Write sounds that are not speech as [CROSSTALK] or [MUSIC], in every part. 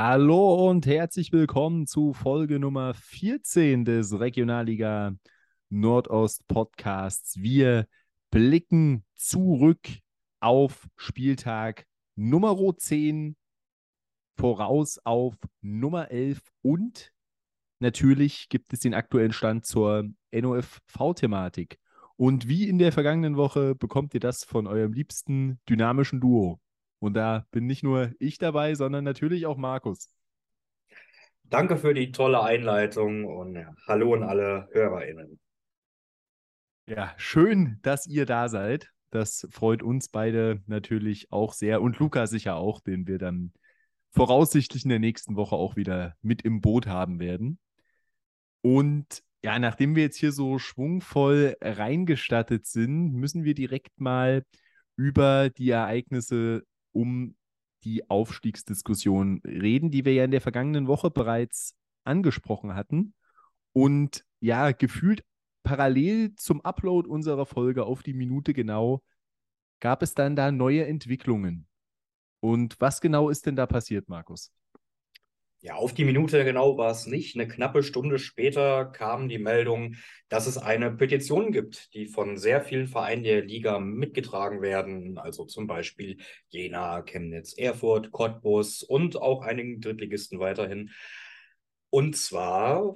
Hallo und herzlich willkommen zu Folge Nummer 14 des Regionalliga Nordost Podcasts. Wir blicken zurück auf Spieltag Nummer 10, voraus auf Nummer 11 und natürlich gibt es den aktuellen Stand zur NOFV-Thematik. Und wie in der vergangenen Woche bekommt ihr das von eurem liebsten dynamischen Duo. Und da bin nicht nur ich dabei, sondern natürlich auch Markus. Danke für die tolle Einleitung und hallo an alle HörerInnen. Ja, schön, dass ihr da seid. Das freut uns beide natürlich auch sehr und Luca sicher auch, den wir dann voraussichtlich in der nächsten Woche auch wieder mit im Boot haben werden. Und ja, nachdem wir jetzt hier so schwungvoll reingestattet sind, müssen wir direkt mal über die Ereignisse um die Aufstiegsdiskussion reden, die wir ja in der vergangenen Woche bereits angesprochen hatten. Und ja, gefühlt parallel zum Upload unserer Folge auf die Minute genau gab es dann da neue Entwicklungen. Und was genau ist denn da passiert, Markus? Ja, auf die Minute genau war es nicht. Eine knappe Stunde später kam die Meldung, dass es eine Petition gibt, die von sehr vielen Vereinen der Liga mitgetragen werden. Also zum Beispiel Jena, Chemnitz, Erfurt, Cottbus und auch einigen Drittligisten weiterhin. Und zwar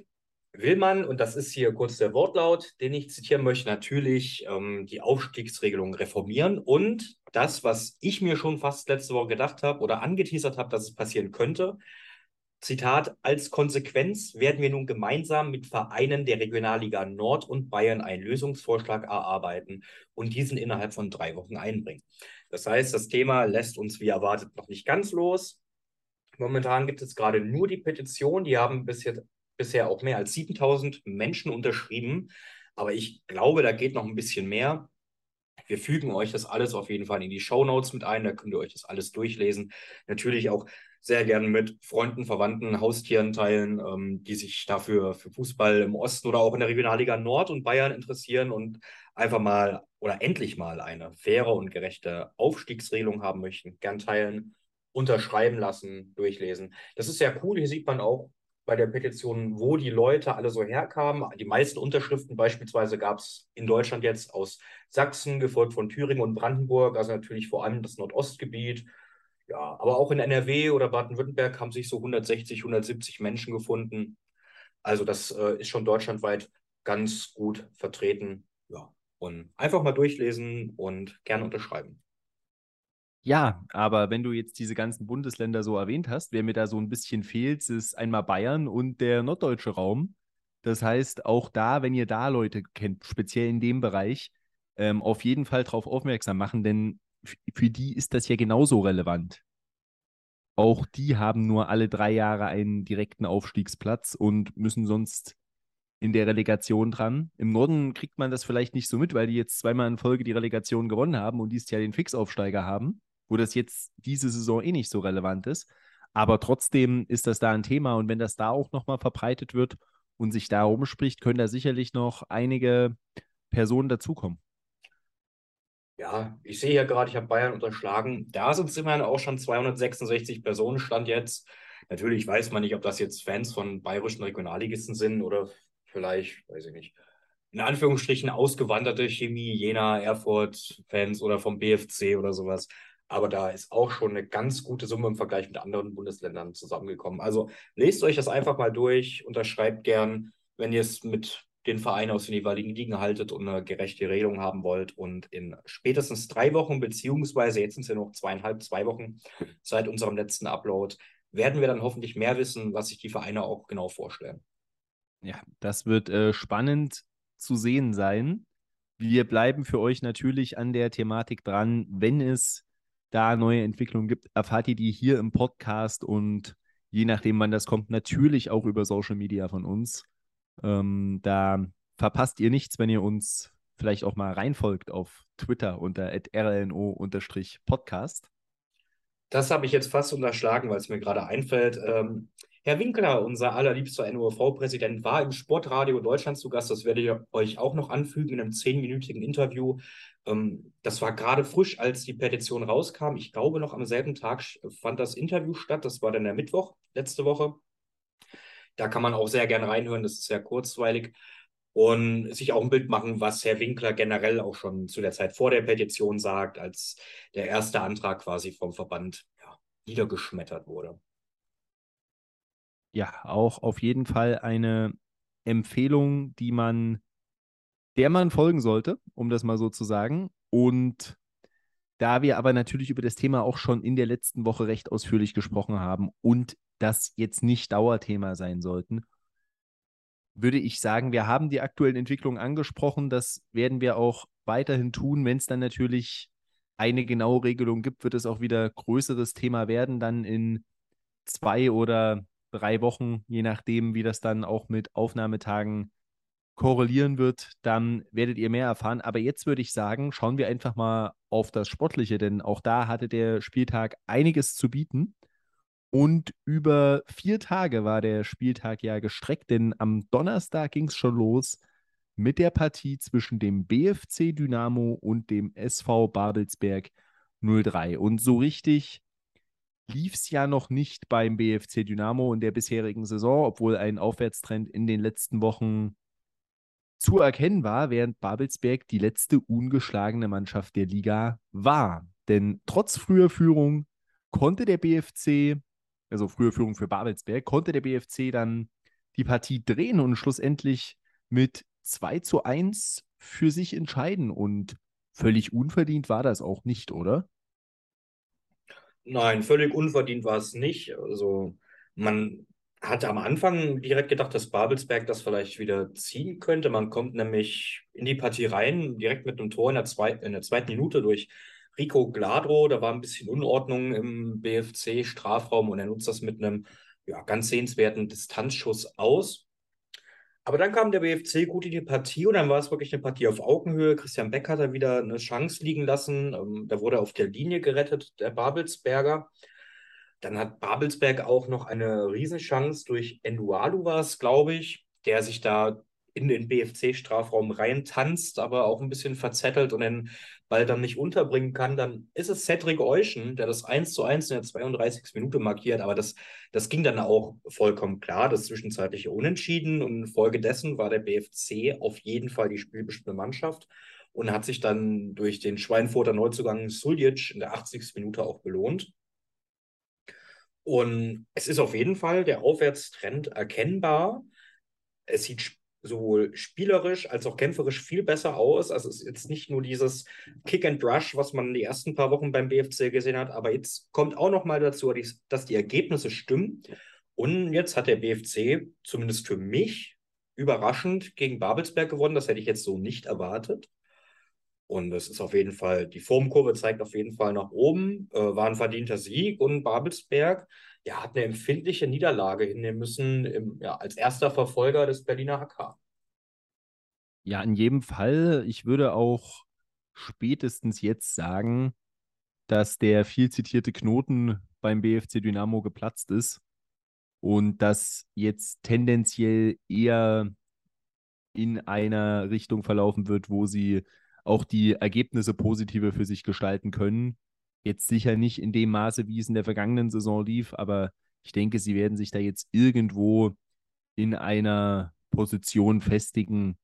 will man, und das ist hier kurz der Wortlaut, den ich zitieren möchte, natürlich ähm, die Aufstiegsregelung reformieren und das, was ich mir schon fast letzte Woche gedacht habe oder angeteasert habe, dass es passieren könnte, Zitat, als Konsequenz werden wir nun gemeinsam mit Vereinen der Regionalliga Nord und Bayern einen Lösungsvorschlag erarbeiten und diesen innerhalb von drei Wochen einbringen. Das heißt, das Thema lässt uns wie erwartet noch nicht ganz los. Momentan gibt es gerade nur die Petition, die haben bisher, bisher auch mehr als 7000 Menschen unterschrieben. Aber ich glaube, da geht noch ein bisschen mehr. Wir fügen euch das alles auf jeden Fall in die Show Notes mit ein, da könnt ihr euch das alles durchlesen. Natürlich auch sehr gerne mit Freunden, Verwandten, Haustieren teilen, ähm, die sich dafür für Fußball im Osten oder auch in der Regionalliga Nord und Bayern interessieren und einfach mal oder endlich mal eine faire und gerechte Aufstiegsregelung haben möchten. Gern teilen, unterschreiben lassen, durchlesen. Das ist sehr cool. Hier sieht man auch bei der Petition, wo die Leute alle so herkamen. Die meisten Unterschriften beispielsweise gab es in Deutschland jetzt aus Sachsen, gefolgt von Thüringen und Brandenburg, also natürlich vor allem das Nordostgebiet ja, aber auch in NRW oder Baden-Württemberg haben sich so 160, 170 Menschen gefunden. Also das äh, ist schon deutschlandweit ganz gut vertreten. Ja, und einfach mal durchlesen und gerne unterschreiben. Ja, aber wenn du jetzt diese ganzen Bundesländer so erwähnt hast, wer mir da so ein bisschen fehlt, ist einmal Bayern und der norddeutsche Raum. Das heißt, auch da, wenn ihr da Leute kennt, speziell in dem Bereich, ähm, auf jeden Fall darauf aufmerksam machen, denn für die ist das ja genauso relevant. Auch die haben nur alle drei Jahre einen direkten Aufstiegsplatz und müssen sonst in der Relegation dran. Im Norden kriegt man das vielleicht nicht so mit, weil die jetzt zweimal in Folge die Relegation gewonnen haben und dieses Jahr den Fixaufsteiger haben, wo das jetzt diese Saison eh nicht so relevant ist. Aber trotzdem ist das da ein Thema und wenn das da auch nochmal verbreitet wird und sich da rumspricht, können da sicherlich noch einige Personen dazukommen. Ja, ich sehe hier gerade, ich habe Bayern unterschlagen. Da sind es immerhin auch schon 266 Personen, stand jetzt. Natürlich weiß man nicht, ob das jetzt Fans von bayerischen Regionalligisten sind oder vielleicht, weiß ich nicht, in Anführungsstrichen ausgewanderte Chemie, Jena, Erfurt-Fans oder vom BFC oder sowas. Aber da ist auch schon eine ganz gute Summe im Vergleich mit anderen Bundesländern zusammengekommen. Also lest euch das einfach mal durch, unterschreibt gern, wenn ihr es mit den Verein aus den jeweiligen Ligen haltet und eine gerechte Regelung haben wollt. Und in spätestens drei Wochen, beziehungsweise jetzt sind es ja noch zweieinhalb, zwei Wochen [LAUGHS] seit unserem letzten Upload, werden wir dann hoffentlich mehr wissen, was sich die Vereine auch genau vorstellen. Ja, das wird äh, spannend zu sehen sein. Wir bleiben für euch natürlich an der Thematik dran. Wenn es da neue Entwicklungen gibt, erfahrt ihr die hier im Podcast und je nachdem, wann das kommt, natürlich auch über Social Media von uns. Ähm, da verpasst ihr nichts, wenn ihr uns vielleicht auch mal reinfolgt auf Twitter unter rlno-podcast. Das habe ich jetzt fast unterschlagen, weil es mir gerade einfällt. Ähm, Herr Winkler, unser allerliebster NUV-Präsident, war im Sportradio Deutschland zu Gast. Das werde ich euch auch noch anfügen in einem zehnminütigen Interview. Ähm, das war gerade frisch, als die Petition rauskam. Ich glaube, noch am selben Tag fand das Interview statt. Das war dann der Mittwoch letzte Woche. Da kann man auch sehr gern reinhören. Das ist sehr kurzweilig und sich auch ein Bild machen, was Herr Winkler generell auch schon zu der Zeit vor der Petition sagt, als der erste Antrag quasi vom Verband ja, niedergeschmettert wurde ja, auch auf jeden Fall eine Empfehlung, die man, der man folgen sollte, um das mal so zu sagen. Und da wir aber natürlich über das Thema auch schon in der letzten Woche recht ausführlich gesprochen haben und das jetzt nicht Dauerthema sein sollten, würde ich sagen, wir haben die aktuellen Entwicklungen angesprochen. Das werden wir auch weiterhin tun. Wenn es dann natürlich eine genaue Regelung gibt, wird es auch wieder größeres Thema werden, dann in zwei oder drei Wochen, je nachdem, wie das dann auch mit Aufnahmetagen korrelieren wird, dann werdet ihr mehr erfahren. Aber jetzt würde ich sagen, schauen wir einfach mal auf das Sportliche, denn auch da hatte der Spieltag einiges zu bieten. Und über vier Tage war der Spieltag ja gestreckt, denn am Donnerstag ging es schon los mit der Partie zwischen dem BFC Dynamo und dem SV Babelsberg 03. Und so richtig lief es ja noch nicht beim BFC Dynamo in der bisherigen Saison, obwohl ein Aufwärtstrend in den letzten Wochen zu erkennen war, während Babelsberg die letzte ungeschlagene Mannschaft der Liga war. Denn trotz früher Führung konnte der BFC, also früher Führung für Babelsberg, konnte der BFC dann die Partie drehen und schlussendlich mit 2 zu 1 für sich entscheiden. Und völlig unverdient war das auch nicht, oder? Nein, völlig unverdient war es nicht. Also man hatte am Anfang direkt gedacht, dass Babelsberg das vielleicht wieder ziehen könnte. Man kommt nämlich in die Partie rein, direkt mit einem Tor in der, zweit, in der zweiten Minute durch Rico Gladro. Da war ein bisschen Unordnung im BFC-Strafraum und er nutzt das mit einem ja, ganz sehenswerten Distanzschuss aus. Aber dann kam der BFC gut in die Partie und dann war es wirklich eine Partie auf Augenhöhe. Christian Beck hat da wieder eine Chance liegen lassen. Ähm, da wurde auf der Linie gerettet, der Babelsberger. Dann hat Babelsberg auch noch eine Riesenchance durch Endualu war es, glaube ich, der sich da in den BFC-Strafraum reintanzt, aber auch ein bisschen verzettelt und den Ball dann nicht unterbringen kann, dann ist es Cedric Euschen, der das 1 zu 1 in der 32. Minute markiert. Aber das, das ging dann auch vollkommen klar, das zwischenzeitliche Unentschieden. Und infolgedessen war der BFC auf jeden Fall die spielbestimmte Mannschaft und hat sich dann durch den Schweinfurter Neuzugang Suljic in der 80. Minute auch belohnt. Und es ist auf jeden Fall der Aufwärtstrend erkennbar. Es sieht sowohl spielerisch als auch kämpferisch viel besser aus. Also es ist jetzt nicht nur dieses Kick and Rush, was man die ersten paar Wochen beim BFC gesehen hat, aber jetzt kommt auch noch mal dazu, dass die Ergebnisse stimmen. Und jetzt hat der BFC zumindest für mich überraschend gegen Babelsberg gewonnen. Das hätte ich jetzt so nicht erwartet. Und es ist auf jeden Fall, die Formkurve zeigt auf jeden Fall nach oben, äh, war ein verdienter Sieg und Babelsberg ja, hat eine empfindliche Niederlage hinnehmen müssen im, ja, als erster Verfolger des Berliner HK. Ja, in jedem Fall. Ich würde auch spätestens jetzt sagen, dass der viel zitierte Knoten beim BFC Dynamo geplatzt ist und das jetzt tendenziell eher in einer Richtung verlaufen wird, wo sie auch die Ergebnisse positive für sich gestalten können. Jetzt sicher nicht in dem Maße, wie es in der vergangenen Saison lief, aber ich denke, sie werden sich da jetzt irgendwo in einer Position festigen,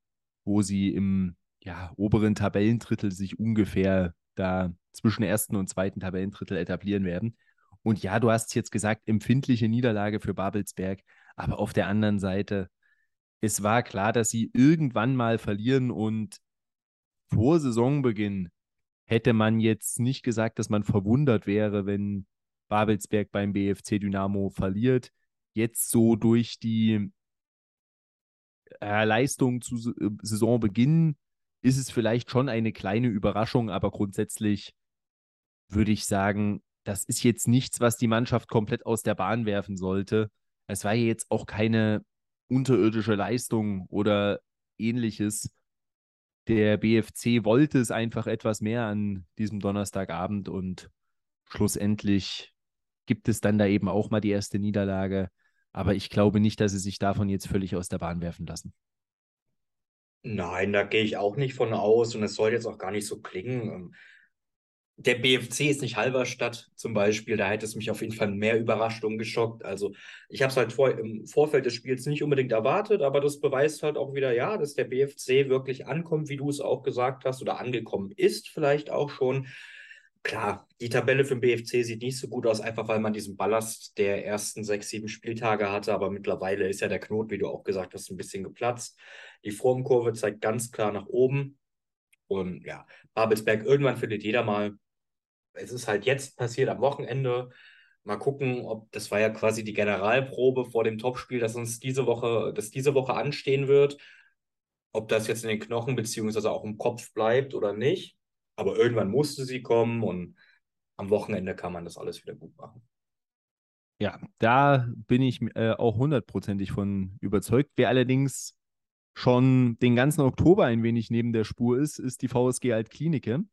wo sie im ja, oberen Tabellendrittel sich ungefähr da zwischen ersten und zweiten Tabellendrittel etablieren werden. Und ja, du hast jetzt gesagt, empfindliche Niederlage für Babelsberg, aber auf der anderen Seite, es war klar, dass sie irgendwann mal verlieren und vor Saisonbeginn hätte man jetzt nicht gesagt, dass man verwundert wäre, wenn Babelsberg beim BFC Dynamo verliert. Jetzt so durch die äh, Leistung zu äh, Saisonbeginn ist es vielleicht schon eine kleine Überraschung, aber grundsätzlich würde ich sagen, das ist jetzt nichts, was die Mannschaft komplett aus der Bahn werfen sollte. Es war jetzt auch keine unterirdische Leistung oder ähnliches der BFC wollte es einfach etwas mehr an diesem Donnerstagabend und schlussendlich gibt es dann da eben auch mal die erste Niederlage. Aber ich glaube nicht, dass sie sich davon jetzt völlig aus der Bahn werfen lassen. Nein, da gehe ich auch nicht von aus und es soll jetzt auch gar nicht so klingen. Der BFC ist nicht Halberstadt zum Beispiel, da hätte es mich auf jeden Fall mehr überrascht und geschockt. Also ich habe es halt vor, im Vorfeld des Spiels nicht unbedingt erwartet, aber das beweist halt auch wieder, ja, dass der BFC wirklich ankommt, wie du es auch gesagt hast, oder angekommen ist vielleicht auch schon. Klar, die Tabelle für den BFC sieht nicht so gut aus, einfach weil man diesen Ballast der ersten sechs, sieben Spieltage hatte, aber mittlerweile ist ja der Knot, wie du auch gesagt hast, ein bisschen geplatzt. Die Formkurve zeigt ganz klar nach oben. Und ja, Babelsberg, irgendwann findet jeder mal es ist halt jetzt passiert am Wochenende. Mal gucken, ob das war ja quasi die Generalprobe vor dem Topspiel, das uns diese Woche, das diese Woche anstehen wird. Ob das jetzt in den Knochen beziehungsweise auch im Kopf bleibt oder nicht. Aber irgendwann musste sie kommen und am Wochenende kann man das alles wieder gut machen. Ja, da bin ich äh, auch hundertprozentig von überzeugt. Wer allerdings schon den ganzen Oktober ein wenig neben der Spur ist, ist die VSG Altklinike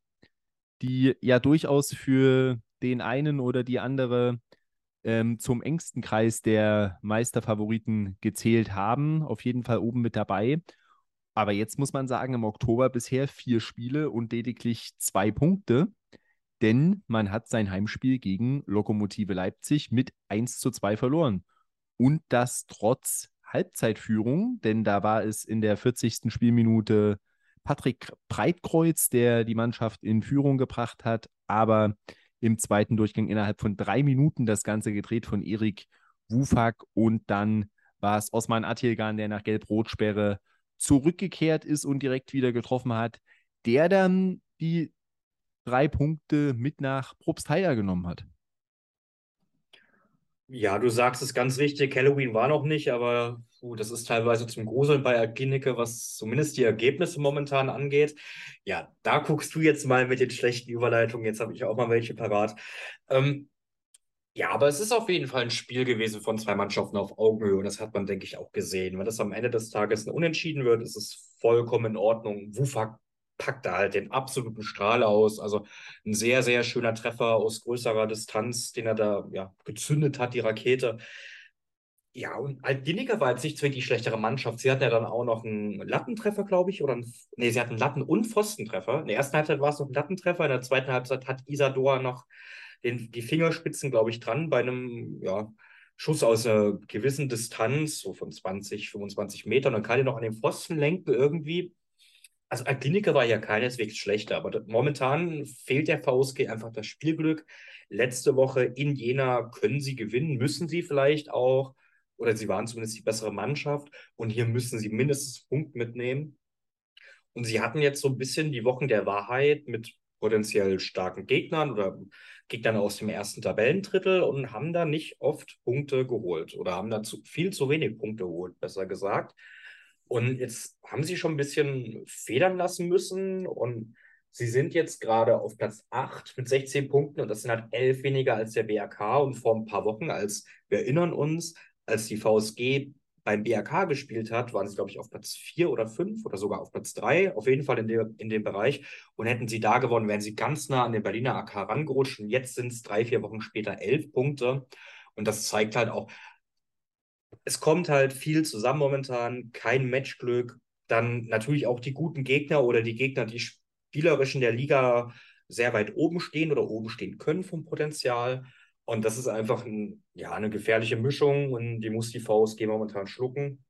die ja durchaus für den einen oder die andere ähm, zum engsten Kreis der Meisterfavoriten gezählt haben. Auf jeden Fall oben mit dabei. Aber jetzt muss man sagen, im Oktober bisher vier Spiele und lediglich zwei Punkte. Denn man hat sein Heimspiel gegen Lokomotive Leipzig mit 1 zu 2 verloren. Und das trotz Halbzeitführung, denn da war es in der 40. Spielminute Patrick Breitkreuz, der die Mannschaft in Führung gebracht hat, aber im zweiten Durchgang innerhalb von drei Minuten das Ganze gedreht von Erik Wufak und dann war es Osman Atilgan, der nach Gelb-Rot-Sperre zurückgekehrt ist und direkt wieder getroffen hat, der dann die drei Punkte mit nach Probstheia genommen hat. Ja, du sagst es ganz richtig, Halloween war noch nicht, aber puh, das ist teilweise zum Gruseln bei Akinike, was zumindest die Ergebnisse momentan angeht. Ja, da guckst du jetzt mal mit den schlechten Überleitungen, jetzt habe ich auch mal welche parat. Ähm, ja, aber es ist auf jeden Fall ein Spiel gewesen von zwei Mannschaften auf Augenhöhe und das hat man, denke ich, auch gesehen. Wenn das am Ende des Tages ein Unentschieden wird, ist es vollkommen in Ordnung. Wufak packt da halt den absoluten Strahl aus. Also ein sehr, sehr schöner Treffer aus größerer Distanz, den er da ja, gezündet hat, die Rakete. Ja, und Altdiniger war jetzt nicht zwingend die schlechtere Mannschaft. Sie hatten ja dann auch noch einen Lattentreffer, glaube ich, oder einen, nee, sie hatten einen Latten- und Pfostentreffer. In der ersten Halbzeit war es noch ein Lattentreffer, in der zweiten Halbzeit hat Isadora noch den, die Fingerspitzen, glaube ich, dran bei einem, ja, Schuss aus einer gewissen Distanz, so von 20, 25 Metern. Und dann kann er noch an den Pfosten lenken irgendwie. Also Kliniker war ja keineswegs schlechter, aber momentan fehlt der VSG einfach das Spielglück. Letzte Woche in Jena können sie gewinnen, müssen sie vielleicht auch, oder sie waren zumindest die bessere Mannschaft und hier müssen sie mindestens einen Punkt mitnehmen. Und sie hatten jetzt so ein bisschen die Wochen der Wahrheit mit potenziell starken Gegnern oder Gegnern aus dem ersten Tabellendrittel und haben da nicht oft Punkte geholt oder haben da zu, viel zu wenig Punkte geholt, besser gesagt. Und jetzt haben sie schon ein bisschen federn lassen müssen und sie sind jetzt gerade auf Platz 8 mit 16 Punkten und das sind halt elf weniger als der BRK und vor ein paar Wochen, als wir erinnern uns, als die VSG beim BRK gespielt hat, waren sie, glaube ich, auf Platz 4 oder 5 oder sogar auf Platz 3, auf jeden Fall in, der, in dem Bereich. Und hätten sie da gewonnen, wären sie ganz nah an den Berliner AK rangerutscht. Und jetzt sind es drei, vier Wochen später elf Punkte. Und das zeigt halt auch, es kommt halt viel zusammen momentan, kein Matchglück. Dann natürlich auch die guten Gegner oder die Gegner, die spielerisch in der Liga sehr weit oben stehen oder oben stehen können vom Potenzial. Und das ist einfach ein, ja, eine gefährliche Mischung und die muss die VSG momentan schlucken.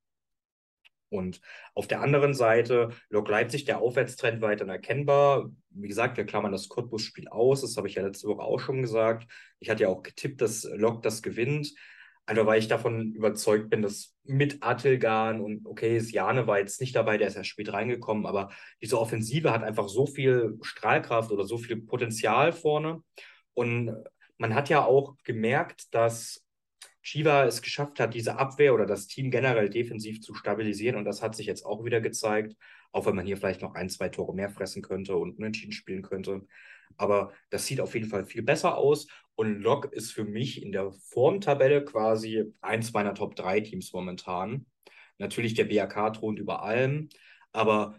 Und auf der anderen Seite, Lok Leipzig, der Aufwärtstrend weiterhin erkennbar. Wie gesagt, wir klammern das Cottbus-Spiel aus. Das habe ich ja letzte Woche auch schon gesagt. Ich hatte ja auch getippt, dass Lok das gewinnt. Einfach weil ich davon überzeugt bin, dass mit Attilgan und okay, Jane war jetzt nicht dabei, der ist ja spät reingekommen, aber diese Offensive hat einfach so viel Strahlkraft oder so viel Potenzial vorne. Und man hat ja auch gemerkt, dass Chiva es geschafft hat, diese Abwehr oder das Team generell defensiv zu stabilisieren. Und das hat sich jetzt auch wieder gezeigt, auch wenn man hier vielleicht noch ein, zwei Tore mehr fressen könnte und unentschieden spielen könnte. Aber das sieht auf jeden Fall viel besser aus. Und Lok ist für mich in der Formtabelle quasi eins meiner Top 3 Teams momentan. Natürlich der BAK thront über allem, aber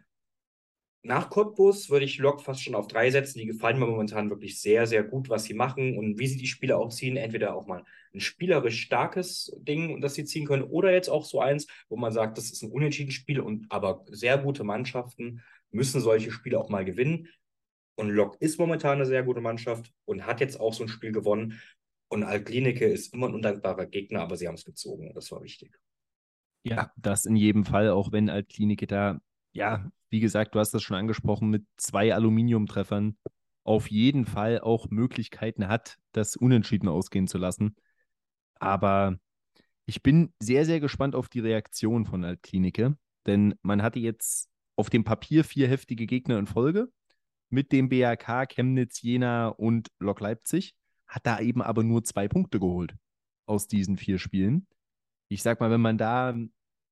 nach Cottbus würde ich Lok fast schon auf drei setzen. Die gefallen mir momentan wirklich sehr, sehr gut, was sie machen und wie sie die Spiele auch ziehen. Entweder auch mal ein spielerisch starkes Ding, das sie ziehen können, oder jetzt auch so eins, wo man sagt, das ist ein unentschieden Spiel und aber sehr gute Mannschaften müssen solche Spiele auch mal gewinnen. Und Lok ist momentan eine sehr gute Mannschaft und hat jetzt auch so ein Spiel gewonnen. Und Altklinike ist immer ein undankbarer Gegner, aber sie haben es gezogen. Das war wichtig. Ja, das in jedem Fall, auch wenn Altklinike da, ja, wie gesagt, du hast das schon angesprochen, mit zwei Aluminiumtreffern auf jeden Fall auch Möglichkeiten hat, das unentschieden ausgehen zu lassen. Aber ich bin sehr, sehr gespannt auf die Reaktion von Altklinike, denn man hatte jetzt auf dem Papier vier heftige Gegner in Folge mit dem BRK, Chemnitz, Jena und Lok Leipzig, hat da eben aber nur zwei Punkte geholt aus diesen vier Spielen. Ich sag mal, wenn man da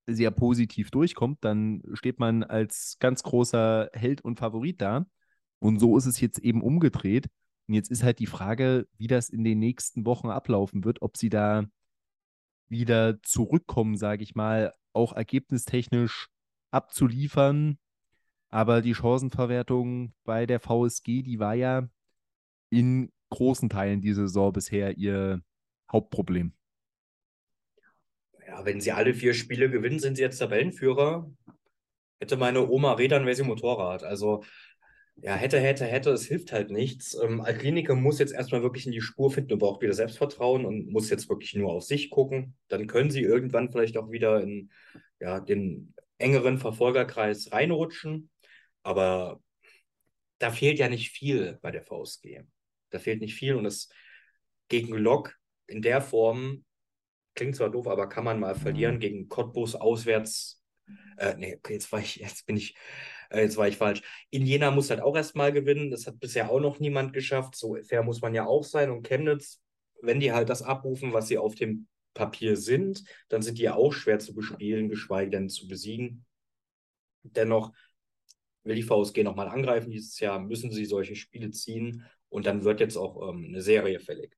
sehr positiv durchkommt, dann steht man als ganz großer Held und Favorit da. Und so ist es jetzt eben umgedreht. Und jetzt ist halt die Frage, wie das in den nächsten Wochen ablaufen wird, ob sie da wieder zurückkommen, sage ich mal, auch ergebnistechnisch abzuliefern. Aber die Chancenverwertung bei der VSG, die war ja in großen Teilen diese Saison bisher ihr Hauptproblem. Ja, wenn sie alle vier Spiele gewinnen, sind sie jetzt Tabellenführer. Hätte meine Oma Rädern, wäre sie Motorrad. Also, ja, hätte, hätte, hätte, es hilft halt nichts. Ähm, Alkliniker muss jetzt erstmal wirklich in die Spur finden und braucht wieder Selbstvertrauen und muss jetzt wirklich nur auf sich gucken. Dann können sie irgendwann vielleicht auch wieder in ja, den engeren Verfolgerkreis reinrutschen. Aber da fehlt ja nicht viel bei der VSG. Da fehlt nicht viel und es gegen Lok in der Form klingt zwar doof, aber kann man mal verlieren mhm. gegen Cottbus auswärts. Äh, nee, jetzt war ich, jetzt bin ich, äh, jetzt war ich falsch. In Jena muss halt auch erstmal gewinnen. Das hat bisher auch noch niemand geschafft. So fair muss man ja auch sein. Und Chemnitz, wenn die halt das abrufen, was sie auf dem Papier sind, dann sind die ja auch schwer zu bespielen, geschweige denn zu besiegen. Dennoch will die VSG nochmal angreifen dieses Jahr, müssen sie solche Spiele ziehen und dann wird jetzt auch ähm, eine Serie fällig.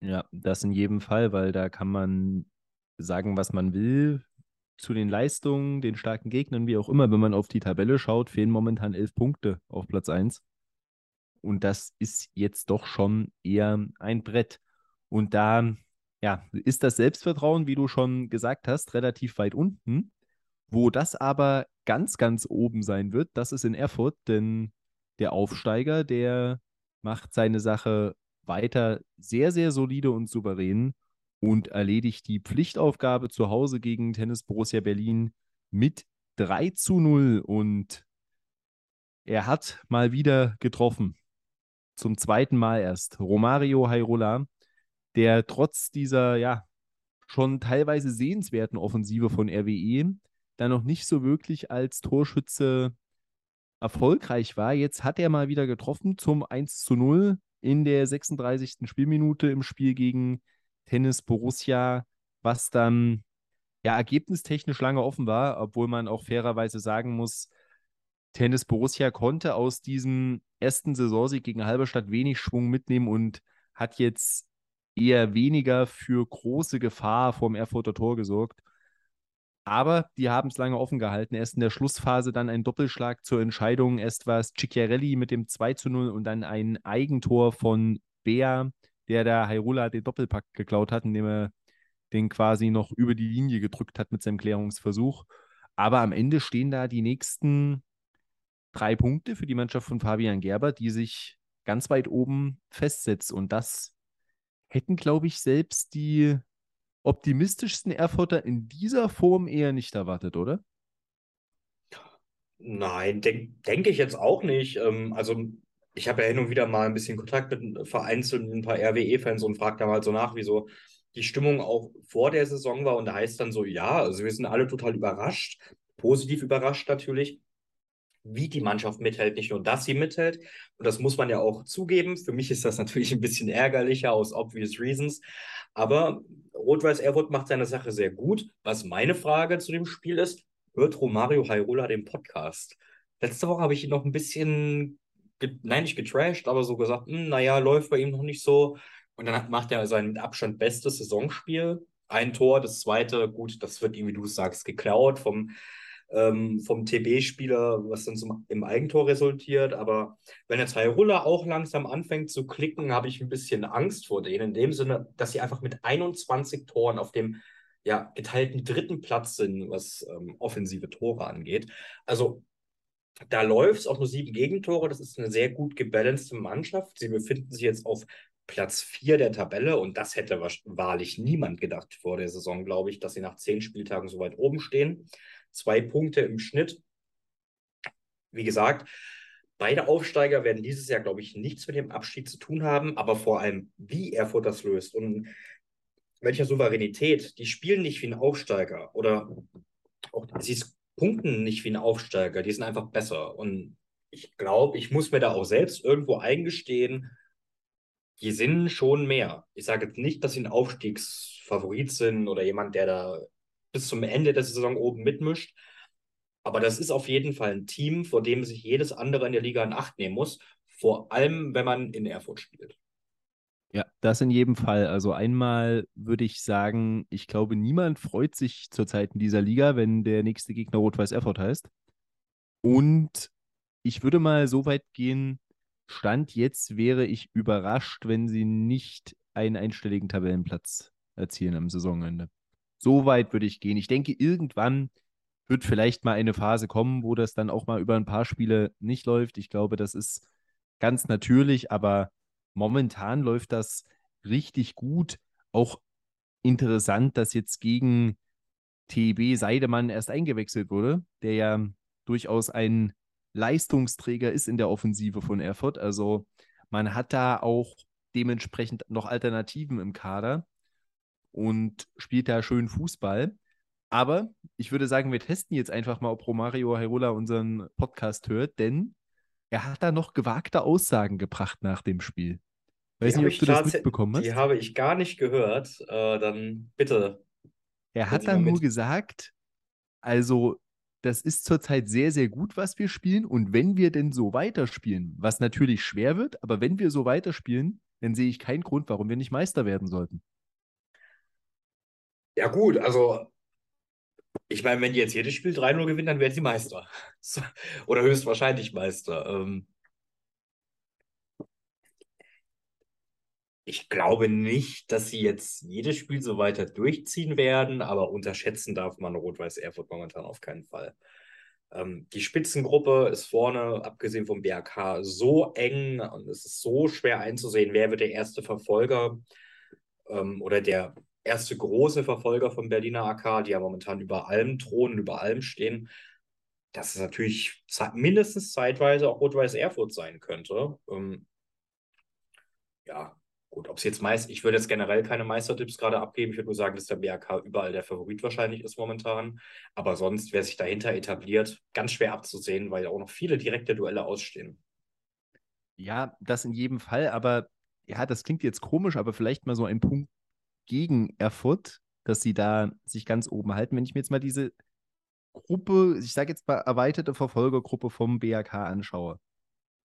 Ja, das in jedem Fall, weil da kann man sagen, was man will zu den Leistungen, den starken Gegnern, wie auch immer. Wenn man auf die Tabelle schaut, fehlen momentan elf Punkte auf Platz 1. Und das ist jetzt doch schon eher ein Brett. Und da ja, ist das Selbstvertrauen, wie du schon gesagt hast, relativ weit unten. Wo das aber ganz, ganz oben sein wird, das ist in Erfurt, denn der Aufsteiger, der macht seine Sache weiter sehr, sehr solide und souverän und erledigt die Pflichtaufgabe zu Hause gegen Tennis Borussia Berlin mit 3 zu 0 und er hat mal wieder getroffen. Zum zweiten Mal erst. Romario Hairola, der trotz dieser, ja, schon teilweise sehenswerten Offensive von RWE dann noch nicht so wirklich als Torschütze erfolgreich war. Jetzt hat er mal wieder getroffen zum 1 zu 0 in der 36. Spielminute im Spiel gegen Tennis Borussia, was dann ja ergebnistechnisch lange offen war, obwohl man auch fairerweise sagen muss, Tennis Borussia konnte aus diesem ersten Saisonsieg gegen Halberstadt wenig Schwung mitnehmen und hat jetzt eher weniger für große Gefahr vom Erfurter Tor gesorgt. Aber die haben es lange offen gehalten. Erst in der Schlussphase dann ein Doppelschlag zur Entscheidung. Erst war es Cicchiarelli mit dem 2 zu 0 und dann ein Eigentor von Bea, der der Hairula den Doppelpack geklaut hat, indem er den quasi noch über die Linie gedrückt hat mit seinem Klärungsversuch. Aber am Ende stehen da die nächsten drei Punkte für die Mannschaft von Fabian Gerber, die sich ganz weit oben festsetzt. Und das hätten, glaube ich, selbst die optimistischsten Erfurter in dieser Form eher nicht erwartet, oder? Nein, denke denk ich jetzt auch nicht. Ähm, also ich habe ja hin und wieder mal ein bisschen Kontakt mit vereinzelten ein paar RWE-Fans und frage da mal so nach, wieso die Stimmung auch vor der Saison war. Und da heißt dann so, ja, also wir sind alle total überrascht, positiv überrascht natürlich, wie die Mannschaft mithält. Nicht nur, dass sie mithält. Und das muss man ja auch zugeben. Für mich ist das [LAUGHS] natürlich ein bisschen ärgerlicher aus obvious reasons. Aber Rot-Weiß Erfurt macht seine Sache sehr gut. Was meine Frage zu dem Spiel ist, hört Romario Hairola den Podcast? Letzte Woche habe ich ihn noch ein bisschen, nein, nicht getrashed, aber so gesagt, hm, naja, läuft bei ihm noch nicht so. Und dann macht er sein mit Abstand bestes Saisonspiel. Ein Tor, das zweite, gut, das wird ihm, wie du sagst, geklaut vom ähm, vom TB-Spieler, was dann zum, im Eigentor resultiert. Aber wenn jetzt Hairulla auch langsam anfängt zu klicken, habe ich ein bisschen Angst vor denen. In dem Sinne, dass sie einfach mit 21 Toren auf dem ja, geteilten dritten Platz sind, was ähm, offensive Tore angeht. Also da läuft es auch nur sieben Gegentore. Das ist eine sehr gut gebalancete Mannschaft. Sie befinden sich jetzt auf Platz 4 der Tabelle und das hätte wahrlich niemand gedacht vor der Saison, glaube ich, dass sie nach zehn Spieltagen so weit oben stehen. Zwei Punkte im Schnitt. Wie gesagt, beide Aufsteiger werden dieses Jahr, glaube ich, nichts mit dem Abstieg zu tun haben, aber vor allem, wie Erfurt das löst und welcher Souveränität. Die spielen nicht wie ein Aufsteiger oder auch sie punkten nicht wie ein Aufsteiger, die sind einfach besser. Und ich glaube, ich muss mir da auch selbst irgendwo eingestehen, die sind schon mehr. Ich sage jetzt nicht, dass sie ein Aufstiegsfavorit sind oder jemand, der da bis zum Ende der Saison oben mitmischt. Aber das ist auf jeden Fall ein Team, vor dem sich jedes andere in der Liga in Acht nehmen muss. Vor allem, wenn man in Erfurt spielt. Ja, das in jedem Fall. Also einmal würde ich sagen, ich glaube, niemand freut sich zurzeit in dieser Liga, wenn der nächste Gegner Rot-Weiß Erfurt heißt. Und ich würde mal so weit gehen, Stand jetzt wäre ich überrascht, wenn sie nicht einen einstelligen Tabellenplatz erzielen am Saisonende. So weit würde ich gehen. Ich denke, irgendwann wird vielleicht mal eine Phase kommen, wo das dann auch mal über ein paar Spiele nicht läuft. Ich glaube, das ist ganz natürlich, aber momentan läuft das richtig gut. Auch interessant, dass jetzt gegen TB Seidemann erst eingewechselt wurde, der ja durchaus ein Leistungsträger ist in der Offensive von Erfurt. Also man hat da auch dementsprechend noch Alternativen im Kader und spielt da schön Fußball. Aber ich würde sagen, wir testen jetzt einfach mal, ob Romario Hairola unseren Podcast hört, denn er hat da noch gewagte Aussagen gebracht nach dem Spiel. Weiß die nicht, ob du das mitbekommen hast. Die habe ich gar nicht gehört. Äh, dann bitte. Er hat dann nur gesagt, also das ist zurzeit sehr, sehr gut, was wir spielen. Und wenn wir denn so weiterspielen, was natürlich schwer wird, aber wenn wir so weiterspielen, dann sehe ich keinen Grund, warum wir nicht Meister werden sollten. Ja, gut, also ich meine, wenn die jetzt jedes Spiel 3-0 gewinnen, dann werden sie Meister. [LAUGHS] Oder höchstwahrscheinlich Meister. Ähm, ich glaube nicht, dass sie jetzt jedes Spiel so weiter durchziehen werden, aber unterschätzen darf man Rot-Weiß Erfurt momentan auf keinen Fall. Ähm, die Spitzengruppe ist vorne, abgesehen vom BRK, so eng und es ist so schwer einzusehen, wer wird der erste Verfolger ähm, oder der erste große Verfolger von Berliner AK, die ja momentan über allem thronen, über allem stehen. Dass es natürlich mindestens zeitweise auch Rot-Weiß Erfurt sein könnte. Ähm, ja, Gut, ob es jetzt meist, ich würde jetzt generell keine Meistertipps gerade abgeben. Ich würde nur sagen, dass der BRK überall der Favorit wahrscheinlich ist momentan. Aber sonst, wer sich dahinter etabliert, ganz schwer abzusehen, weil auch noch viele direkte Duelle ausstehen. Ja, das in jedem Fall. Aber ja, das klingt jetzt komisch, aber vielleicht mal so ein Punkt gegen Erfurt, dass sie da sich ganz oben halten. Wenn ich mir jetzt mal diese Gruppe, ich sage jetzt mal erweiterte Verfolgergruppe vom BRK anschaue.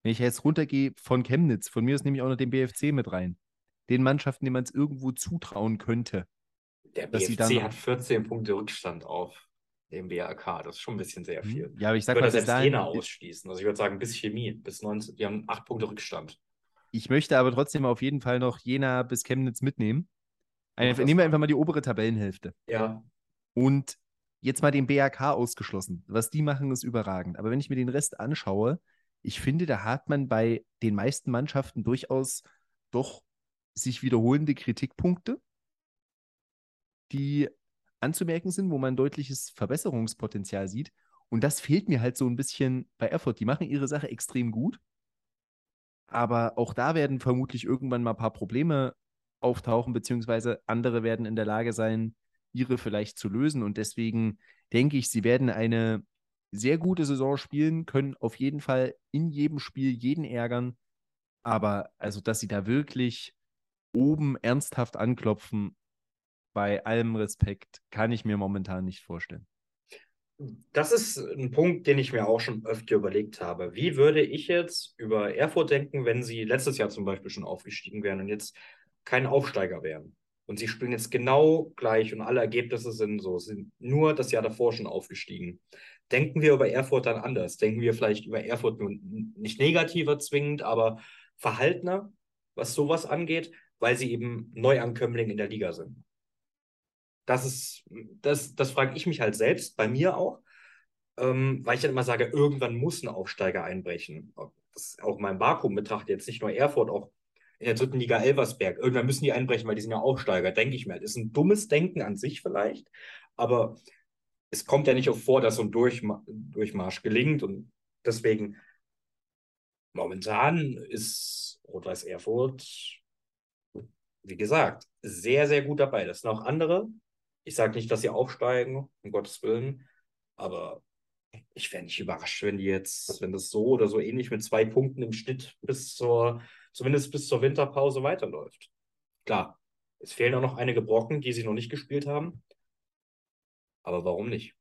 Wenn ich jetzt runtergehe von Chemnitz, von mir ist nämlich auch noch den BFC mit rein den Mannschaften, denen man es irgendwo zutrauen könnte. Der BFC hat 14 Punkte Rückstand auf dem BAK. Das ist schon ein bisschen sehr mhm. viel. Ja, aber ich sage mal, selbst Jena ausschließen. Also ich würde sagen, bis Chemie, bis 19, die haben 8 Punkte Rückstand. Ich möchte aber trotzdem auf jeden Fall noch Jena bis Chemnitz mitnehmen. Einfach, nehmen wir einfach mal die obere Tabellenhälfte. Ja. Und jetzt mal den BAK ausgeschlossen. Was die machen, ist überragend. Aber wenn ich mir den Rest anschaue, ich finde, da hat man bei den meisten Mannschaften durchaus doch sich wiederholende Kritikpunkte, die anzumerken sind, wo man deutliches Verbesserungspotenzial sieht. Und das fehlt mir halt so ein bisschen bei Erfurt. Die machen ihre Sache extrem gut, aber auch da werden vermutlich irgendwann mal ein paar Probleme auftauchen, beziehungsweise andere werden in der Lage sein, ihre vielleicht zu lösen. Und deswegen denke ich, sie werden eine sehr gute Saison spielen, können auf jeden Fall in jedem Spiel jeden ärgern. Aber also, dass sie da wirklich oben ernsthaft anklopfen, bei allem Respekt, kann ich mir momentan nicht vorstellen. Das ist ein Punkt, den ich mir auch schon öfter überlegt habe. Wie würde ich jetzt über Erfurt denken, wenn sie letztes Jahr zum Beispiel schon aufgestiegen wären und jetzt kein Aufsteiger wären? Und sie spielen jetzt genau gleich und alle Ergebnisse sind so, sind nur das Jahr davor schon aufgestiegen. Denken wir über Erfurt dann anders? Denken wir vielleicht über Erfurt nicht negativer zwingend, aber verhaltener, was sowas angeht, weil sie eben Neuankömmling in der Liga sind? Das ist, das, das frage ich mich halt selbst, bei mir auch, ähm, weil ich dann immer sage, irgendwann muss ein Aufsteiger einbrechen. Das ist auch mein Vakuum betrachtet, jetzt nicht nur Erfurt, auch in der dritten Liga Elversberg. Irgendwann müssen die einbrechen, weil die sind ja Aufsteiger, denke ich mir. Das ist ein dummes Denken an sich vielleicht, aber es kommt ja nicht auch vor, dass so ein Durchma Durchmarsch gelingt und deswegen momentan ist Rot-Weiß Erfurt, wie gesagt, sehr, sehr gut dabei. Das sind auch andere. Ich sage nicht, dass sie aufsteigen, um Gottes Willen, aber ich wäre nicht überrascht, wenn die jetzt, wenn das so oder so ähnlich mit zwei Punkten im Schnitt bis zur zumindest bis zur Winterpause weiterläuft. Klar, es fehlen auch noch einige Brocken, die sie noch nicht gespielt haben. Aber warum nicht?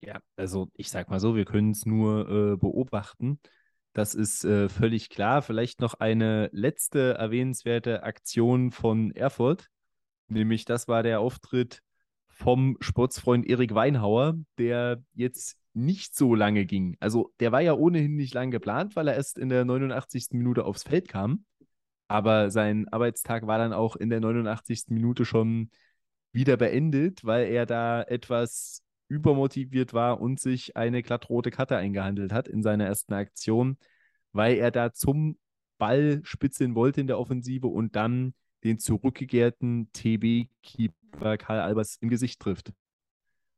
Ja, also ich sag mal so, wir können es nur äh, beobachten. Das ist äh, völlig klar. Vielleicht noch eine letzte erwähnenswerte Aktion von Erfurt. Nämlich, das war der Auftritt vom Sportsfreund Erik Weinhauer, der jetzt nicht so lange ging. Also der war ja ohnehin nicht lang geplant, weil er erst in der 89. Minute aufs Feld kam. Aber sein Arbeitstag war dann auch in der 89. Minute schon wieder beendet, weil er da etwas übermotiviert war und sich eine glattrote Karte eingehandelt hat in seiner ersten Aktion, weil er da zum Ball spitzeln wollte in der Offensive und dann den zurückgekehrten TB-Keeper Karl Albers im Gesicht trifft.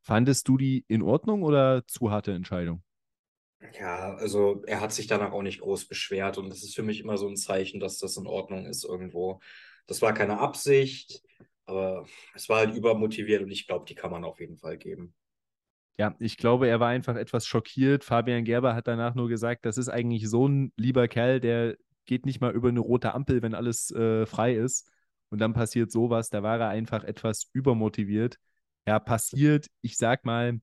Fandest du die in Ordnung oder zu harte Entscheidung? Ja, also er hat sich danach auch nicht groß beschwert und das ist für mich immer so ein Zeichen, dass das in Ordnung ist irgendwo. Das war keine Absicht, aber es war halt übermotiviert und ich glaube, die kann man auf jeden Fall geben. Ja, ich glaube, er war einfach etwas schockiert. Fabian Gerber hat danach nur gesagt, das ist eigentlich so ein lieber Kerl, der geht nicht mal über eine rote Ampel, wenn alles äh, frei ist. Und dann passiert sowas. Da war er einfach etwas übermotiviert ja, passiert, ich sag mal,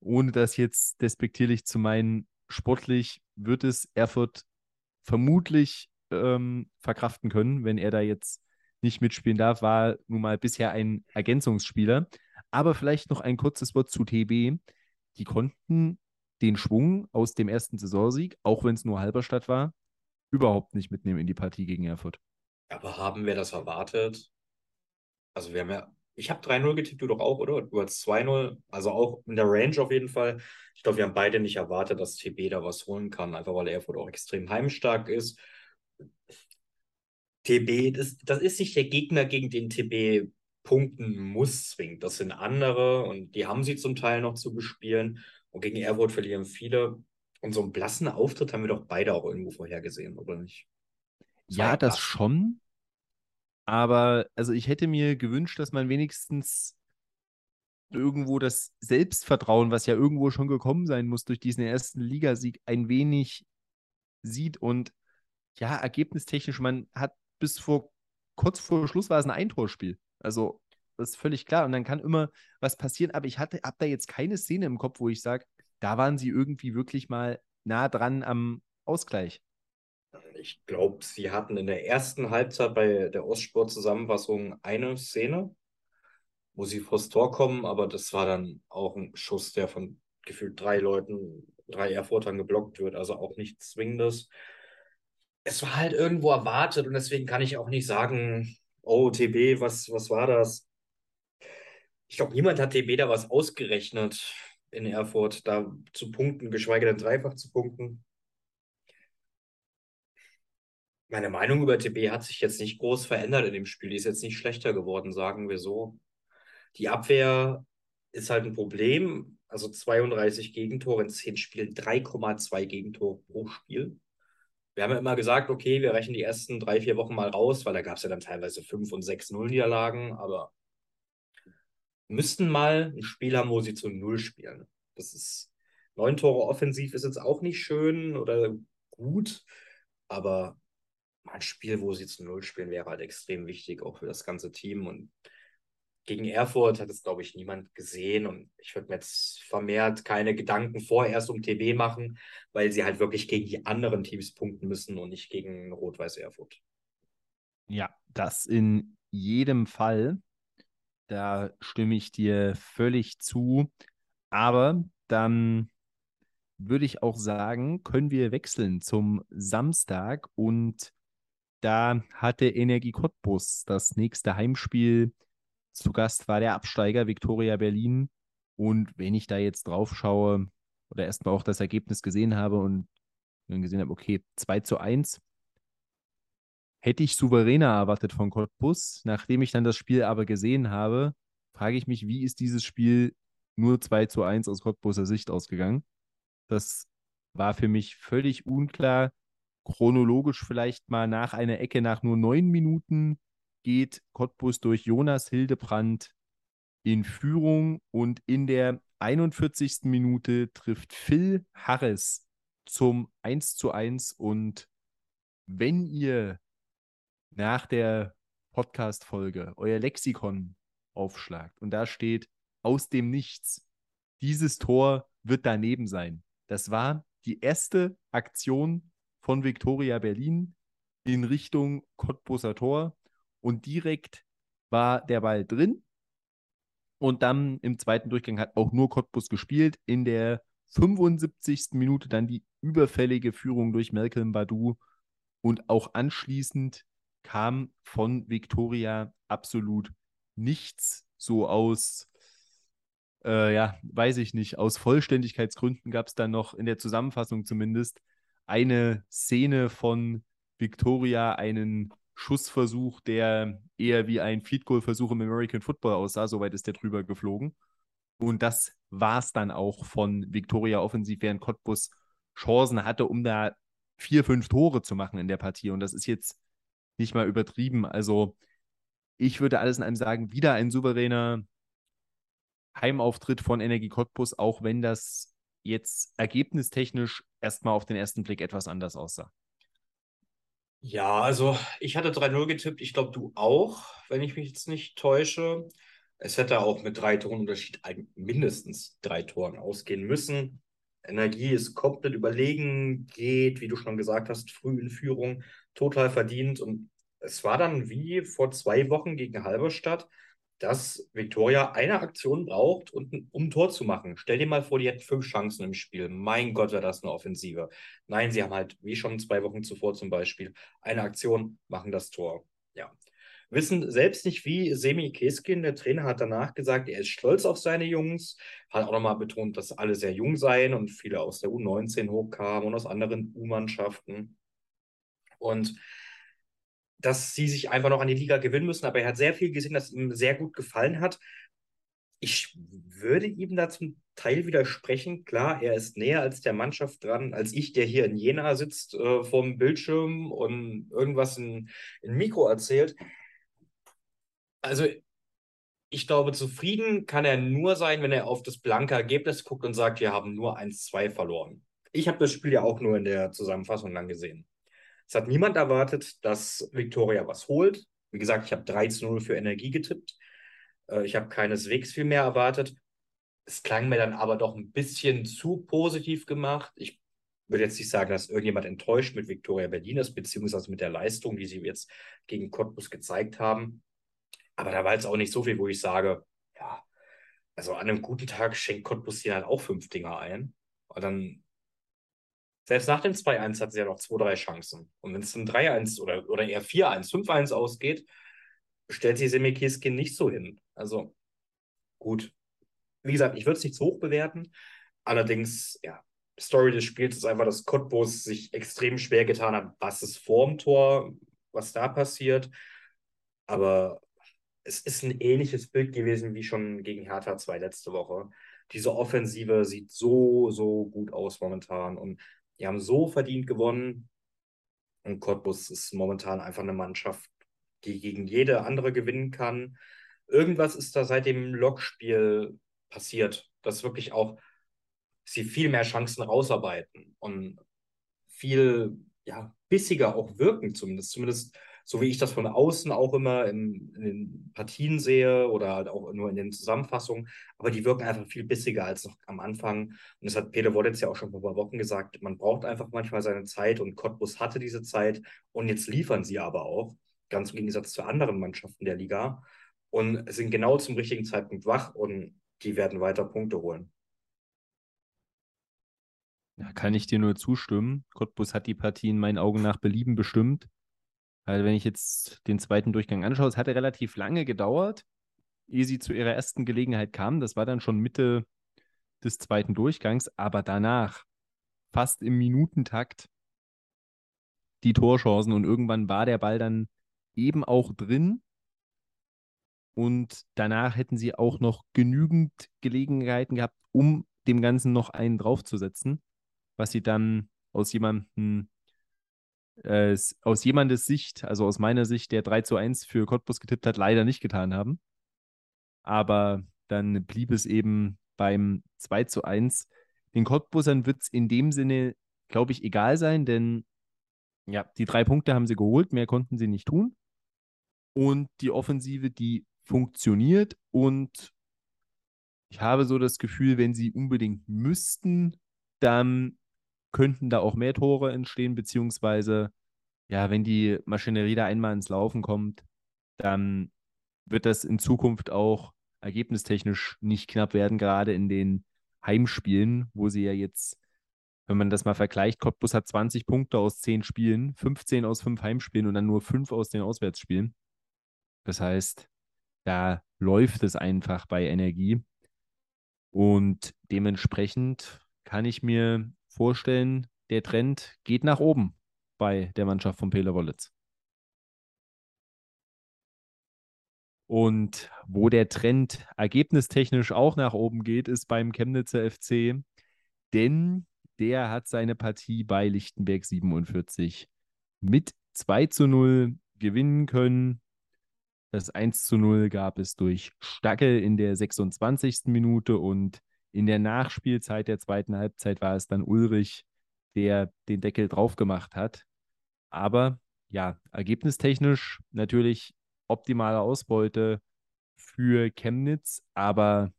ohne das jetzt despektierlich zu meinen, sportlich wird es Erfurt vermutlich ähm, verkraften können, wenn er da jetzt nicht mitspielen darf, war nun mal bisher ein Ergänzungsspieler. Aber vielleicht noch ein kurzes Wort zu TB. Die konnten den Schwung aus dem ersten Saisonsieg, auch wenn es nur Halberstadt war, überhaupt nicht mitnehmen in die Partie gegen Erfurt. Aber haben wir das erwartet? Also wir haben ja ich habe 3-0 getippt, du doch auch, oder? Du hast 2-0, also auch in der Range auf jeden Fall. Ich glaube, wir haben beide nicht erwartet, dass TB da was holen kann, einfach weil Erfurt auch extrem heimstark ist. TB, das, das ist nicht der Gegner, gegen den TB punkten muss zwingend. Das sind andere und die haben sie zum Teil noch zu bespielen. Und gegen Erfurt verlieren viele. Und so einen blassen Auftritt haben wir doch beide auch irgendwo vorhergesehen, oder nicht? Das ja, das schon. Aber also ich hätte mir gewünscht, dass man wenigstens irgendwo das Selbstvertrauen, was ja irgendwo schon gekommen sein muss durch diesen ersten Ligasieg, ein wenig sieht. Und ja, ergebnistechnisch, man hat bis vor kurz vor Schluss war es ein Eintorspiel. Also, das ist völlig klar. Und dann kann immer was passieren. Aber ich hatte, habe da jetzt keine Szene im Kopf, wo ich sage, da waren sie irgendwie wirklich mal nah dran am Ausgleich. Ich glaube, sie hatten in der ersten Halbzeit bei der Ostsport-Zusammenfassung eine Szene, wo sie vors Tor kommen, aber das war dann auch ein Schuss, der von gefühlt drei Leuten, drei Erfurtern geblockt wird, also auch nichts Zwingendes. Es war halt irgendwo erwartet und deswegen kann ich auch nicht sagen, oh, TB, was, was war das? Ich glaube, niemand hat TB da was ausgerechnet in Erfurt, da zu punkten, geschweige denn dreifach zu punkten meine Meinung über TB hat sich jetzt nicht groß verändert in dem Spiel. Die ist jetzt nicht schlechter geworden, sagen wir so. Die Abwehr ist halt ein Problem. Also 32 Gegentore in 10 Spielen, 3,2 Gegentore pro Spiel. Wir haben ja immer gesagt, okay, wir rechnen die ersten drei, vier Wochen mal raus, weil da gab es ja dann teilweise 5 und 6 Null-Niederlagen, aber müssten mal ein Spiel haben, wo sie zu Null spielen. Das ist neun Tore offensiv ist jetzt auch nicht schön oder gut, aber ein Spiel, wo sie zu Null spielen, wäre halt extrem wichtig, auch für das ganze Team. Und gegen Erfurt hat es, glaube ich, niemand gesehen. Und ich würde mir jetzt vermehrt keine Gedanken vorerst um TB machen, weil sie halt wirklich gegen die anderen Teams punkten müssen und nicht gegen Rot-Weiß Erfurt. Ja, das in jedem Fall. Da stimme ich dir völlig zu. Aber dann würde ich auch sagen, können wir wechseln zum Samstag und da hatte Energie Cottbus das nächste Heimspiel. Zu Gast war der Absteiger Viktoria Berlin. Und wenn ich da jetzt drauf schaue oder erstmal auch das Ergebnis gesehen habe und dann gesehen habe, okay, 2 zu 1, hätte ich souveräner erwartet von Cottbus. Nachdem ich dann das Spiel aber gesehen habe, frage ich mich, wie ist dieses Spiel nur 2 zu 1 aus Cottbuser Sicht ausgegangen? Das war für mich völlig unklar. Chronologisch vielleicht mal nach einer Ecke nach nur neun Minuten geht Cottbus durch Jonas Hildebrand in Führung und in der 41. Minute trifft Phil Harris zum 1 zu 1 und wenn ihr nach der Podcast-Folge euer Lexikon aufschlagt und da steht aus dem Nichts, dieses Tor wird daneben sein. Das war die erste Aktion von Viktoria Berlin in Richtung Cottbuser Tor und direkt war der Ball drin. Und dann im zweiten Durchgang hat auch nur Cottbus gespielt. In der 75. Minute dann die überfällige Führung durch Malcolm Badu. Und auch anschließend kam von Viktoria absolut nichts so aus äh, ja, weiß ich nicht, aus Vollständigkeitsgründen gab es dann noch in der Zusammenfassung zumindest eine Szene von Victoria, einen Schussversuch, der eher wie ein Field Goal Versuch im American Football aussah, soweit ist der drüber geflogen. Und das war es dann auch von Victoria offensiv, während Cottbus Chancen hatte, um da vier, fünf Tore zu machen in der Partie. Und das ist jetzt nicht mal übertrieben. Also ich würde alles in einem sagen, wieder ein souveräner Heimauftritt von Energie Cottbus, auch wenn das jetzt ergebnistechnisch erstmal auf den ersten Blick etwas anders aussah. Ja, also ich hatte 3-0 getippt, ich glaube du auch, wenn ich mich jetzt nicht täusche. Es hätte auch mit drei Toren Unterschied mindestens drei Toren ausgehen müssen. Energie ist komplett überlegen, geht, wie du schon gesagt hast, früh in Führung, total verdient. Und es war dann wie vor zwei Wochen gegen Halberstadt dass Victoria eine Aktion braucht, um ein Tor zu machen. Stell dir mal vor, die hätten fünf Chancen im Spiel. Mein Gott, wäre das eine Offensive. Nein, sie haben halt, wie schon zwei Wochen zuvor zum Beispiel, eine Aktion, machen das Tor. Ja. Wissen selbst nicht wie. Semi Keskin, der Trainer, hat danach gesagt, er ist stolz auf seine Jungs, hat auch nochmal betont, dass alle sehr jung seien und viele aus der U19 hochkamen und aus anderen U-Mannschaften. Und dass sie sich einfach noch an die Liga gewinnen müssen. Aber er hat sehr viel gesehen, das ihm sehr gut gefallen hat. Ich würde ihm da zum Teil widersprechen. Klar, er ist näher als der Mannschaft dran, als ich, der hier in Jena sitzt äh, vorm Bildschirm und irgendwas in, in Mikro erzählt. Also, ich glaube, zufrieden kann er nur sein, wenn er auf das blanke Ergebnis guckt und sagt, wir haben nur 1-2 verloren. Ich habe das Spiel ja auch nur in der Zusammenfassung dann gesehen. Es hat niemand erwartet, dass Victoria was holt. Wie gesagt, ich habe 3 zu 0 für Energie getippt. Äh, ich habe keineswegs viel mehr erwartet. Es klang mir dann aber doch ein bisschen zu positiv gemacht. Ich würde jetzt nicht sagen, dass irgendjemand enttäuscht mit Victoria Berlin ist, beziehungsweise mit der Leistung, die sie jetzt gegen Cottbus gezeigt haben. Aber da war jetzt auch nicht so viel, wo ich sage, ja, also an einem guten Tag schenkt Cottbus hier halt auch fünf Dinger ein. Und dann selbst nach dem 2-1 hat sie ja noch zwei, drei Chancen. Und wenn es ein 3-1 oder, oder eher 4-1, 5-1 ausgeht, stellt sich Semikiskin nicht so hin. Also gut. Wie gesagt, ich würde es nicht zu hoch bewerten. Allerdings, ja, Story des Spiels ist einfach, dass Cottbus sich extrem schwer getan hat. Was ist vorm Tor, was da passiert. Aber es ist ein ähnliches Bild gewesen wie schon gegen Hertha 2 letzte Woche. Diese Offensive sieht so, so gut aus momentan. Und die haben so verdient gewonnen. Und Cottbus ist momentan einfach eine Mannschaft, die gegen jede andere gewinnen kann. Irgendwas ist da seit dem Lokspiel passiert, dass wirklich auch sie viel mehr Chancen rausarbeiten und viel ja, bissiger auch wirken, zumindest. Zumindest so wie ich das von außen auch immer in, in, den Partien sehe oder halt auch nur in den Zusammenfassungen, aber die wirken einfach viel bissiger als noch am Anfang. Und das hat Peter Wollitz ja auch schon vor ein paar Wochen gesagt, man braucht einfach manchmal seine Zeit und Cottbus hatte diese Zeit und jetzt liefern sie aber auch. ganz im Gegensatz zu anderen Mannschaften der Liga und sind genau zum richtigen Zeitpunkt wach und die werden weiter Punkte holen. Ja, kann ich dir nur zustimmen. Cottbus hat die Partie in meinen Augen nach Belieben bestimmt. Also wenn ich jetzt den zweiten Durchgang anschaue, es hatte relativ lange gedauert, ehe sie zu ihrer ersten Gelegenheit kamen. Das war dann schon Mitte des zweiten Durchgangs, aber danach, fast im Minutentakt, die Torchancen und irgendwann war der Ball dann eben auch drin. Und danach hätten sie auch noch genügend Gelegenheiten gehabt, um dem Ganzen noch einen draufzusetzen, was sie dann aus jemandem, äh, aus jemandes Sicht, also aus meiner Sicht, der 3 zu 1 für Cottbus getippt hat, leider nicht getan haben. Aber dann blieb es eben beim 2 zu 1. Den Cottbusern wird es in dem Sinne, glaube ich, egal sein, denn ja, die drei Punkte haben sie geholt, mehr konnten sie nicht tun. Und die Offensive, die funktioniert und ich habe so das Gefühl, wenn sie unbedingt müssten, dann könnten da auch mehr Tore entstehen, beziehungsweise ja, wenn die Maschinerie da einmal ins Laufen kommt, dann wird das in Zukunft auch ergebnistechnisch nicht knapp werden, gerade in den Heimspielen, wo sie ja jetzt wenn man das mal vergleicht, Cottbus hat 20 Punkte aus 10 Spielen, 15 aus 5 Heimspielen und dann nur 5 aus den Auswärtsspielen. Das heißt, da läuft es einfach bei Energie. Und dementsprechend kann ich mir vorstellen, der Trend geht nach oben bei der Mannschaft von Pele Wollitz. Und wo der Trend ergebnistechnisch auch nach oben geht, ist beim Chemnitzer FC. Denn der hat seine Partie bei Lichtenberg 47 mit 2 zu 0 gewinnen können. Das 1 zu 0 gab es durch Stackel in der 26. Minute und in der Nachspielzeit der zweiten Halbzeit war es dann Ulrich, der den Deckel drauf gemacht hat. Aber ja, ergebnistechnisch natürlich optimale Ausbeute für Chemnitz, aber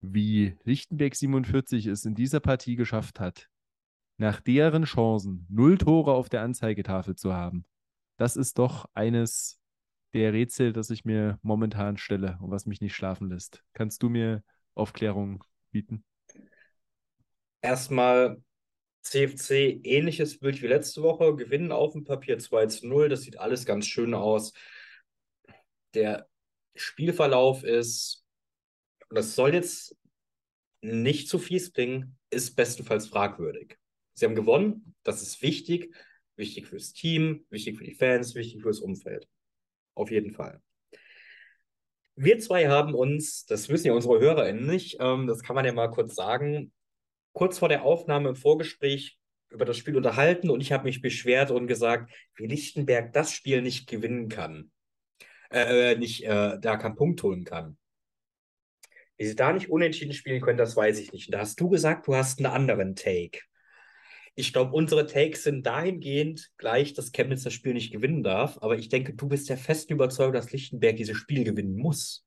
wie Lichtenberg 47 es in dieser Partie geschafft hat, nach deren Chancen null Tore auf der Anzeigetafel zu haben, das ist doch eines der Rätsel, das ich mir momentan stelle und was mich nicht schlafen lässt. Kannst du mir Aufklärung bieten? Erstmal CFC ähnliches Bild wie letzte Woche, gewinnen auf dem Papier 2 zu 0, das sieht alles ganz schön aus. Der Spielverlauf ist und das soll jetzt nicht zu fies klingen, ist bestenfalls fragwürdig. Sie haben gewonnen, das ist wichtig, wichtig fürs Team, wichtig für die Fans, wichtig fürs Umfeld. Auf jeden Fall. Wir zwei haben uns, das wissen ja unsere HörerInnen nicht, ähm, das kann man ja mal kurz sagen, kurz vor der Aufnahme im Vorgespräch über das Spiel unterhalten und ich habe mich beschwert und gesagt, wie Lichtenberg das Spiel nicht gewinnen kann. Äh, äh nicht, äh, da keinen Punkt holen kann. Wie sie da nicht unentschieden spielen können, das weiß ich nicht. Und da hast du gesagt, du hast einen anderen Take. Ich glaube, unsere Takes sind dahingehend gleich, dass Chemnitz das Spiel nicht gewinnen darf. Aber ich denke, du bist der festen Überzeugung, dass Lichtenberg dieses Spiel gewinnen muss.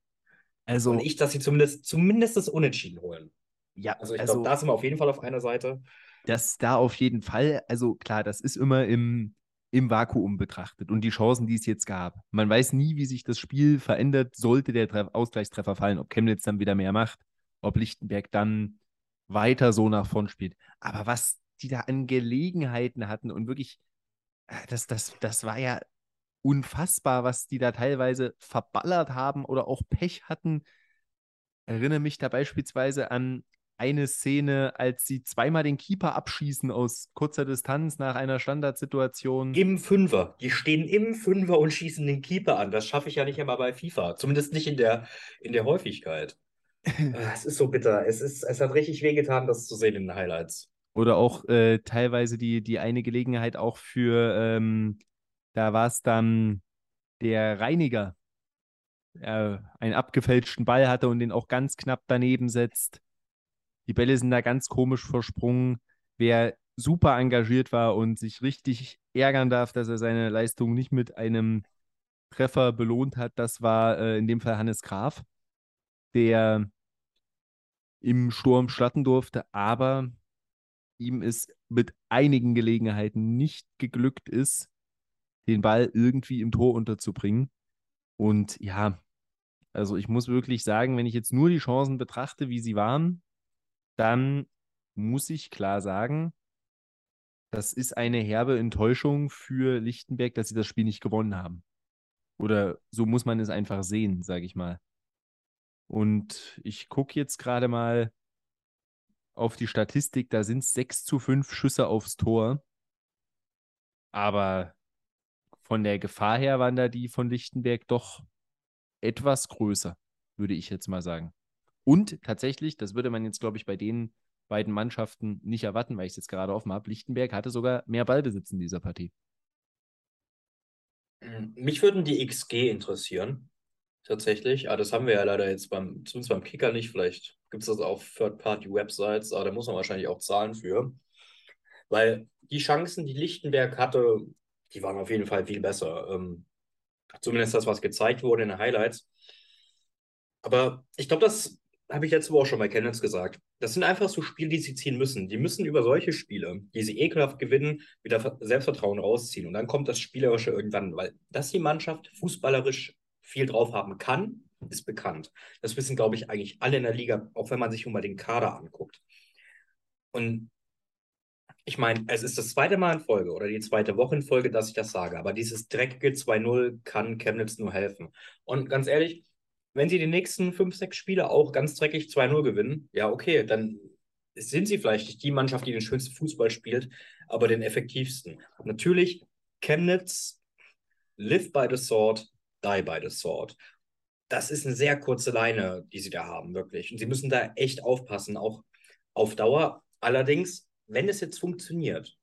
Also, Und ich, dass sie zumindest, zumindest das Unentschieden holen. Ja, also ich also, glaube, da sind wir auf jeden Fall auf einer Seite. Das da auf jeden Fall. Also klar, das ist immer im, im Vakuum betrachtet und die Chancen, die es jetzt gab. Man weiß nie, wie sich das Spiel verändert, sollte der Treff Ausgleichstreffer fallen, ob Chemnitz dann wieder mehr macht, ob Lichtenberg dann weiter so nach vorn spielt. Aber was die da an Gelegenheiten hatten und wirklich, äh, das, das, das war ja unfassbar, was die da teilweise verballert haben oder auch Pech hatten. Erinnere mich da beispielsweise an eine Szene, als sie zweimal den Keeper abschießen aus kurzer Distanz nach einer Standardsituation. Im Fünfer. Die stehen im Fünfer und schießen den Keeper an. Das schaffe ich ja nicht einmal bei FIFA. Zumindest nicht in der, in der Häufigkeit. [LAUGHS] Ah, es ist so bitter. Es, ist, es hat richtig wehgetan, das zu sehen in den Highlights. Oder auch äh, teilweise die, die eine Gelegenheit auch für, ähm, da war es dann der Reiniger, der einen abgefälschten Ball hatte und den auch ganz knapp daneben setzt. Die Bälle sind da ganz komisch versprungen. Wer super engagiert war und sich richtig ärgern darf, dass er seine Leistung nicht mit einem Treffer belohnt hat, das war äh, in dem Fall Hannes Graf, der im Sturm starten durfte, aber ihm es mit einigen Gelegenheiten nicht geglückt ist, den Ball irgendwie im Tor unterzubringen. Und ja, also ich muss wirklich sagen, wenn ich jetzt nur die Chancen betrachte, wie sie waren, dann muss ich klar sagen, das ist eine herbe Enttäuschung für Lichtenberg, dass sie das Spiel nicht gewonnen haben. Oder so muss man es einfach sehen, sage ich mal. Und ich gucke jetzt gerade mal auf die Statistik, da sind es 6 zu 5 Schüsse aufs Tor. Aber von der Gefahr her waren da die von Lichtenberg doch etwas größer, würde ich jetzt mal sagen. Und tatsächlich, das würde man jetzt, glaube ich, bei den beiden Mannschaften nicht erwarten, weil ich es jetzt gerade offen habe. Lichtenberg hatte sogar mehr Ballbesitz in dieser Partie. Mich würden die XG interessieren, tatsächlich. Aber ah, das haben wir ja leider jetzt beim, zumindest beim Kicker nicht. Vielleicht gibt es das auf Third-Party-Websites, aber da muss man wahrscheinlich auch zahlen für. Weil die Chancen, die Lichtenberg hatte, die waren auf jeden Fall viel besser. Ähm, zumindest das, was gezeigt wurde in den Highlights. Aber ich glaube, das habe ich letzte Woche schon bei Chemnitz gesagt. Das sind einfach so Spiele, die sie ziehen müssen. Die müssen über solche Spiele, die sie ekelhaft gewinnen, wieder Selbstvertrauen rausziehen. Und dann kommt das Spielerische irgendwann, weil dass die Mannschaft fußballerisch viel drauf haben kann, ist bekannt. Das wissen, glaube ich, eigentlich alle in der Liga, auch wenn man sich mal den Kader anguckt. Und ich meine, es ist das zweite Mal in Folge oder die zweite Woche in Folge, dass ich das sage. Aber dieses dreckige 2-0 kann Chemnitz nur helfen. Und ganz ehrlich, wenn sie die nächsten fünf, sechs Spiele auch ganz dreckig 2-0 gewinnen, ja, okay, dann sind sie vielleicht nicht die Mannschaft, die den schönsten Fußball spielt, aber den effektivsten. Natürlich, Chemnitz, live by the sword, die by the sword. Das ist eine sehr kurze Leine, die sie da haben, wirklich. Und sie müssen da echt aufpassen, auch auf Dauer. Allerdings, wenn es jetzt funktioniert,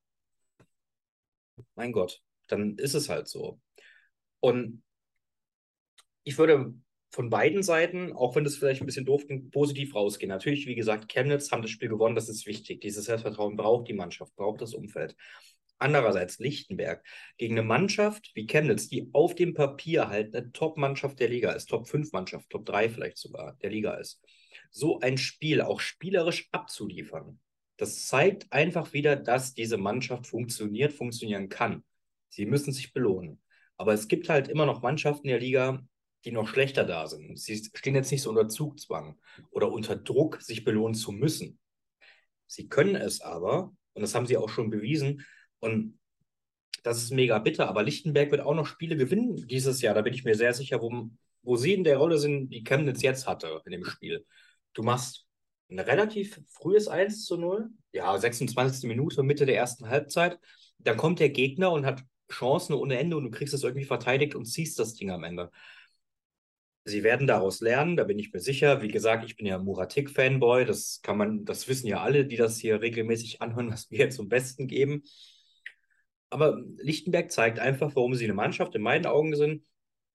mein Gott, dann ist es halt so. Und ich würde von beiden Seiten, auch wenn das vielleicht ein bisschen doof klingt, positiv rausgehen. Natürlich, wie gesagt, Chemnitz haben das Spiel gewonnen, das ist wichtig. Dieses Selbstvertrauen braucht die Mannschaft, braucht das Umfeld. Andererseits Lichtenberg gegen eine Mannschaft wie Chemnitz, die auf dem Papier halt eine Top-Mannschaft der Liga ist, Top-5-Mannschaft, Top 3 vielleicht sogar der Liga ist. So ein Spiel auch spielerisch abzuliefern, das zeigt einfach wieder, dass diese Mannschaft funktioniert, funktionieren kann. Sie müssen sich belohnen. Aber es gibt halt immer noch Mannschaften der Liga, die noch schlechter da sind. Sie stehen jetzt nicht so unter Zugzwang oder unter Druck, sich belohnen zu müssen. Sie können es aber, und das haben sie auch schon bewiesen, und das ist mega bitter, aber Lichtenberg wird auch noch Spiele gewinnen dieses Jahr. Da bin ich mir sehr sicher, wo, wo sie in der Rolle sind, die Chemnitz jetzt hatte in dem Spiel. Du machst ein relativ frühes 1 zu 0, ja, 26. Minute, Mitte der ersten Halbzeit. Dann kommt der Gegner und hat Chancen ohne Ende und du kriegst es irgendwie verteidigt und ziehst das Ding am Ende. Sie werden daraus lernen, da bin ich mir sicher. Wie gesagt, ich bin ja Muratik-Fanboy. Das kann man, das wissen ja alle, die das hier regelmäßig anhören, was wir zum Besten geben. Aber Lichtenberg zeigt einfach, warum sie eine Mannschaft in meinen Augen sind,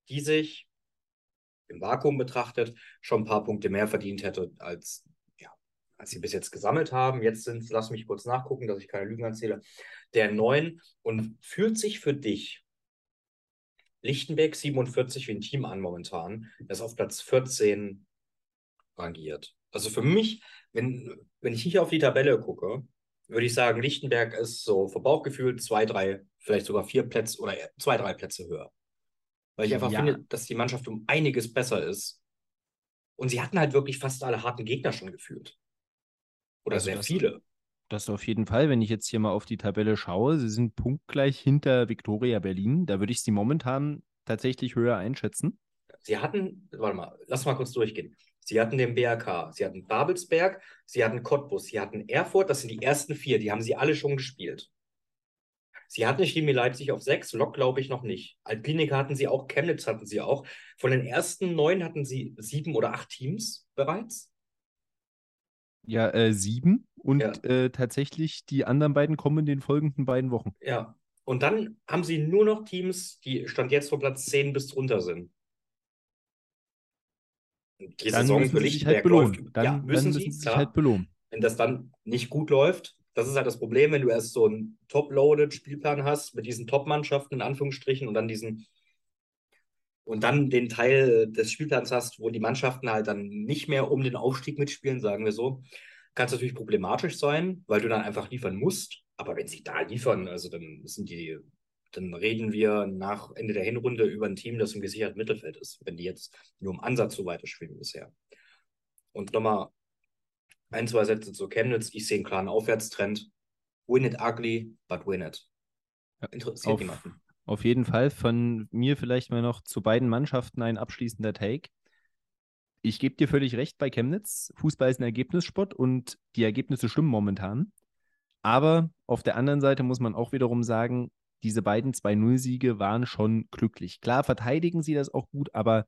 die sich im Vakuum betrachtet schon ein paar Punkte mehr verdient hätte, als, ja, als sie bis jetzt gesammelt haben. Jetzt sind lass mich kurz nachgucken, dass ich keine Lügen erzähle, der neun und fühlt sich für dich Lichtenberg 47 wie ein Team an momentan. Ist auf Platz 14 rangiert. Also für mich, wenn, wenn ich hier auf die Tabelle gucke, würde ich sagen, Lichtenberg ist so vom Bauchgefühl zwei, drei, vielleicht sogar vier Plätze oder zwei, drei Plätze höher. Weil ich einfach ja. finde, dass die Mannschaft um einiges besser ist. Und sie hatten halt wirklich fast alle harten Gegner schon gefühlt. Oder also sehr viele. Das auf jeden Fall, wenn ich jetzt hier mal auf die Tabelle schaue, sie sind punktgleich hinter Viktoria Berlin. Da würde ich sie momentan tatsächlich höher einschätzen. Sie hatten, warte mal, lass mal kurz durchgehen. Sie hatten den BRK, sie hatten Babelsberg, sie hatten Cottbus, sie hatten Erfurt, das sind die ersten vier, die haben sie alle schon gespielt. Sie hatten Chemie Leipzig auf sechs, Lok glaube ich noch nicht. Alpinik hatten sie auch, Chemnitz hatten sie auch. Von den ersten neun hatten sie sieben oder acht Teams bereits. Ja, äh, sieben. Und ja. äh, tatsächlich die anderen beiden kommen in den folgenden beiden Wochen. Ja. Und dann haben sie nur noch Teams, die Stand jetzt von Platz 10 bis drunter sind. Die dann Saison müssen für sich halt belohnen. Dann, ja, müssen, dann müssen sie sich halt belohnen. Wenn das dann nicht gut läuft, das ist halt das Problem, wenn du erst so einen top-loaded Spielplan hast mit diesen Top-Mannschaften in Anführungsstrichen und dann diesen und dann den Teil des Spielplans hast, wo die Mannschaften halt dann nicht mehr um den Aufstieg mitspielen, sagen wir so, kann es natürlich problematisch sein, weil du dann einfach liefern musst. Aber wenn sie da liefern, also dann sind die dann reden wir nach Ende der Hinrunde über ein Team, das im gesicherten Mittelfeld ist, wenn die jetzt nur im Ansatz so weiterspielen bisher. Und nochmal ein, zwei Sätze zu Chemnitz. Ich sehe einen klaren Aufwärtstrend. Win it ugly, but win it. Interessiert auf, jemanden. Auf jeden Fall. Von mir vielleicht mal noch zu beiden Mannschaften ein abschließender Take. Ich gebe dir völlig recht bei Chemnitz. Fußball ist ein Ergebnissport und die Ergebnisse stimmen momentan. Aber auf der anderen Seite muss man auch wiederum sagen, diese beiden 2-0-Siege waren schon glücklich. Klar verteidigen sie das auch gut, aber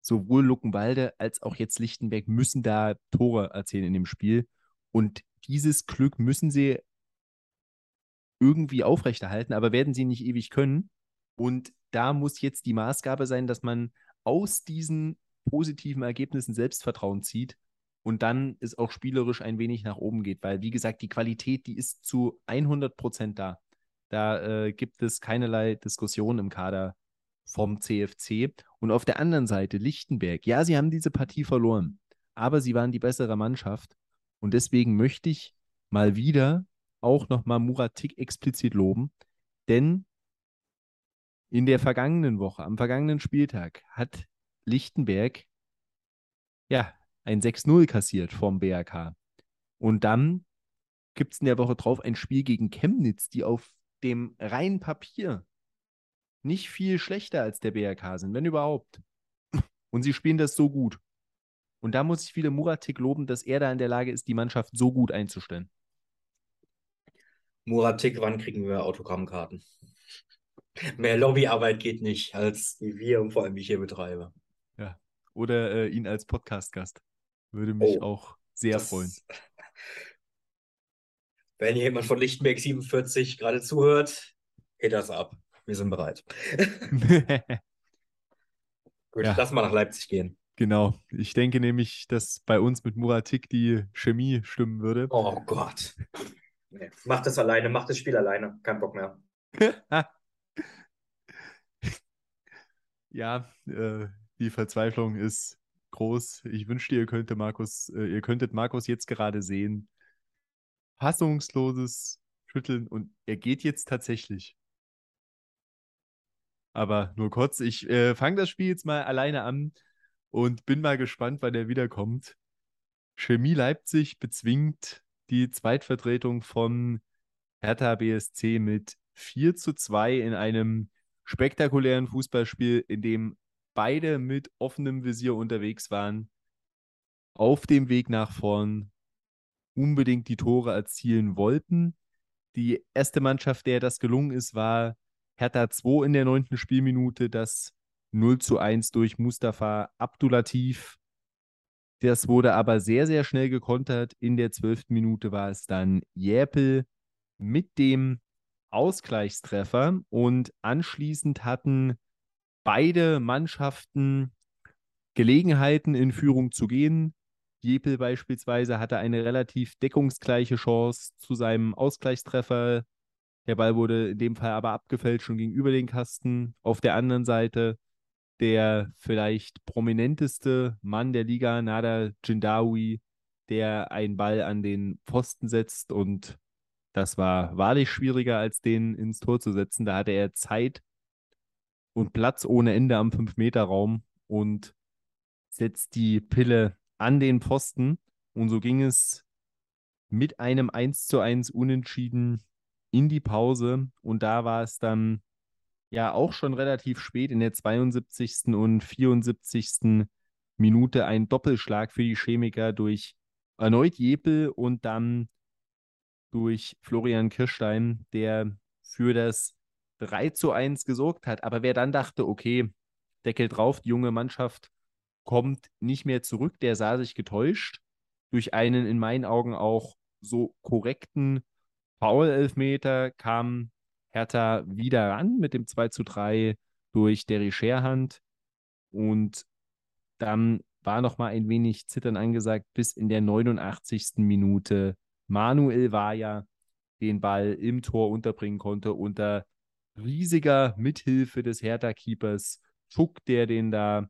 sowohl Luckenwalde als auch jetzt Lichtenberg müssen da Tore erzielen in dem Spiel. Und dieses Glück müssen sie irgendwie aufrechterhalten, aber werden sie nicht ewig können. Und da muss jetzt die Maßgabe sein, dass man aus diesen positiven Ergebnissen Selbstvertrauen zieht und dann es auch spielerisch ein wenig nach oben geht, weil wie gesagt, die Qualität, die ist zu 100 Prozent da. Da äh, gibt es keinerlei Diskussion im Kader vom CFC. Und auf der anderen Seite Lichtenberg. Ja, sie haben diese Partie verloren, aber sie waren die bessere Mannschaft. Und deswegen möchte ich mal wieder auch nochmal Muratik explizit loben, denn in der vergangenen Woche, am vergangenen Spieltag, hat Lichtenberg ja ein 6-0 kassiert vom BRK. Und dann gibt es in der Woche drauf ein Spiel gegen Chemnitz, die auf dem reinen Papier nicht viel schlechter als der BRK sind, wenn überhaupt. Und sie spielen das so gut. Und da muss ich wieder Muratik loben, dass er da in der Lage ist, die Mannschaft so gut einzustellen. Muratik, wann kriegen wir Autogrammkarten? Mehr Lobbyarbeit geht nicht, als die wir und vor allem ich hier betreibe. Ja. Oder äh, ihn als Podcast-Gast. Würde mich oh, auch sehr freuen. [LAUGHS] Wenn jemand von Lichtenberg 47 gerade zuhört, geht das ab. Wir sind bereit. [LAUGHS] Gut, ja. lass mal nach Leipzig gehen. Genau. Ich denke nämlich, dass bei uns mit Muratik die Chemie stimmen würde. Oh Gott. Nee, mach das alleine, mach das Spiel alleine. Kein Bock mehr. [LAUGHS] ja, äh, die Verzweiflung ist groß. Ich wünschte, ihr könntet Markus, äh, ihr könntet Markus jetzt gerade sehen. Fassungsloses Schütteln und er geht jetzt tatsächlich. Aber nur kurz, ich äh, fange das Spiel jetzt mal alleine an und bin mal gespannt, wann er wiederkommt. Chemie Leipzig bezwingt die Zweitvertretung von Hertha BSC mit 4 zu 2 in einem spektakulären Fußballspiel, in dem beide mit offenem Visier unterwegs waren, auf dem Weg nach vorn unbedingt die Tore erzielen wollten. Die erste Mannschaft, der das gelungen ist, war Hertha 2 in der neunten Spielminute, das 0 zu 1 durch Mustafa Abdulatif. Das wurde aber sehr, sehr schnell gekontert. In der zwölften Minute war es dann Jäpel mit dem Ausgleichstreffer und anschließend hatten beide Mannschaften Gelegenheiten in Führung zu gehen. Jepel beispielsweise hatte eine relativ deckungsgleiche Chance zu seinem Ausgleichstreffer. Der Ball wurde in dem Fall aber abgefällt, schon gegenüber den Kasten. Auf der anderen Seite der vielleicht prominenteste Mann der Liga, Nada Jindawi, der einen Ball an den Pfosten setzt und das war wahrlich schwieriger, als den ins Tor zu setzen. Da hatte er Zeit und Platz ohne Ende am 5-Meter-Raum und setzt die Pille an den Pfosten. Und so ging es mit einem 1 zu 1 Unentschieden in die Pause. Und da war es dann ja auch schon relativ spät in der 72. und 74. Minute ein Doppelschlag für die Chemiker durch erneut Jepel und dann durch Florian Kirstein, der für das 3 zu 1 gesorgt hat. Aber wer dann dachte, okay, Deckel drauf, die junge Mannschaft kommt nicht mehr zurück, der sah sich getäuscht durch einen in meinen Augen auch so korrekten Foul-Elfmeter kam Hertha wieder ran mit dem 2 zu 3 durch Derry Scherhand. Und dann war noch mal ein wenig Zittern angesagt, bis in der 89. Minute. Manuel Vaya den Ball im Tor unterbringen konnte unter riesiger Mithilfe des Hertha-Keepers. Schuck, der den da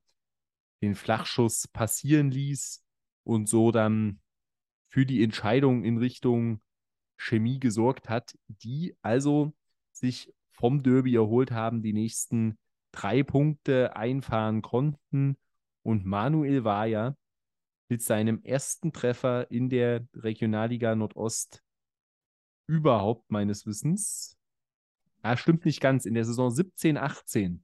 den Flachschuss passieren ließ und so dann für die Entscheidung in Richtung Chemie gesorgt hat, die also sich vom Derby erholt haben, die nächsten drei Punkte einfahren konnten. Und Manuel Vaya mit seinem ersten Treffer in der Regionalliga Nordost überhaupt meines Wissens. Ah, stimmt nicht ganz. In der Saison 17, 18, in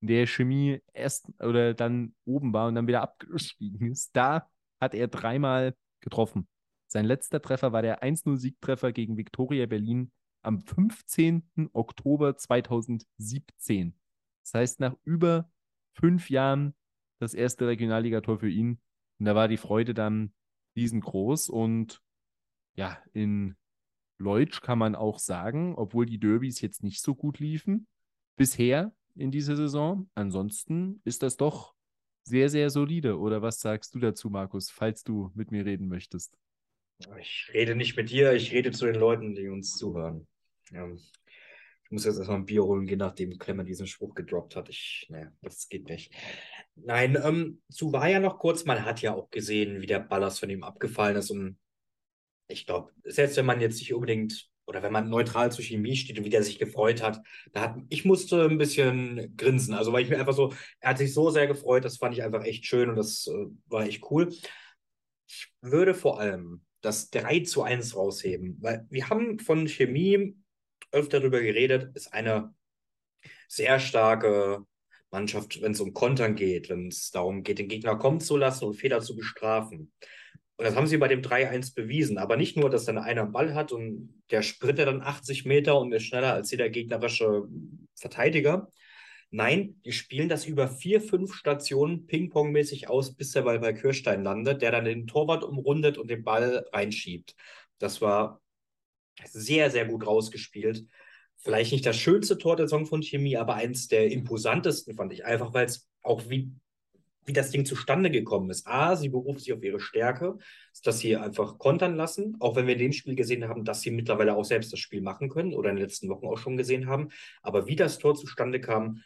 der Chemie erst oder dann oben war und dann wieder [LAUGHS] abgestiegen ist, da hat er dreimal getroffen. Sein letzter Treffer war der 1-0-Siegtreffer gegen Viktoria Berlin am 15. Oktober 2017. Das heißt, nach über fünf Jahren das erste Regionalligator für ihn. Und da war die Freude dann riesengroß. Und ja, in Leutsch kann man auch sagen, obwohl die Derbys jetzt nicht so gut liefen, bisher in dieser Saison, ansonsten ist das doch sehr, sehr solide. Oder was sagst du dazu, Markus, falls du mit mir reden möchtest? Ich rede nicht mit dir, ich rede zu den Leuten, die uns zuhören. Ja. Ich muss jetzt erstmal ein Bier holen je nachdem Klemmer diesen Spruch gedroppt hat. Ich, naja, das geht nicht. Nein, ähm, zu war ja noch kurz, man hat ja auch gesehen, wie der Ballast von ihm abgefallen ist. Und ich glaube, selbst wenn man jetzt nicht unbedingt oder wenn man neutral zur Chemie steht und wie der sich gefreut hat, da hat, ich musste ein bisschen grinsen. Also, weil ich mir einfach so, er hat sich so sehr gefreut, das fand ich einfach echt schön und das äh, war echt cool. Ich würde vor allem das 3 zu 1 rausheben, weil wir haben von Chemie öfter darüber geredet, ist eine sehr starke Mannschaft, wenn es um Kontern geht, wenn es darum geht, den Gegner kommen zu lassen und Fehler zu bestrafen. Und das haben sie bei dem 3-1 bewiesen. Aber nicht nur, dass dann einer einen Ball hat und der sprintet dann 80 Meter und ist schneller als jeder gegnerische Verteidiger. Nein, die spielen das über vier, fünf Stationen Ping-Pong-mäßig aus, bis der Ball bei Kirstein landet, der dann den Torwart umrundet und den Ball reinschiebt. Das war sehr, sehr gut rausgespielt. Vielleicht nicht das schönste Tor der Saison von Chemie, aber eins der imposantesten fand ich. Einfach weil es auch wie, wie das Ding zustande gekommen ist. A, sie berufen sich auf ihre Stärke, dass sie einfach kontern lassen, auch wenn wir in dem Spiel gesehen haben, dass sie mittlerweile auch selbst das Spiel machen können oder in den letzten Wochen auch schon gesehen haben. Aber wie das Tor zustande kam,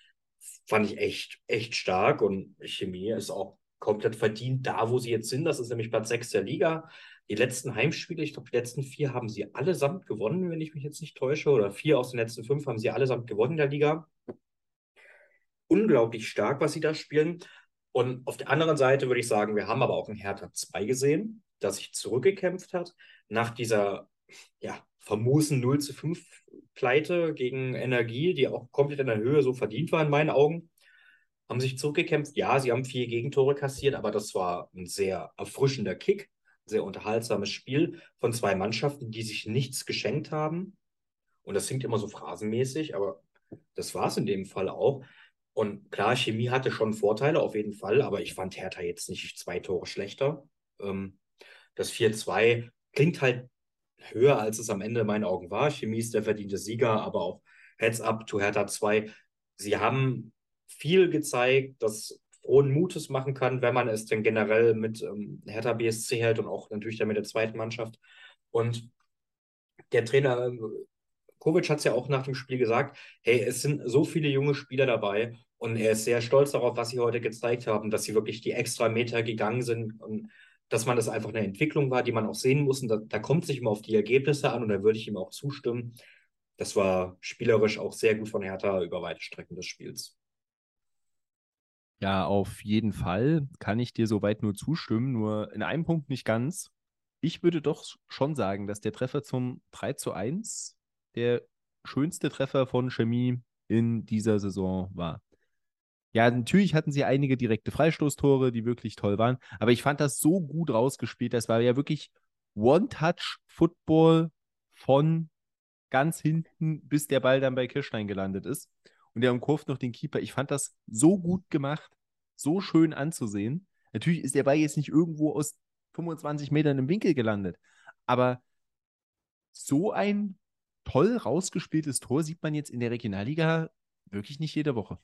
fand ich echt, echt stark. Und Chemie ist auch komplett verdient da, wo sie jetzt sind. Das ist nämlich Platz 6 der Liga. Die letzten Heimspiele, ich glaube, die letzten vier haben sie allesamt gewonnen, wenn ich mich jetzt nicht täusche. Oder vier aus den letzten fünf haben sie allesamt gewonnen in der Liga. Unglaublich stark, was sie da spielen. Und auf der anderen Seite würde ich sagen, wir haben aber auch ein Hertha 2 gesehen, das sich zurückgekämpft hat nach dieser ja, famosen 0 zu 5 Pleite gegen Energie, die auch komplett in der Höhe so verdient war in meinen Augen. Haben sich zurückgekämpft. Ja, sie haben vier Gegentore kassiert, aber das war ein sehr erfrischender Kick sehr unterhaltsames Spiel von zwei Mannschaften, die sich nichts geschenkt haben. Und das klingt immer so phrasenmäßig, aber das war es in dem Fall auch. Und klar, Chemie hatte schon Vorteile auf jeden Fall, aber ich fand Hertha jetzt nicht zwei Tore schlechter. Ähm, das 4-2 klingt halt höher, als es am Ende in meinen Augen war. Chemie ist der verdiente Sieger, aber auch Heads up to Hertha 2. Sie haben viel gezeigt, dass frohen Mutes machen kann, wenn man es denn generell mit ähm, Hertha BSC hält und auch natürlich dann mit der zweiten Mannschaft. Und der Trainer äh, Kovic hat es ja auch nach dem Spiel gesagt, hey, es sind so viele junge Spieler dabei und er ist sehr stolz darauf, was sie heute gezeigt haben, dass sie wirklich die extra Meter gegangen sind und dass man das einfach eine Entwicklung war, die man auch sehen muss. Und da, da kommt sich immer auf die Ergebnisse an und da würde ich ihm auch zustimmen. Das war spielerisch auch sehr gut von Hertha über weite Strecken des Spiels. Ja, auf jeden Fall kann ich dir soweit nur zustimmen, nur in einem Punkt nicht ganz. Ich würde doch schon sagen, dass der Treffer zum 3 zu 1 der schönste Treffer von Chemie in dieser Saison war. Ja, natürlich hatten sie einige direkte Freistoßtore, die wirklich toll waren, aber ich fand das so gut rausgespielt. Das war ja wirklich One-Touch-Football von ganz hinten, bis der Ball dann bei Kirschstein gelandet ist und der umkurvt noch den Keeper. Ich fand das so gut gemacht, so schön anzusehen. Natürlich ist der Ball jetzt nicht irgendwo aus 25 Metern im Winkel gelandet, aber so ein toll rausgespieltes Tor sieht man jetzt in der Regionalliga wirklich nicht jede Woche.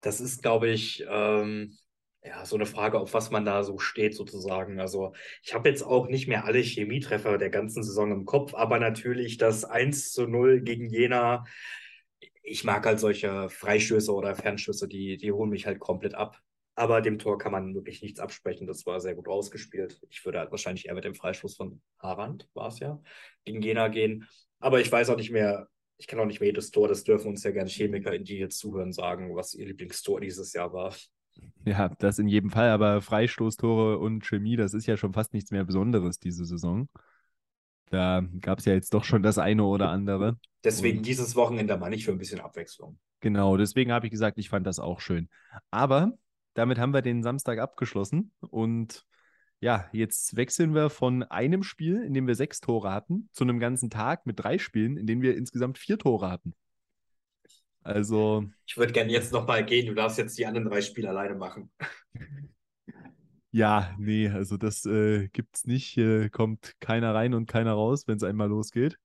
Das ist, glaube ich, ähm, ja, so eine Frage, auf was man da so steht, sozusagen. Also, ich habe jetzt auch nicht mehr alle Chemietreffer der ganzen Saison im Kopf, aber natürlich das 1 zu 0 gegen Jena ich mag halt solche Freistöße oder Fernschüsse, die, die holen mich halt komplett ab. Aber dem Tor kann man wirklich nichts absprechen. Das war sehr gut ausgespielt. Ich würde halt wahrscheinlich eher mit dem Freistoß von Harand, war es ja, gegen Jena gehen. Aber ich weiß auch nicht mehr, ich kann auch nicht mehr jedes Tor, das dürfen uns ja gerne Chemiker, die hier zuhören, sagen, was ihr Lieblingstor dieses Jahr war. Ja, das in jedem Fall, aber Freistoßtore und Chemie, das ist ja schon fast nichts mehr Besonderes diese Saison. Da gab es ja jetzt doch schon das eine oder andere. Deswegen und dieses Wochenende mal nicht für ein bisschen Abwechslung. Genau, deswegen habe ich gesagt, ich fand das auch schön. Aber damit haben wir den Samstag abgeschlossen und ja, jetzt wechseln wir von einem Spiel, in dem wir sechs Tore hatten, zu einem ganzen Tag mit drei Spielen, in denen wir insgesamt vier Tore hatten. Also. Ich würde gerne jetzt nochmal gehen. Du darfst jetzt die anderen drei Spiele alleine machen. Ja, nee, also das äh, es nicht. Äh, kommt keiner rein und keiner raus, wenn es einmal losgeht.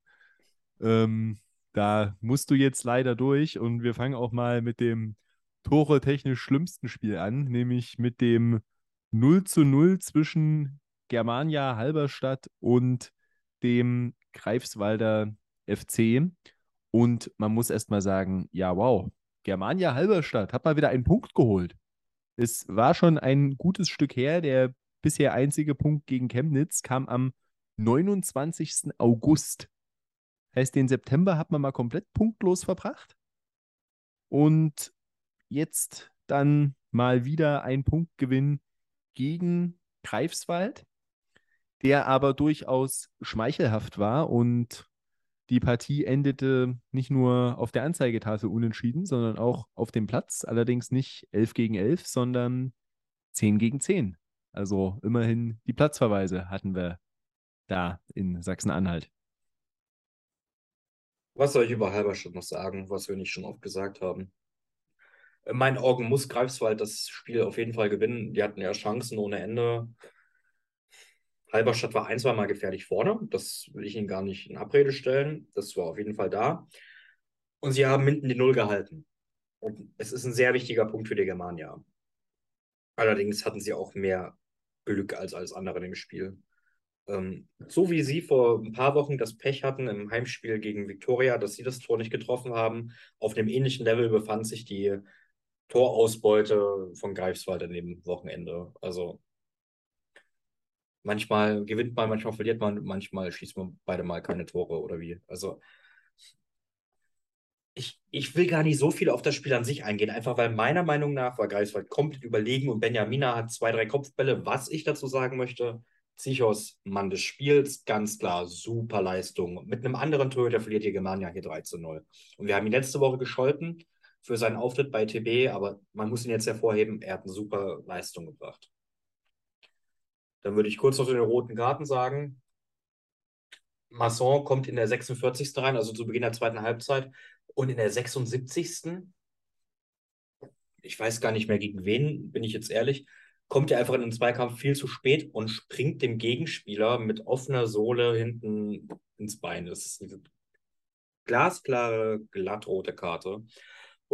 Ähm, da musst du jetzt leider durch und wir fangen auch mal mit dem Tore technisch schlimmsten Spiel an, nämlich mit dem 0 zu 0 zwischen Germania Halberstadt und dem Greifswalder FC. Und man muss erst mal sagen, ja, wow, Germania Halberstadt hat mal wieder einen Punkt geholt. Es war schon ein gutes Stück her. Der bisher einzige Punkt gegen Chemnitz kam am 29. August. Heißt, den September hat man mal komplett punktlos verbracht. Und jetzt dann mal wieder ein Punktgewinn gegen Greifswald, der aber durchaus schmeichelhaft war und die Partie endete nicht nur auf der Anzeigetafel unentschieden, sondern auch auf dem Platz. Allerdings nicht 11 gegen 11, sondern 10 gegen 10. Also immerhin die Platzverweise hatten wir da in Sachsen-Anhalt. Was soll ich über Halberstadt noch sagen, was wir nicht schon oft gesagt haben? In meinen Augen muss Greifswald das Spiel auf jeden Fall gewinnen. Die hatten ja Chancen ohne Ende. Halberstadt war ein, zwei Mal gefährlich vorne. Das will ich Ihnen gar nicht in Abrede stellen. Das war auf jeden Fall da. Und sie haben hinten die Null gehalten. Und es ist ein sehr wichtiger Punkt für die Germania. Allerdings hatten sie auch mehr Glück als alles andere im Spiel. Ähm, so wie sie vor ein paar Wochen das Pech hatten im Heimspiel gegen Viktoria, dass sie das Tor nicht getroffen haben, auf einem ähnlichen Level befand sich die Torausbeute von Greifswald an dem Wochenende. Also manchmal gewinnt man, manchmal verliert man, manchmal schießt man beide mal keine Tore oder wie. Also ich, ich will gar nicht so viel auf das Spiel an sich eingehen, einfach weil meiner Meinung nach war Greifswald komplett überlegen und Benjamina hat zwei, drei Kopfbälle. Was ich dazu sagen möchte, Zichos, Mann des Spiels, ganz klar, super Leistung. Mit einem anderen Torhüter verliert die Germania hier 3 zu 0. Und wir haben ihn letzte Woche gescholten für seinen Auftritt bei TB, aber man muss ihn jetzt hervorheben, er hat eine super Leistung gebracht. Dann würde ich kurz noch den roten Karten sagen. Masson kommt in der 46. rein, also zu Beginn der zweiten Halbzeit. Und in der 76. Ich weiß gar nicht mehr gegen wen, bin ich jetzt ehrlich, kommt er einfach in den Zweikampf viel zu spät und springt dem Gegenspieler mit offener Sohle hinten ins Bein. Das ist eine glasklare, glattrote Karte.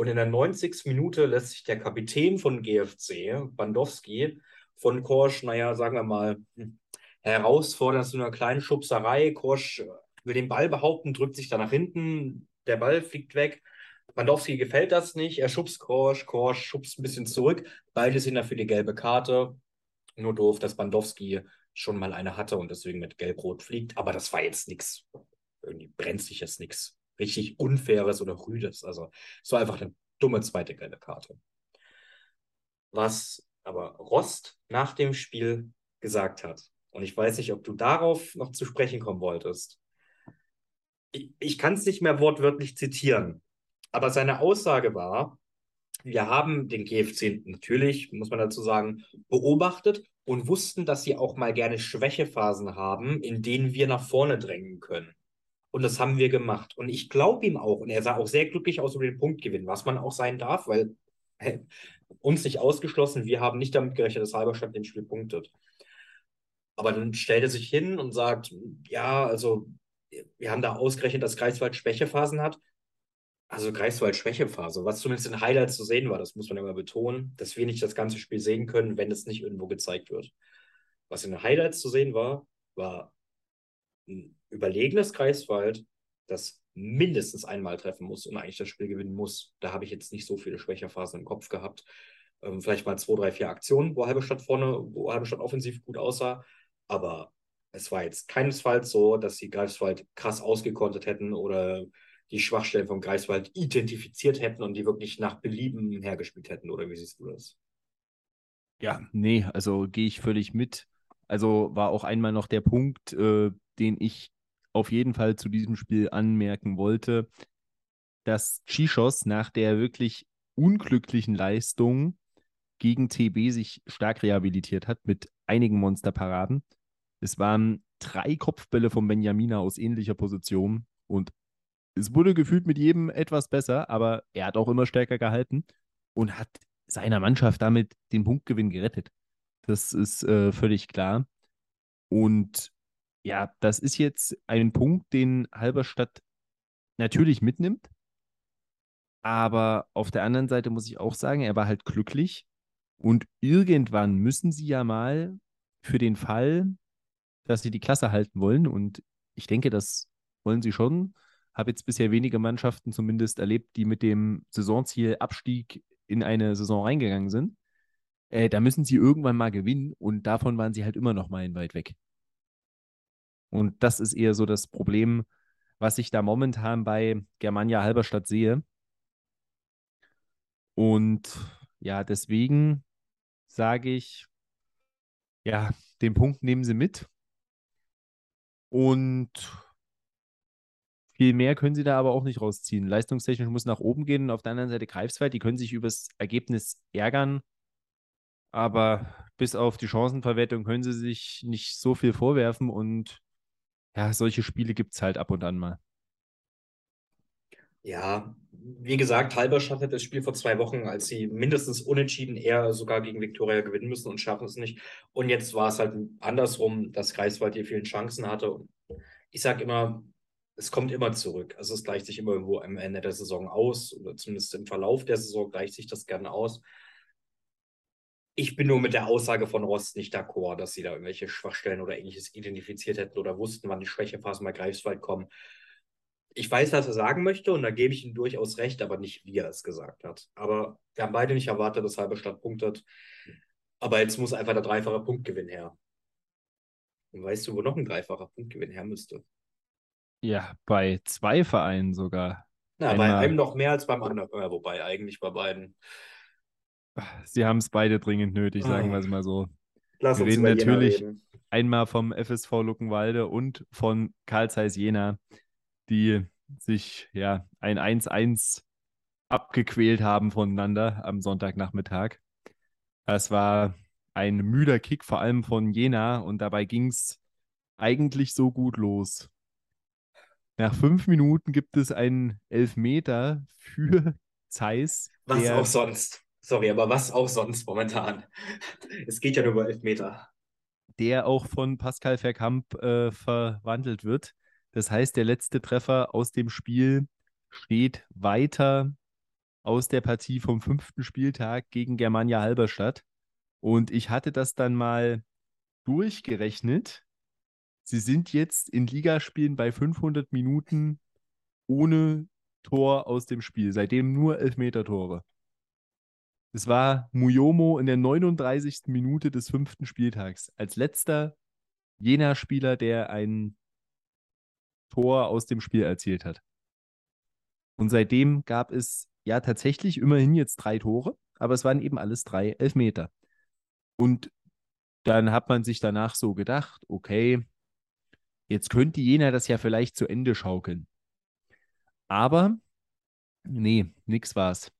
Und in der 90. Minute lässt sich der Kapitän von GFC, Bandowski, von Korsch, naja, sagen wir mal, hm, herausfordern zu einer kleinen Schubserei. Korsch will den Ball behaupten, drückt sich da nach hinten, der Ball fliegt weg. Bandowski gefällt das nicht, er schubst Korsch, Korsch schubst ein bisschen zurück. Beide sind dafür die gelbe Karte. Nur doof, dass Bandowski schon mal eine hatte und deswegen mit Gelb-Rot fliegt. Aber das war jetzt nichts, irgendwie brenzliches, nichts richtig Unfaires oder Rüdes. Also es war einfach eine dumme zweite gelbe Karte. Was aber Rost nach dem Spiel gesagt hat, und ich weiß nicht, ob du darauf noch zu sprechen kommen wolltest. Ich, ich kann es nicht mehr wortwörtlich zitieren, aber seine Aussage war, wir haben den GFC natürlich, muss man dazu sagen, beobachtet und wussten, dass sie auch mal gerne Schwächephasen haben, in denen wir nach vorne drängen können. Und das haben wir gemacht. Und ich glaube ihm auch. Und er sah auch sehr glücklich aus über den Punktgewinn, was man auch sein darf, weil [LAUGHS] hey, uns nicht ausgeschlossen, wir haben nicht damit gerechnet, dass Halberstadt den Spiel punktet. Aber dann stellt er sich hin und sagt, ja, also wir haben da ausgerechnet, dass Greifswald Schwächephasen hat. Also Greifswald Schwächephase, was zumindest in Highlights zu sehen war, das muss man immer betonen, dass wir nicht das ganze Spiel sehen können, wenn es nicht irgendwo gezeigt wird. Was in den Highlights zu sehen war, war ein überlegenes Greifswald, das mindestens einmal treffen muss und eigentlich das Spiel gewinnen muss. Da habe ich jetzt nicht so viele Schwächerphasen im Kopf gehabt. Ähm, vielleicht mal zwei, drei, vier Aktionen, wo Halberstadt vorne, wo Halberstadt offensiv gut aussah. Aber es war jetzt keinesfalls so, dass sie Greifswald krass ausgekontert hätten oder die Schwachstellen von Greifswald identifiziert hätten und die wirklich nach Belieben hergespielt hätten. Oder wie siehst du das? Ja, nee, also gehe ich völlig mit. Also war auch einmal noch der Punkt, äh, den ich auf jeden Fall zu diesem Spiel anmerken wollte, dass Chichos nach der wirklich unglücklichen Leistung gegen TB sich stark rehabilitiert hat mit einigen Monsterparaden. Es waren drei Kopfbälle von Benjamina aus ähnlicher Position und es wurde gefühlt mit jedem etwas besser, aber er hat auch immer stärker gehalten und hat seiner Mannschaft damit den Punktgewinn gerettet. Das ist äh, völlig klar. Und ja, das ist jetzt ein Punkt, den Halberstadt natürlich mitnimmt. Aber auf der anderen Seite muss ich auch sagen, er war halt glücklich. Und irgendwann müssen sie ja mal für den Fall, dass sie die Klasse halten wollen, und ich denke, das wollen sie schon, habe jetzt bisher wenige Mannschaften zumindest erlebt, die mit dem Saisonziel Abstieg in eine Saison reingegangen sind. Äh, da müssen sie irgendwann mal gewinnen und davon waren sie halt immer noch mal weit weg. Und das ist eher so das Problem, was ich da momentan bei Germania Halberstadt sehe. Und ja, deswegen sage ich, ja, den Punkt nehmen sie mit. Und viel mehr können sie da aber auch nicht rausziehen. Leistungstechnisch muss nach oben gehen. Auf der anderen Seite Greifswald, die können sich übers Ergebnis ärgern. Aber bis auf die Chancenverwertung können sie sich nicht so viel vorwerfen. Und ja, solche Spiele gibt es halt ab und an mal. Ja, wie gesagt, Halberstadt hat das Spiel vor zwei Wochen, als sie mindestens unentschieden eher sogar gegen Viktoria gewinnen müssen und schaffen es nicht. Und jetzt war es halt andersrum, dass Greifswald hier vielen Chancen hatte. Und ich sage immer, es kommt immer zurück. Also es gleicht sich immer irgendwo am Ende der Saison aus oder zumindest im Verlauf der Saison gleicht sich das gerne aus. Ich bin nur mit der Aussage von Rost nicht d'accord, dass sie da irgendwelche Schwachstellen oder ähnliches identifiziert hätten oder wussten, wann die Schwächephasen bei Greifswald kommen. Ich weiß, was er sagen möchte und da gebe ich ihm durchaus recht, aber nicht, wie er es gesagt hat. Aber wir haben beide nicht erwartet, dass Halberstadt punktet. Aber jetzt muss einfach der dreifache Punktgewinn her. Und weißt du, wo noch ein dreifacher Punktgewinn her müsste? Ja, bei zwei Vereinen sogar. Na, Einmal, bei einem noch mehr als beim anderen. Ja, wobei, eigentlich bei beiden. Sie haben es beide dringend nötig, sagen oh. wir es mal so. Lass wir reden natürlich reden. einmal vom FSV Luckenwalde und von Karl Zeiss Jena, die sich ja ein 1-1 abgequält haben voneinander am Sonntagnachmittag. Es war ein müder Kick, vor allem von Jena, und dabei ging es eigentlich so gut los. Nach fünf Minuten gibt es einen Elfmeter für Zeiss. Was auch sonst. Sorry, aber was auch sonst momentan. Es geht ja nur über Elfmeter. Der auch von Pascal Verkamp äh, verwandelt wird. Das heißt, der letzte Treffer aus dem Spiel steht weiter aus der Partie vom fünften Spieltag gegen Germania Halberstadt. Und ich hatte das dann mal durchgerechnet. Sie sind jetzt in Ligaspielen bei 500 Minuten ohne Tor aus dem Spiel, seitdem nur Elfmeter-Tore. Es war Muyomo in der 39. Minute des fünften Spieltags als letzter jener Spieler, der ein Tor aus dem Spiel erzielt hat. Und seitdem gab es ja tatsächlich immerhin jetzt drei Tore, aber es waren eben alles drei Elfmeter. Und dann hat man sich danach so gedacht, okay, jetzt könnte Jena das ja vielleicht zu Ende schaukeln. Aber nee, nix war's.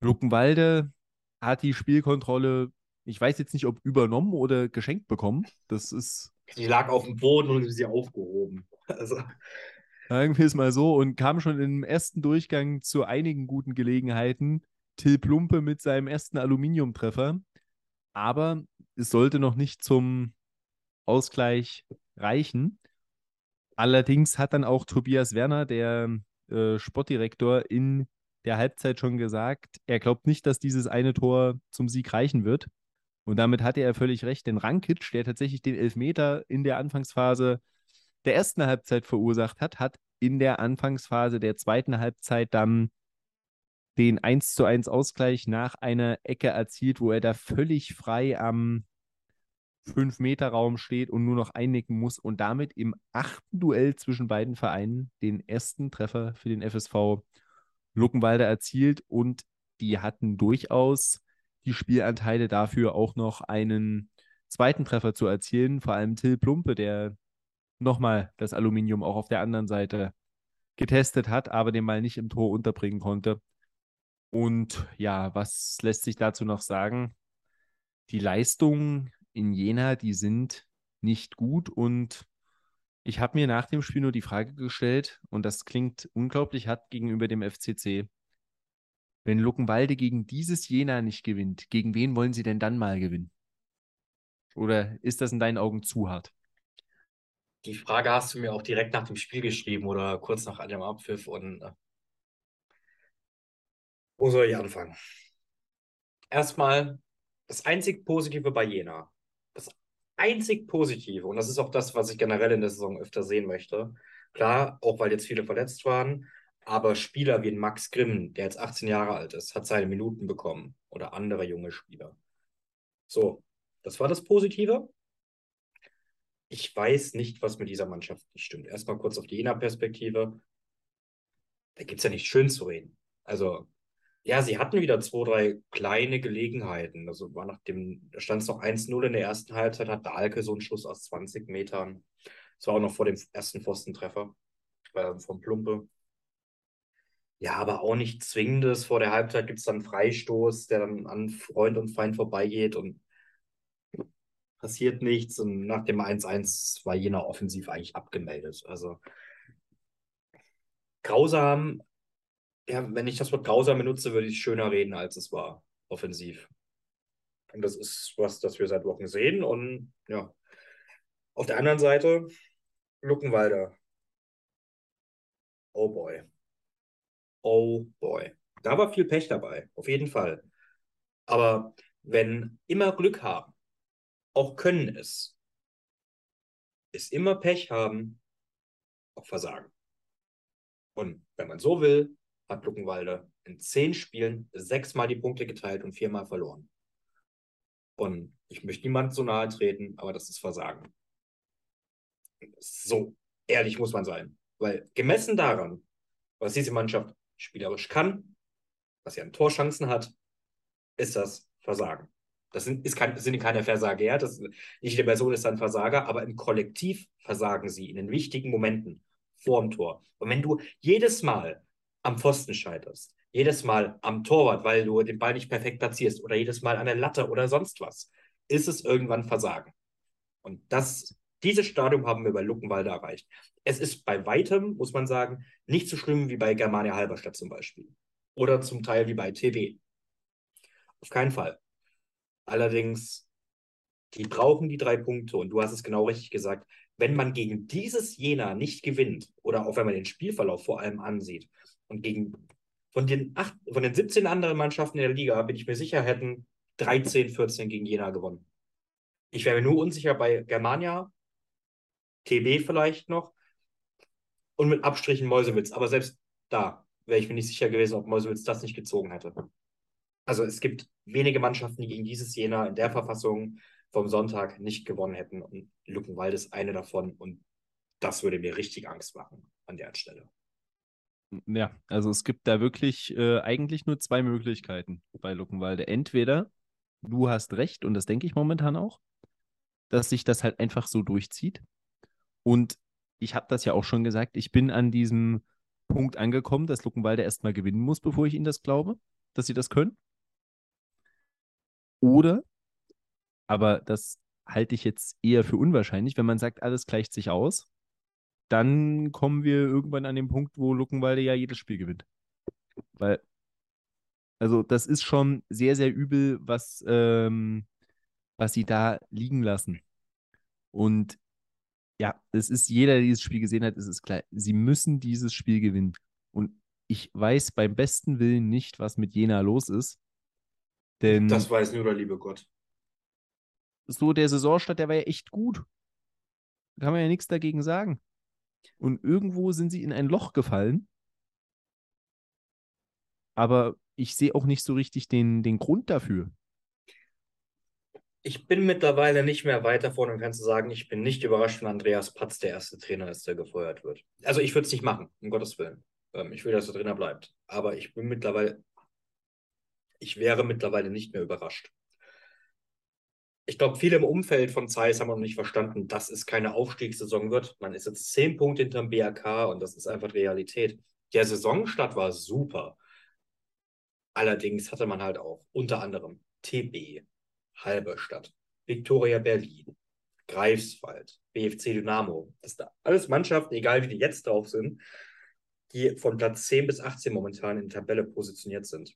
Luckenwalde hat die Spielkontrolle, ich weiß jetzt nicht, ob übernommen oder geschenkt bekommen. Das ist. Die lag auf dem Boden und sie aufgehoben. Also. Sagen wir es mal so und kam schon im ersten Durchgang zu einigen guten Gelegenheiten. Till Plumpe mit seinem ersten Aluminiumtreffer. Aber es sollte noch nicht zum Ausgleich reichen. Allerdings hat dann auch Tobias Werner, der äh, Sportdirektor, in der Halbzeit schon gesagt, er glaubt nicht, dass dieses eine Tor zum Sieg reichen wird. Und damit hatte er völlig recht, denn Rankic, der tatsächlich den Elfmeter in der Anfangsphase der ersten Halbzeit verursacht hat, hat in der Anfangsphase der zweiten Halbzeit dann den 1 zu 1 Ausgleich nach einer Ecke erzielt, wo er da völlig frei am 5-Meter-Raum steht und nur noch einnicken muss und damit im achten Duell zwischen beiden Vereinen den ersten Treffer für den FSV Luckenwalde erzielt und die hatten durchaus die Spielanteile dafür auch noch einen zweiten Treffer zu erzielen. Vor allem Till Plumpe, der nochmal das Aluminium auch auf der anderen Seite getestet hat, aber den mal nicht im Tor unterbringen konnte. Und ja, was lässt sich dazu noch sagen? Die Leistungen in Jena, die sind nicht gut und ich habe mir nach dem Spiel nur die Frage gestellt, und das klingt unglaublich hart gegenüber dem FCC. Wenn Luckenwalde gegen dieses Jena nicht gewinnt, gegen wen wollen sie denn dann mal gewinnen? Oder ist das in deinen Augen zu hart? Die Frage hast du mir auch direkt nach dem Spiel geschrieben oder kurz nach dem Abpfiff. Und äh, wo soll ich anfangen? Erstmal das einzig Positive bei Jena. Einzig Positive, und das ist auch das, was ich generell in der Saison öfter sehen möchte. Klar, auch weil jetzt viele verletzt waren, aber Spieler wie Max Grimm, der jetzt 18 Jahre alt ist, hat seine Minuten bekommen. Oder andere junge Spieler. So, das war das Positive. Ich weiß nicht, was mit dieser Mannschaft nicht stimmt. Erstmal kurz auf die Jena-Perspektive. Da gibt es ja nicht schön zu reden. Also, ja, sie hatten wieder zwei, drei kleine Gelegenheiten. Also war nach dem, da stand es noch 1-0 in der ersten Halbzeit, hat Dahlke so einen Schuss aus 20 Metern. Das war auch noch vor dem ersten Pfostentreffer äh, vom Plumpe. Ja, aber auch nicht zwingendes. Vor der Halbzeit gibt es dann einen Freistoß, der dann an Freund und Feind vorbeigeht und passiert nichts. Und nach dem 1-1 war jener offensiv eigentlich abgemeldet. Also grausam, ja, wenn ich das Wort grausam benutze, würde ich schöner reden, als es war, offensiv. Und das ist was, das wir seit Wochen sehen. Und ja, auf der anderen Seite, Luckenwalder. Oh boy. Oh boy. Da war viel Pech dabei, auf jeden Fall. Aber wenn immer Glück haben, auch können es, ist immer Pech haben, auch Versagen. Und wenn man so will, hat Luckenwalde in zehn Spielen sechsmal die Punkte geteilt und viermal verloren. Und ich möchte niemand so nahe treten, aber das ist Versagen. So ehrlich muss man sein. Weil gemessen daran, was diese Mannschaft spielerisch kann, was sie an Torchancen hat, ist das Versagen. Das sind, ist kein, sind keine Versager, das, nicht jede Person ist ein Versager, aber im Kollektiv versagen sie in den wichtigen Momenten vorm Tor. Und wenn du jedes Mal am Pfosten scheiterst, jedes Mal am Torwart, weil du den Ball nicht perfekt platzierst oder jedes Mal an der Latte oder sonst was, ist es irgendwann Versagen. Und das, dieses Stadium haben wir bei Luckenwalde erreicht. Es ist bei weitem, muss man sagen, nicht so schlimm wie bei Germania Halberstadt zum Beispiel. Oder zum Teil wie bei TB. Auf keinen Fall. Allerdings, die brauchen die drei Punkte und du hast es genau richtig gesagt. Wenn man gegen dieses Jena nicht gewinnt oder auch wenn man den Spielverlauf vor allem ansieht und gegen von den, acht, von den 17 anderen Mannschaften in der Liga bin ich mir sicher, hätten 13, 14 gegen Jena gewonnen. Ich wäre mir nur unsicher bei Germania, TB vielleicht noch und mit Abstrichen Mäusewitz. Aber selbst da wäre ich mir nicht sicher gewesen, ob Mäusewitz das nicht gezogen hätte. Also es gibt wenige Mannschaften, die gegen dieses Jena in der Verfassung vom Sonntag nicht gewonnen hätten. Und Luckenwald ist eine davon. Und das würde mir richtig Angst machen an der Stelle. Ja, also es gibt da wirklich äh, eigentlich nur zwei Möglichkeiten bei Luckenwalde. Entweder du hast recht, und das denke ich momentan auch, dass sich das halt einfach so durchzieht. Und ich habe das ja auch schon gesagt, ich bin an diesem Punkt angekommen, dass Luckenwalde erstmal gewinnen muss, bevor ich ihnen das glaube, dass sie das können. Oder, aber das halte ich jetzt eher für unwahrscheinlich, wenn man sagt, alles gleicht sich aus, dann kommen wir irgendwann an den Punkt, wo Luckenwalde ja jedes Spiel gewinnt. Weil, also das ist schon sehr, sehr übel, was, ähm, was sie da liegen lassen. Und ja, es ist jeder, der dieses Spiel gesehen hat, ist es klar, sie müssen dieses Spiel gewinnen. Und ich weiß beim besten Willen nicht, was mit Jena los ist. Denn das weiß nur der liebe Gott. So der Saisonstart, der war ja echt gut. Kann man ja nichts dagegen sagen. Und irgendwo sind sie in ein Loch gefallen. Aber ich sehe auch nicht so richtig den, den Grund dafür. Ich bin mittlerweile nicht mehr weit davon und kannst du sagen, ich bin nicht überrascht, wenn Andreas Patz der erste Trainer ist, der gefeuert wird. Also ich würde es nicht machen, um Gottes Willen. Ähm, ich will, dass der Trainer bleibt. Aber ich bin mittlerweile, ich wäre mittlerweile nicht mehr überrascht. Ich glaube, viele im Umfeld von Zeiss haben noch nicht verstanden, dass es keine Aufstiegssaison wird. Man ist jetzt zehn Punkte hinterm BRK und das ist einfach Realität. Der Saisonstart war super. Allerdings hatte man halt auch unter anderem TB, Halberstadt, Viktoria Berlin, Greifswald, BFC Dynamo. Das sind alles Mannschaften, egal wie die jetzt drauf sind, die von Platz 10 bis 18 momentan in der Tabelle positioniert sind.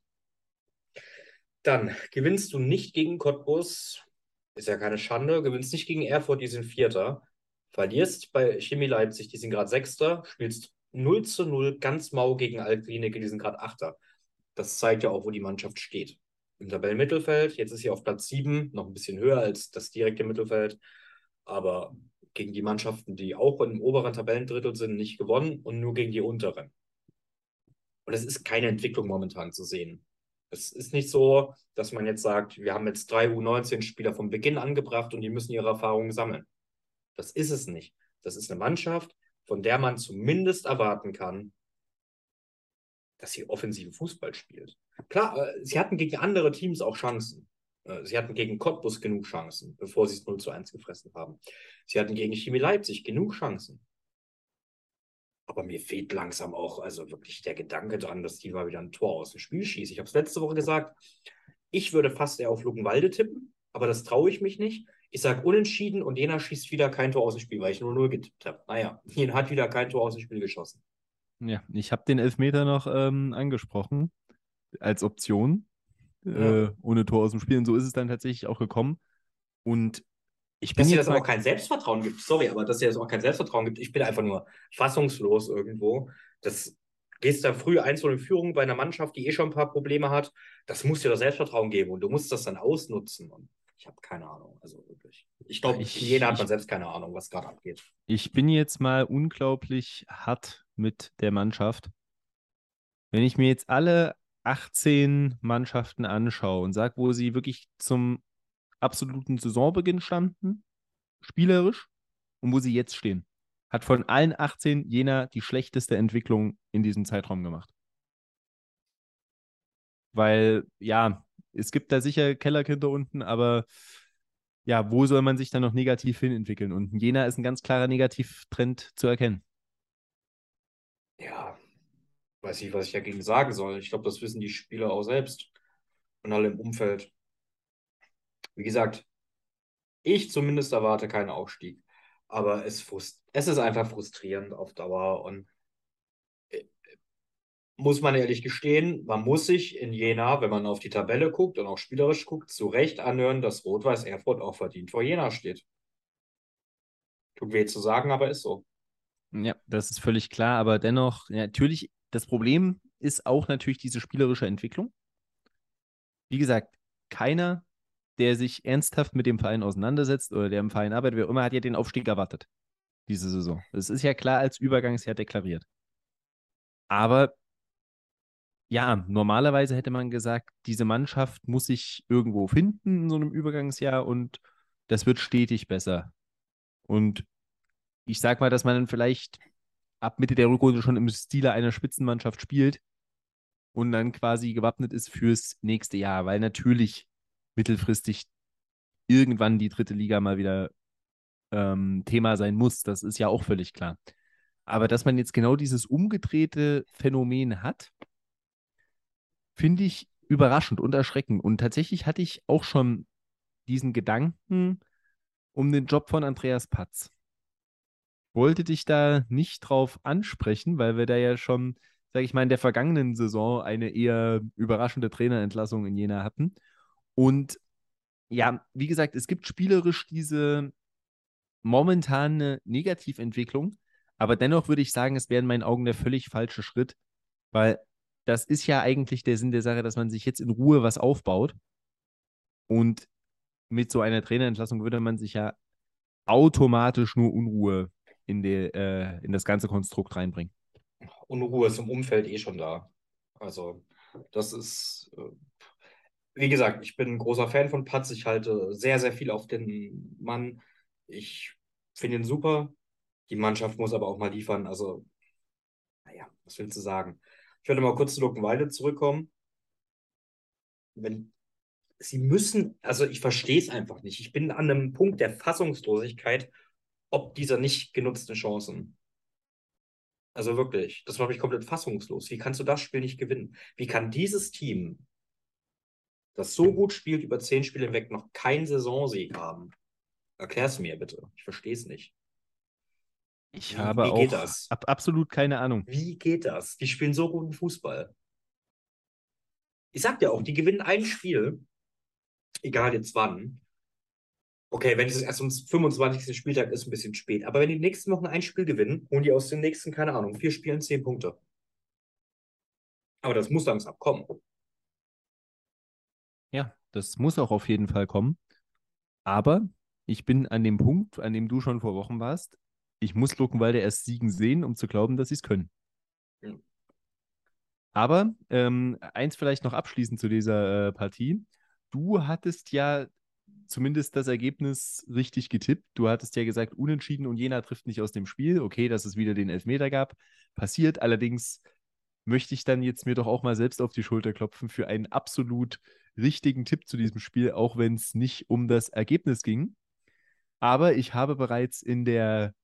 Dann gewinnst du nicht gegen Cottbus, ist ja keine Schande, gewinnst nicht gegen Erfurt, die sind Vierter, verlierst bei Chemie Leipzig, die sind gerade Sechster, spielst 0 zu 0 ganz mau gegen Altklinike, die sind gerade Achter. Das zeigt ja auch, wo die Mannschaft steht im Tabellenmittelfeld. Jetzt ist sie auf Platz 7, noch ein bisschen höher als das direkte Mittelfeld. Aber gegen die Mannschaften, die auch im oberen Tabellendrittel sind, nicht gewonnen und nur gegen die unteren. Und es ist keine Entwicklung momentan zu sehen. Es ist nicht so, dass man jetzt sagt, wir haben jetzt drei U19-Spieler vom Beginn angebracht und die müssen ihre Erfahrungen sammeln. Das ist es nicht. Das ist eine Mannschaft, von der man zumindest erwarten kann, dass sie offensiven Fußball spielt. Klar, äh, sie hatten gegen andere Teams auch Chancen. Äh, sie hatten gegen Cottbus genug Chancen, bevor sie es 0 zu 1 gefressen haben. Sie hatten gegen Chemie Leipzig genug Chancen. Aber mir fehlt langsam auch also wirklich der Gedanke dran, dass die mal wieder ein Tor aus dem Spiel schießen. Ich habe es letzte Woche gesagt, ich würde fast eher auf Luckenwalde tippen, aber das traue ich mich nicht. Ich sage unentschieden und Jena schießt wieder kein Tor aus dem Spiel, weil ich nur 0 getippt habe. Naja, [LAUGHS] Jena hat wieder kein Tor aus dem Spiel geschossen. Ja, ich habe den Elfmeter noch ähm, angesprochen als Option, ja. äh, ohne Tor aus dem Spiel. Und so ist es dann tatsächlich auch gekommen. Und ich bin dass dir das aber auch kein Selbstvertrauen gibt, sorry, aber dass dir das auch kein Selbstvertrauen gibt, ich bin einfach nur fassungslos irgendwo. Das gehst da früh einzeln in Führung bei einer Mannschaft, die eh schon ein paar Probleme hat. Das muss dir das Selbstvertrauen geben und du musst das dann ausnutzen. Und ich habe keine Ahnung, also wirklich. Ich glaube, Jena hat man selbst keine Ahnung, was gerade abgeht. Ich bin jetzt mal unglaublich hart mit der Mannschaft. Wenn ich mir jetzt alle 18 Mannschaften anschaue und sage, wo sie wirklich zum absoluten Saisonbeginn standen, spielerisch, und wo sie jetzt stehen, hat von allen 18 jener die schlechteste Entwicklung in diesem Zeitraum gemacht. Weil, ja, es gibt da sicher Kellerkinder unten, aber ja, wo soll man sich dann noch negativ hin entwickeln? Und Jena ist ein ganz klarer Negativtrend zu erkennen ja, weiß nicht, was ich dagegen sagen soll. Ich glaube, das wissen die Spieler auch selbst und alle im Umfeld. Wie gesagt, ich zumindest erwarte keinen Aufstieg. Aber es, es ist einfach frustrierend auf Dauer und äh, muss man ehrlich gestehen, man muss sich in Jena, wenn man auf die Tabelle guckt und auch spielerisch guckt, zu Recht anhören, dass Rot-Weiß Erfurt auch verdient vor Jena steht. Tut weh zu sagen, aber ist so. Ja, das ist völlig klar, aber dennoch, ja, natürlich, das Problem ist auch natürlich diese spielerische Entwicklung. Wie gesagt, keiner, der sich ernsthaft mit dem Verein auseinandersetzt oder der im Verein arbeitet, wer immer, hat ja den Aufstieg erwartet, diese Saison. Das ist ja klar als Übergangsjahr deklariert. Aber ja, normalerweise hätte man gesagt, diese Mannschaft muss sich irgendwo finden in so einem Übergangsjahr und das wird stetig besser. Und ich sag mal, dass man dann vielleicht ab Mitte der Rückrunde schon im Stile einer Spitzenmannschaft spielt und dann quasi gewappnet ist fürs nächste Jahr, weil natürlich mittelfristig irgendwann die dritte Liga mal wieder ähm, Thema sein muss. Das ist ja auch völlig klar. Aber dass man jetzt genau dieses umgedrehte Phänomen hat, finde ich überraschend und erschreckend. Und tatsächlich hatte ich auch schon diesen Gedanken um den Job von Andreas Patz wollte dich da nicht drauf ansprechen, weil wir da ja schon, sage ich mal, in der vergangenen Saison eine eher überraschende Trainerentlassung in Jena hatten. Und ja, wie gesagt, es gibt spielerisch diese momentane Negativentwicklung, aber dennoch würde ich sagen, es wäre in meinen Augen der völlig falsche Schritt, weil das ist ja eigentlich der Sinn der Sache, dass man sich jetzt in Ruhe was aufbaut. Und mit so einer Trainerentlassung würde man sich ja automatisch nur Unruhe in, die, äh, in das ganze Konstrukt reinbringen. Unruhe ist im Umfeld eh schon da. Also, das ist. Wie gesagt, ich bin ein großer Fan von Patz. Ich halte sehr, sehr viel auf den Mann. Ich finde ihn super. Die Mannschaft muss aber auch mal liefern. Also, naja, was willst du sagen? Ich werde mal kurz zu Luckenwalde zurückkommen. Wenn sie müssen, also ich verstehe es einfach nicht. Ich bin an einem Punkt der Fassungslosigkeit, ob dieser nicht genutzten Chancen. Also wirklich, das macht mich komplett fassungslos. Wie kannst du das Spiel nicht gewinnen? Wie kann dieses Team, das so gut spielt, über zehn Spiele hinweg noch keinen Saisonsieg haben? Erklär's mir bitte. Ich verstehe es nicht. Ich wie, habe wie auch ab, absolut keine Ahnung. Wie geht das? Die spielen so guten Fußball. Ich sag dir auch, die gewinnen ein Spiel, egal jetzt wann, Okay, wenn es erst am 25. Spieltag ist, ein bisschen spät. Aber wenn die nächsten Wochen ein Spiel gewinnen, holen die aus den nächsten, keine Ahnung, vier Spielen zehn Punkte. Aber das muss langsam kommen. Ja, das muss auch auf jeden Fall kommen. Aber ich bin an dem Punkt, an dem du schon vor Wochen warst. Ich muss Luckenwalde erst siegen sehen, um zu glauben, dass sie es können. Ja. Aber ähm, eins vielleicht noch abschließend zu dieser äh, Partie. Du hattest ja zumindest das Ergebnis richtig getippt. Du hattest ja gesagt, unentschieden und Jena trifft nicht aus dem Spiel. Okay, dass es wieder den Elfmeter gab. Passiert. Allerdings möchte ich dann jetzt mir doch auch mal selbst auf die Schulter klopfen für einen absolut richtigen Tipp zu diesem Spiel, auch wenn es nicht um das Ergebnis ging. Aber ich habe bereits in der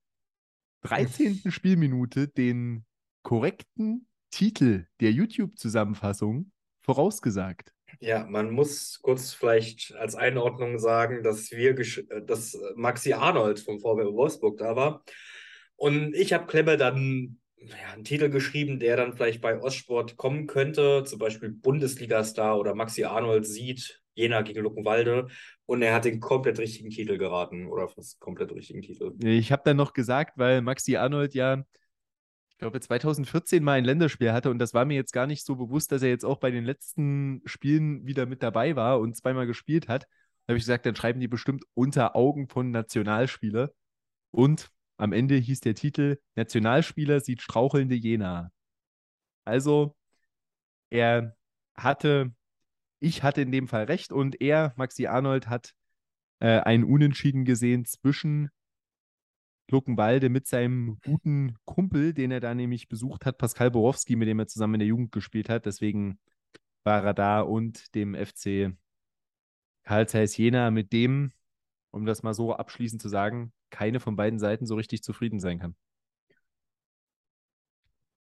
13. Spielminute den korrekten Titel der YouTube-Zusammenfassung vorausgesagt. Ja, man muss kurz vielleicht als Einordnung sagen, dass wir, dass Maxi Arnold vom VW Wolfsburg da war. Und ich habe Klemme dann ja, einen Titel geschrieben, der dann vielleicht bei Ostsport kommen könnte, zum Beispiel Bundesliga-Star oder Maxi Arnold sieht Jena gegen Luckenwalde und er hat den komplett richtigen Titel geraten oder fast komplett richtigen Titel. Ich habe dann noch gesagt, weil Maxi Arnold ja ich glaube, 2014 mal ein Länderspiel hatte und das war mir jetzt gar nicht so bewusst, dass er jetzt auch bei den letzten Spielen wieder mit dabei war und zweimal gespielt hat. Da habe ich gesagt, dann schreiben die bestimmt unter Augen von Nationalspieler. Und am Ende hieß der Titel Nationalspieler sieht strauchelnde Jena. Also, er hatte, ich hatte in dem Fall recht und er, Maxi Arnold, hat äh, einen Unentschieden gesehen zwischen Luckenwalde mit seinem guten Kumpel, den er da nämlich besucht hat, Pascal Borowski, mit dem er zusammen in der Jugend gespielt hat. Deswegen war er da und dem FC Karl Zeiss Jena, mit dem, um das mal so abschließend zu sagen, keine von beiden Seiten so richtig zufrieden sein kann.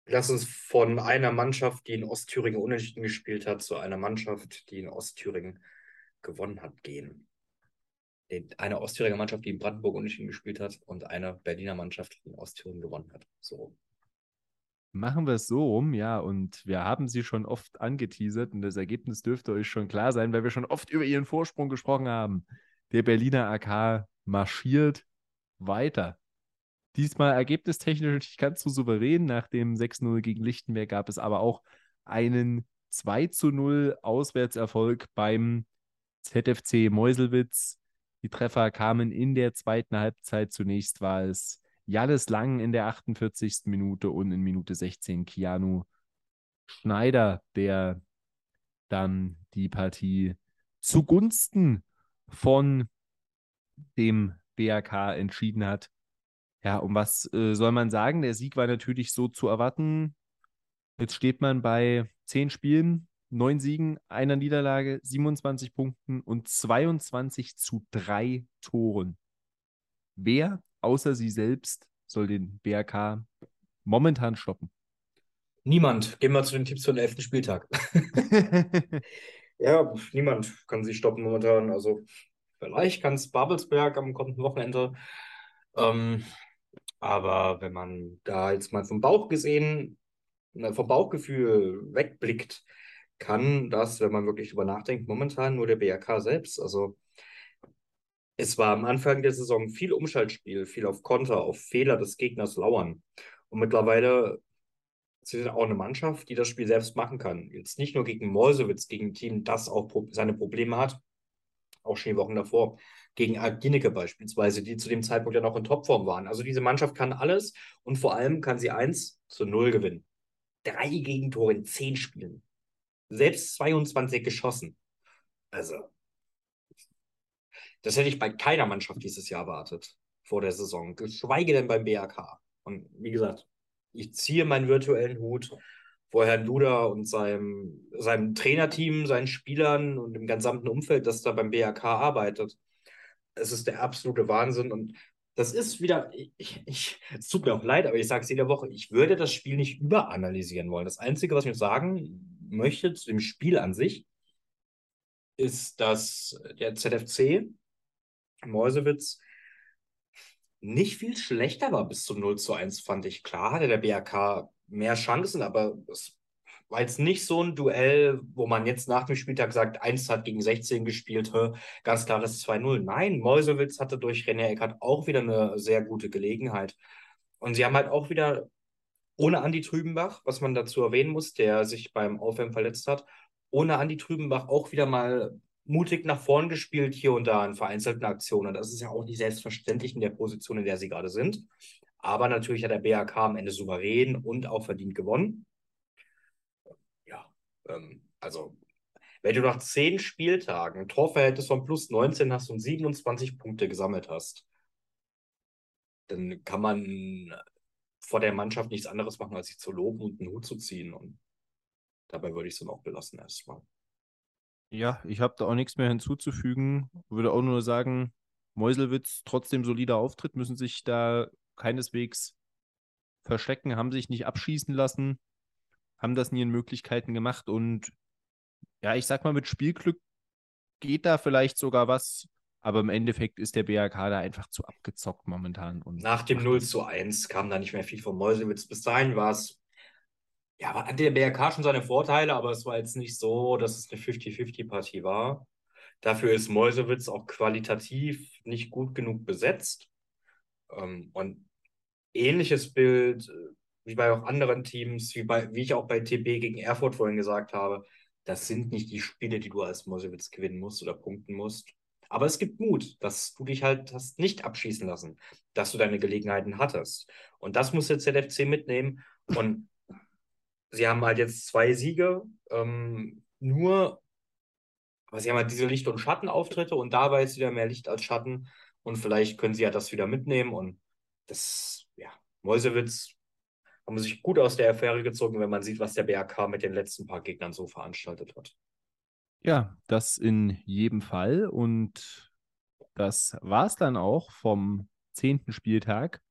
Lass uns von einer Mannschaft, die in Ostthüringen unentschieden gespielt hat, zu einer Mannschaft, die in Ostthüringen gewonnen hat, gehen eine Ostthüringer Mannschaft, die in Brandenburg unentschieden gespielt hat und eine Berliner Mannschaft, die in Ostthüringen gewonnen hat. So. Machen wir es so rum, ja, und wir haben sie schon oft angeteasert und das Ergebnis dürfte euch schon klar sein, weil wir schon oft über ihren Vorsprung gesprochen haben. Der Berliner AK marschiert weiter. Diesmal ergebnistechnisch nicht ganz so souverän. Nach dem 6-0 gegen Lichtenberg gab es aber auch einen 2-0 Auswärtserfolg beim ZFC Meuselwitz. Die Treffer kamen in der zweiten Halbzeit. Zunächst war es Jalles Lang in der 48. Minute und in Minute 16 Keanu Schneider, der dann die Partie zugunsten von dem BRK entschieden hat. Ja, um was äh, soll man sagen? Der Sieg war natürlich so zu erwarten. Jetzt steht man bei zehn Spielen, neun Siegen, einer Niederlage, 27 Punkten und 22 zu drei Toren. Wer außer sie selbst soll den BRK momentan stoppen? Niemand. Gehen wir zu den Tipps für den elften Spieltag. [LAUGHS] [LAUGHS] ja, niemand kann sie stoppen momentan. Also vielleicht es Babelsberg am kommenden Wochenende. Ähm, aber wenn man da jetzt mal vom Bauch gesehen, vom Bauchgefühl wegblickt, kann das, wenn man wirklich drüber nachdenkt, momentan nur der BRK selbst. Also es war am Anfang der Saison viel Umschaltspiel, viel auf Konter, auf Fehler des Gegners lauern. Und mittlerweile sind sie auch eine Mannschaft, die das Spiel selbst machen kann. Jetzt nicht nur gegen Morsewitz, gegen ein Team, das auch seine Probleme hat, auch schon die Wochen davor, gegen Alginike beispielsweise, die zu dem Zeitpunkt ja noch in Topform waren. Also diese Mannschaft kann alles und vor allem kann sie eins zu null gewinnen. Drei Gegentore in zehn Spielen selbst 22 geschossen. Also, das hätte ich bei keiner Mannschaft dieses Jahr erwartet vor der Saison, geschweige denn beim BAK. Und wie gesagt, ich ziehe meinen virtuellen Hut vor Herrn Duda und seinem, seinem Trainerteam, seinen Spielern und dem gesamten Umfeld, das da beim BAK arbeitet. Es ist der absolute Wahnsinn und das ist wieder, ich, ich, es tut mir auch leid, aber ich sage es jede Woche, ich würde das Spiel nicht überanalysieren wollen. Das Einzige, was ich sagen möchte zu dem Spiel an sich, ist, dass der ZFC Mäusewitz nicht viel schlechter war bis zum 0 zu 1, fand ich. Klar hatte der BRK mehr Chancen, aber es war jetzt nicht so ein Duell, wo man jetzt nach dem Spieltag sagt, 1 hat gegen 16 gespielt, ganz klares 2-0. Nein, Mäusewitz hatte durch René Eckert auch wieder eine sehr gute Gelegenheit. Und sie haben halt auch wieder ohne Andi Trübenbach, was man dazu erwähnen muss, der sich beim Aufwärmen verletzt hat, ohne Andi Trübenbach auch wieder mal mutig nach vorn gespielt, hier und da in vereinzelten Aktionen. Das ist ja auch nicht selbstverständlich in der Position, in der sie gerade sind. Aber natürlich hat der BAK am Ende souverän und auch verdient gewonnen. Ja, ähm, also wenn du nach zehn Spieltagen ein Torverhältnis von plus 19 hast und 27 Punkte gesammelt hast, dann kann man vor der Mannschaft nichts anderes machen, als sich zu loben und einen Hut zu ziehen. Und dabei würde ich es dann auch belassen erstmal. Ja, ich habe da auch nichts mehr hinzuzufügen. Würde auch nur sagen, Meuselwitz trotzdem solider Auftritt, müssen sich da keineswegs verstecken, haben sich nicht abschießen lassen, haben das in ihren Möglichkeiten gemacht und ja, ich sag mal, mit Spielglück geht da vielleicht sogar was, aber im Endeffekt ist der BRK da einfach zu abgezockt momentan. Und Nach dem 0 zu 1 kam da nicht mehr viel von Meuselwitz. Bis dahin war es ja, hat der BRK schon seine Vorteile, aber es war jetzt nicht so, dass es eine 50-50-Partie war. Dafür ist Mäusewitz auch qualitativ nicht gut genug besetzt. Ähm, und ähnliches Bild äh, wie bei auch anderen Teams, wie, bei, wie ich auch bei TB gegen Erfurt vorhin gesagt habe, das sind nicht die Spiele, die du als Mäusewitz gewinnen musst oder punkten musst. Aber es gibt Mut, dass du dich halt hast nicht abschießen lassen, dass du deine Gelegenheiten hattest. Und das muss der ZFC mitnehmen. Und sie haben halt jetzt zwei Siege, ähm, nur, aber sie haben halt diese Licht- und Schattenauftritte und dabei ist wieder mehr Licht als Schatten und vielleicht können sie ja das wieder mitnehmen und das, Mäusewitz haben sich gut aus der Affäre gezogen, wenn man sieht, was der BRK mit den letzten paar Gegnern so veranstaltet hat. Ja, das in jedem Fall und das war es dann auch vom zehnten Spieltag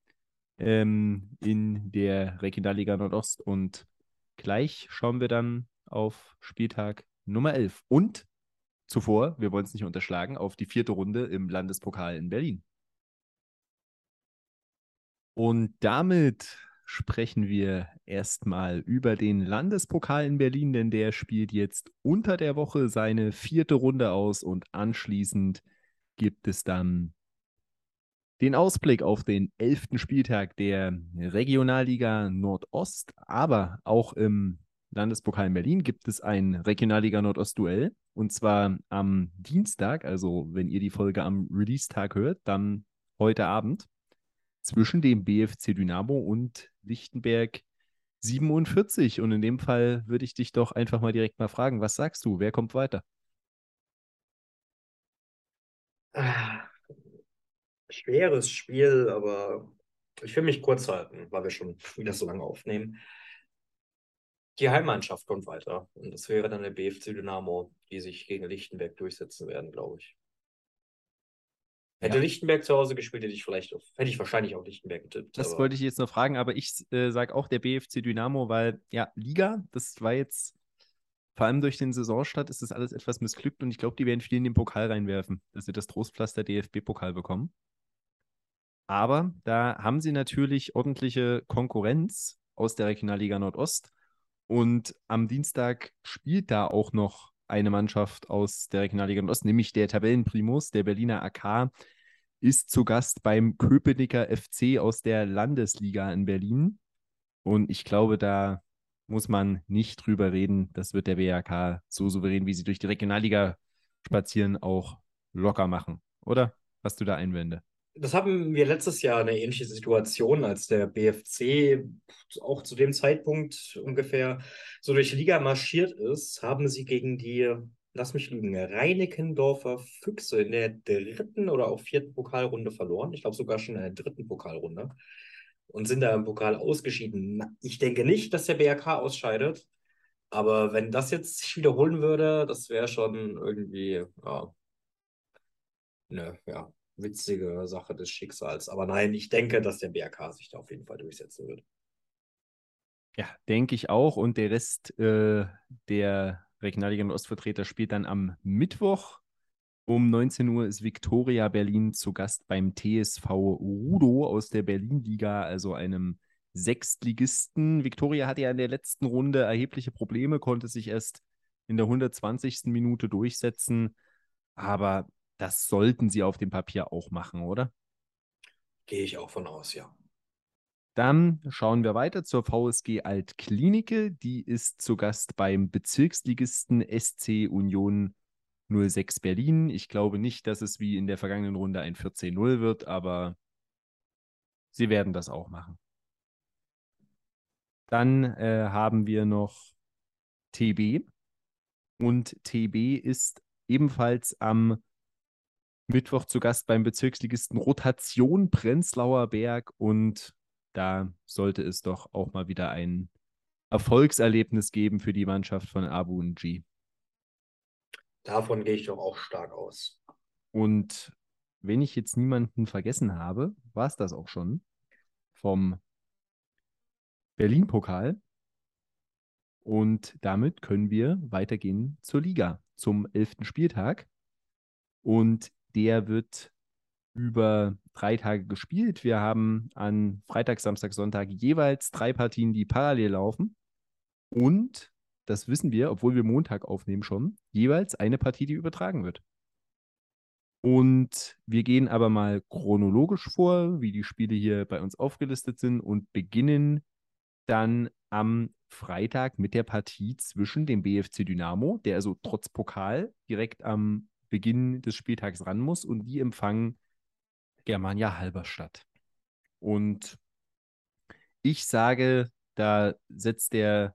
ähm, in der Regionalliga Nordost und Gleich schauen wir dann auf Spieltag Nummer 11. Und zuvor, wir wollen es nicht unterschlagen, auf die vierte Runde im Landespokal in Berlin. Und damit sprechen wir erstmal über den Landespokal in Berlin, denn der spielt jetzt unter der Woche seine vierte Runde aus und anschließend gibt es dann den Ausblick auf den elften Spieltag der Regionalliga Nordost, aber auch im Landespokal in Berlin gibt es ein Regionalliga Nordost-Duell. Und zwar am Dienstag, also wenn ihr die Folge am Release-Tag hört, dann heute Abend, zwischen dem BFC Dynamo und Lichtenberg 47. Und in dem Fall würde ich dich doch einfach mal direkt mal fragen, was sagst du? Wer kommt weiter? Ah schweres Spiel, aber ich will mich kurz halten, weil wir schon wieder so lange aufnehmen. Die Heimmannschaft kommt weiter und das wäre dann der BFC Dynamo, die sich gegen Lichtenberg durchsetzen werden, glaube ich. Hätte ja. Lichtenberg zu Hause gespielt, hätte ich vielleicht, auf, hätte ich wahrscheinlich auf Lichtenberg getippt. Das wollte ich jetzt noch fragen, aber ich äh, sage auch der BFC Dynamo, weil ja, Liga, das war jetzt vor allem durch den Saisonstart ist das alles etwas missglückt und ich glaube, die werden viel in den Pokal reinwerfen, dass sie das Trostpflaster DFB-Pokal bekommen. Aber da haben sie natürlich ordentliche Konkurrenz aus der Regionalliga Nordost. Und am Dienstag spielt da auch noch eine Mannschaft aus der Regionalliga Nordost, nämlich der Tabellenprimus, der Berliner AK, ist zu Gast beim Köpenicker FC aus der Landesliga in Berlin. Und ich glaube, da muss man nicht drüber reden. Das wird der BRK so souverän, wie sie durch die Regionalliga spazieren, auch locker machen. Oder? Hast du da Einwände? Das haben wir letztes Jahr eine ähnliche Situation, als der BFC auch zu dem Zeitpunkt ungefähr so durch die Liga marschiert ist, haben sie gegen die lass mich lügen, Reinickendorfer Füchse in der dritten oder auch vierten Pokalrunde verloren. Ich glaube sogar schon in der dritten Pokalrunde. Und sind da im Pokal ausgeschieden. Ich denke nicht, dass der BRK ausscheidet. Aber wenn das jetzt sich wiederholen würde, das wäre schon irgendwie ja, eine ja, witzige Sache des Schicksals. Aber nein, ich denke, dass der BRK sich da auf jeden Fall durchsetzen wird. Ja, denke ich auch. Und der Rest äh, der Regionalliga Ostvertreter spielt dann am Mittwoch. Um 19 Uhr ist Viktoria Berlin zu Gast beim TSV Rudo aus der Berlin-Liga, also einem Sechstligisten. Viktoria hatte ja in der letzten Runde erhebliche Probleme, konnte sich erst in der 120. Minute durchsetzen. Aber das sollten sie auf dem Papier auch machen, oder? Gehe ich auch von aus, ja. Dann schauen wir weiter zur VSG Altklinike. Die ist zu Gast beim Bezirksligisten SC Union 06 Berlin. Ich glaube nicht, dass es wie in der vergangenen Runde ein 14-0 wird, aber sie werden das auch machen. Dann äh, haben wir noch TB. Und TB ist ebenfalls am Mittwoch zu Gast beim Bezirksligisten Rotation Prenzlauer Berg und da sollte es doch auch mal wieder ein Erfolgserlebnis geben für die Mannschaft von Abu und G. Davon gehe ich doch auch stark aus. Und wenn ich jetzt niemanden vergessen habe, war es das auch schon vom Berlin-Pokal. Und damit können wir weitergehen zur Liga, zum elften Spieltag. Und der wird über drei Tage gespielt. Wir haben an Freitag, Samstag, Sonntag jeweils drei Partien, die parallel laufen. Und, das wissen wir, obwohl wir Montag aufnehmen schon, jeweils eine Partie, die übertragen wird. Und wir gehen aber mal chronologisch vor, wie die Spiele hier bei uns aufgelistet sind und beginnen dann am Freitag mit der Partie zwischen dem BFC Dynamo, der also trotz Pokal direkt am Beginn des Spieltags ran muss, und die empfangen Germania Halberstadt. Und ich sage, da setzt der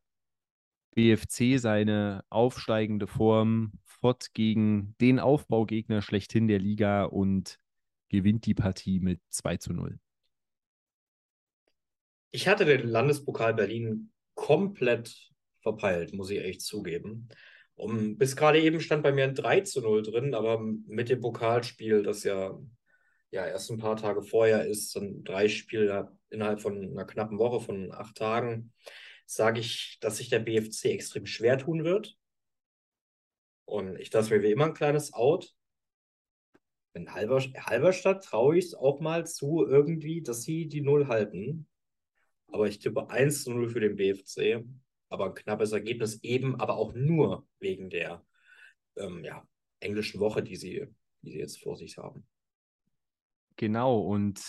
BFC seine aufsteigende Form fort gegen den Aufbaugegner schlechthin der Liga und gewinnt die Partie mit 2 zu 0. Ich hatte den Landespokal Berlin komplett verpeilt, muss ich echt zugeben. Um, bis gerade eben stand bei mir ein 3 zu 0 drin, aber mit dem Pokalspiel, das ja ja erst ein paar Tage vorher ist, dann drei Spiele innerhalb von einer knappen Woche, von acht Tagen, sage ich, dass sich der BFC extrem schwer tun wird. Und ich lasse mir wie immer ein kleines Out. In Halber, Halberstadt traue ich es auch mal zu, irgendwie, dass sie die Null halten. Aber ich tippe 1 zu 0 für den BFC. Aber ein knappes Ergebnis eben, aber auch nur wegen der ähm, ja, englischen Woche, die sie, die sie jetzt vor sich haben. Genau, und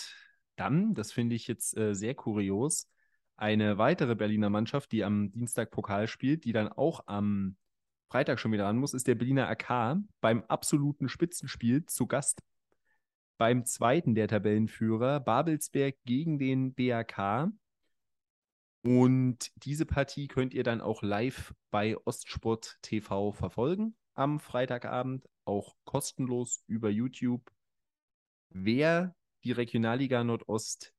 dann, das finde ich jetzt äh, sehr kurios, eine weitere Berliner Mannschaft, die am Dienstag Pokal spielt, die dann auch am Freitag schon wieder ran muss, ist der Berliner AK beim absoluten Spitzenspiel zu Gast beim zweiten der Tabellenführer, Babelsberg gegen den BAK. Und diese Partie könnt ihr dann auch live bei Ostsport TV verfolgen am Freitagabend, auch kostenlos über YouTube wer die Regionalliga Nordost